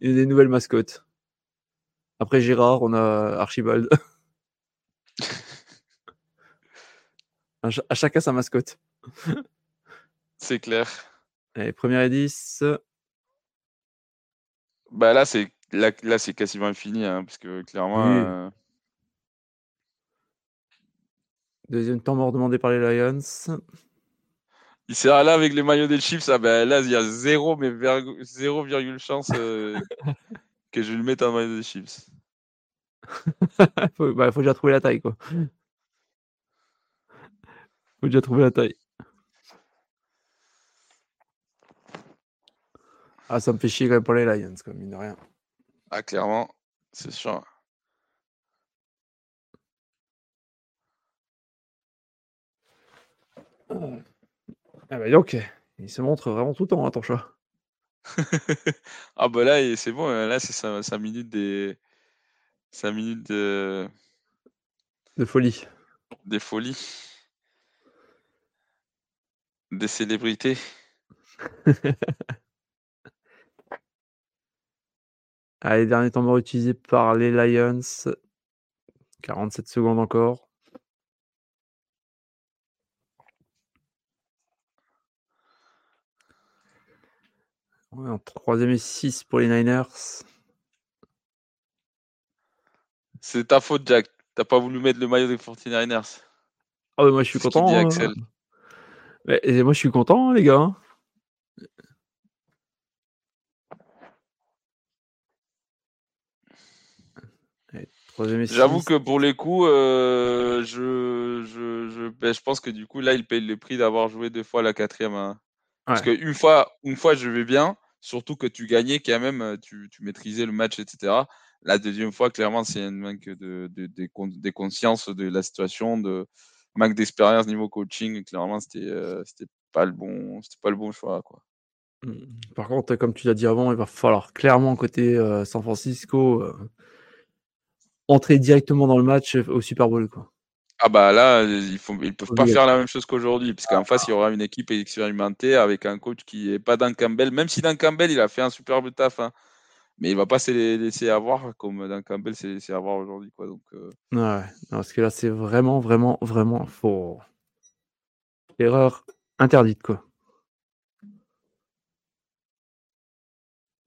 Il y a des nouvelles mascottes. Après Gérard, on a Archibald. <laughs> à chacun sa mascotte. C'est clair. Allez, première et 10. Bah là, c'est là, là c'est quasiment infini, hein, parce que clairement. Euh Deuxième temps mort demandé par les Lions. Il sera là avec les maillots des Chiefs. Ah ben là, il y a zéro, mais 0,1 chance euh, que je le mette en maillot des Chiefs. <laughs> faut, bah, faut déjà trouver la taille, quoi. Faut déjà trouver la taille. Ah, ça me fait chier quand même pour les Lions, comme mine de rien. Ah, clairement, c'est sûr. Ah bah donc, il se montre vraiment tout le temps, hein, ton chat. <laughs> ah bah là, c'est bon, là c'est 5 minutes des... 5 minutes de... De folie. Des folies. Des célébrités. <laughs> Allez, dernier temps mort utilisé par les Lions. 47 secondes encore. On est en troisième et 6 pour les Niners. C'est ta faute, Jack. T'as pas voulu mettre le maillot des 49ers. Ah moi je suis content. Hein. Mais, moi je suis content, hein, les gars. J'avoue que pour les coups, euh, je, je, je, ben, je, pense que du coup, là, il paye le prix d'avoir joué deux fois la quatrième. Hein. Parce qu'une fois, une fois, je vais bien, surtout que tu gagnais quand même, tu, tu maîtrisais le match, etc. La deuxième fois, clairement, c'est un manque de, de, de, conscience de la situation, de manque d'expérience niveau coaching. Clairement, c'était euh, pas le bon, pas le bon choix, quoi. Mmh. Par contre, comme tu l'as dit avant, il va falloir clairement côté euh, San Francisco euh, entrer directement dans le match au Super Bowl, quoi. Ah bah là, ils ne ils peuvent pas faire la même chose qu'aujourd'hui, parce qu'en face, il y aura une équipe expérimentée avec un coach qui n'est pas Dan Campbell, même si Dan Campbell, il a fait un superbe taf. Hein mais il va pas se laisser avoir comme Dan Campbell s'est laissé avoir aujourd'hui. Quoi. Donc, euh... Ouais, parce que là, c'est vraiment, vraiment, vraiment faux. Erreur interdite, quoi.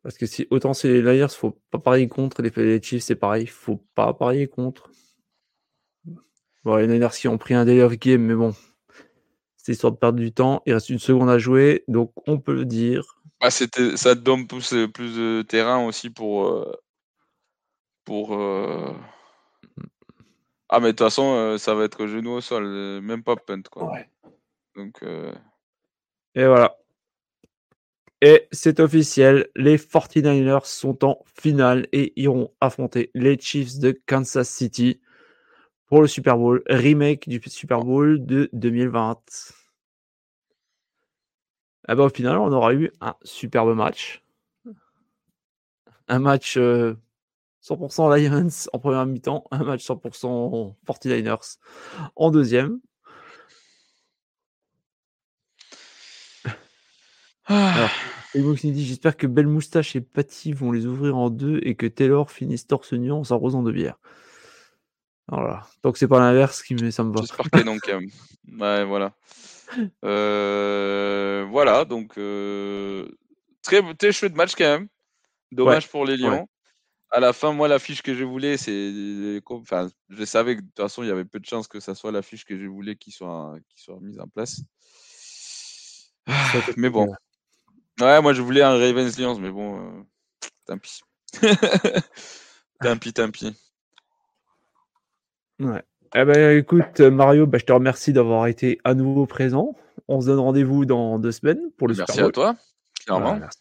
Parce que si autant c'est les Liars, faut pas parier contre, les, les Chiefs c'est pareil, faut pas parier contre. Bon, les Niners qui ont pris un délire game, mais bon, c'est histoire de perdre du temps. Il reste une seconde à jouer, donc on peut le dire. Bah, c'était, ça donne plus, plus de terrain aussi pour. Euh, pour euh, Ah, mais de toute façon, euh, ça va être genou au sol, même pas punt. Quoi. Ouais. Donc. Et voilà. Et c'est officiel, les 49ers sont en finale et iront affronter les Chiefs de Kansas City pour le Super Bowl, remake du Super Bowl de 2020. Eh ben, au final, on aura eu un superbe match. Un match 100% euh, Lions en première mi-temps, un match 100% 49ers en deuxième. Alors, dit J'espère que Belle Moustache et Patty vont les ouvrir en deux et que Taylor finisse torse nu en s'arrosant de bière. Voilà. Tant que c'est pas l'inverse, ça me va. J'espère que non, quand même. Ouais, voilà. Euh, voilà, donc euh, très, très chouette match quand même. Dommage pour les Lions. À la fin, moi, l'affiche que je voulais, c'est. Enfin, je savais que de toute façon, il y avait peu de chances que ça soit l'affiche que je voulais qui soit, qui soit mise en place. mais bon. Ouais, moi, je voulais un Ravens Lions, mais bon, euh, tant pis. <laughs> tant pis, tant pis. Ouais. Eh ben, écoute, Mario, bah, je te remercie d'avoir été à nouveau présent. On se donne rendez-vous dans deux semaines pour le merci Super Bowl. À toi, clairement. merci,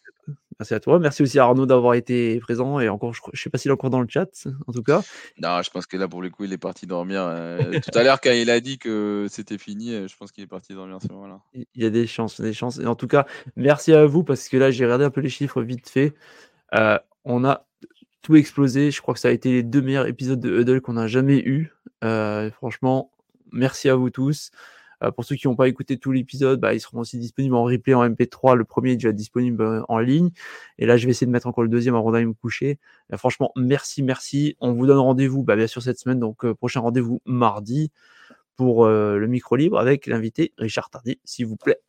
à toi. Merci aussi à Arnaud d'avoir été présent et encore, je ne sais pas s'il est encore dans le chat, en tout cas. Non, je pense que là, pour le coup, il est parti dormir. Euh, tout à l'heure, quand il a dit que c'était fini, euh, je pense qu'il est parti dormir ce moment-là. Il y a des chances, des chances. Et en tout cas, merci à vous parce que là, j'ai regardé un peu les chiffres vite fait. Euh, on a tout explosé. Je crois que ça a été les deux meilleurs épisodes de Huddle qu'on a jamais eu. Euh, franchement, merci à vous tous. Euh, pour ceux qui n'ont pas écouté tout l'épisode, bah, ils seront aussi disponibles en replay en MP3. Le premier est déjà disponible euh, en ligne. Et là, je vais essayer de mettre encore le deuxième avant d'aller me coucher. franchement, merci, merci. On vous donne rendez-vous, bah, bien sûr, cette semaine. Donc, prochain rendez-vous mardi pour le micro libre avec l'invité Richard Tardy, s'il vous plaît,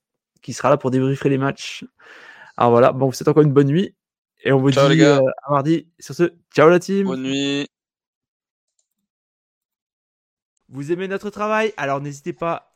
qui sera là pour débriefer les matchs. Alors voilà, bon, c'est encore une bonne nuit. Et on vous dit à mardi. Sur ce, ciao la team. Bonne nuit. Vous aimez notre travail? Alors n'hésitez pas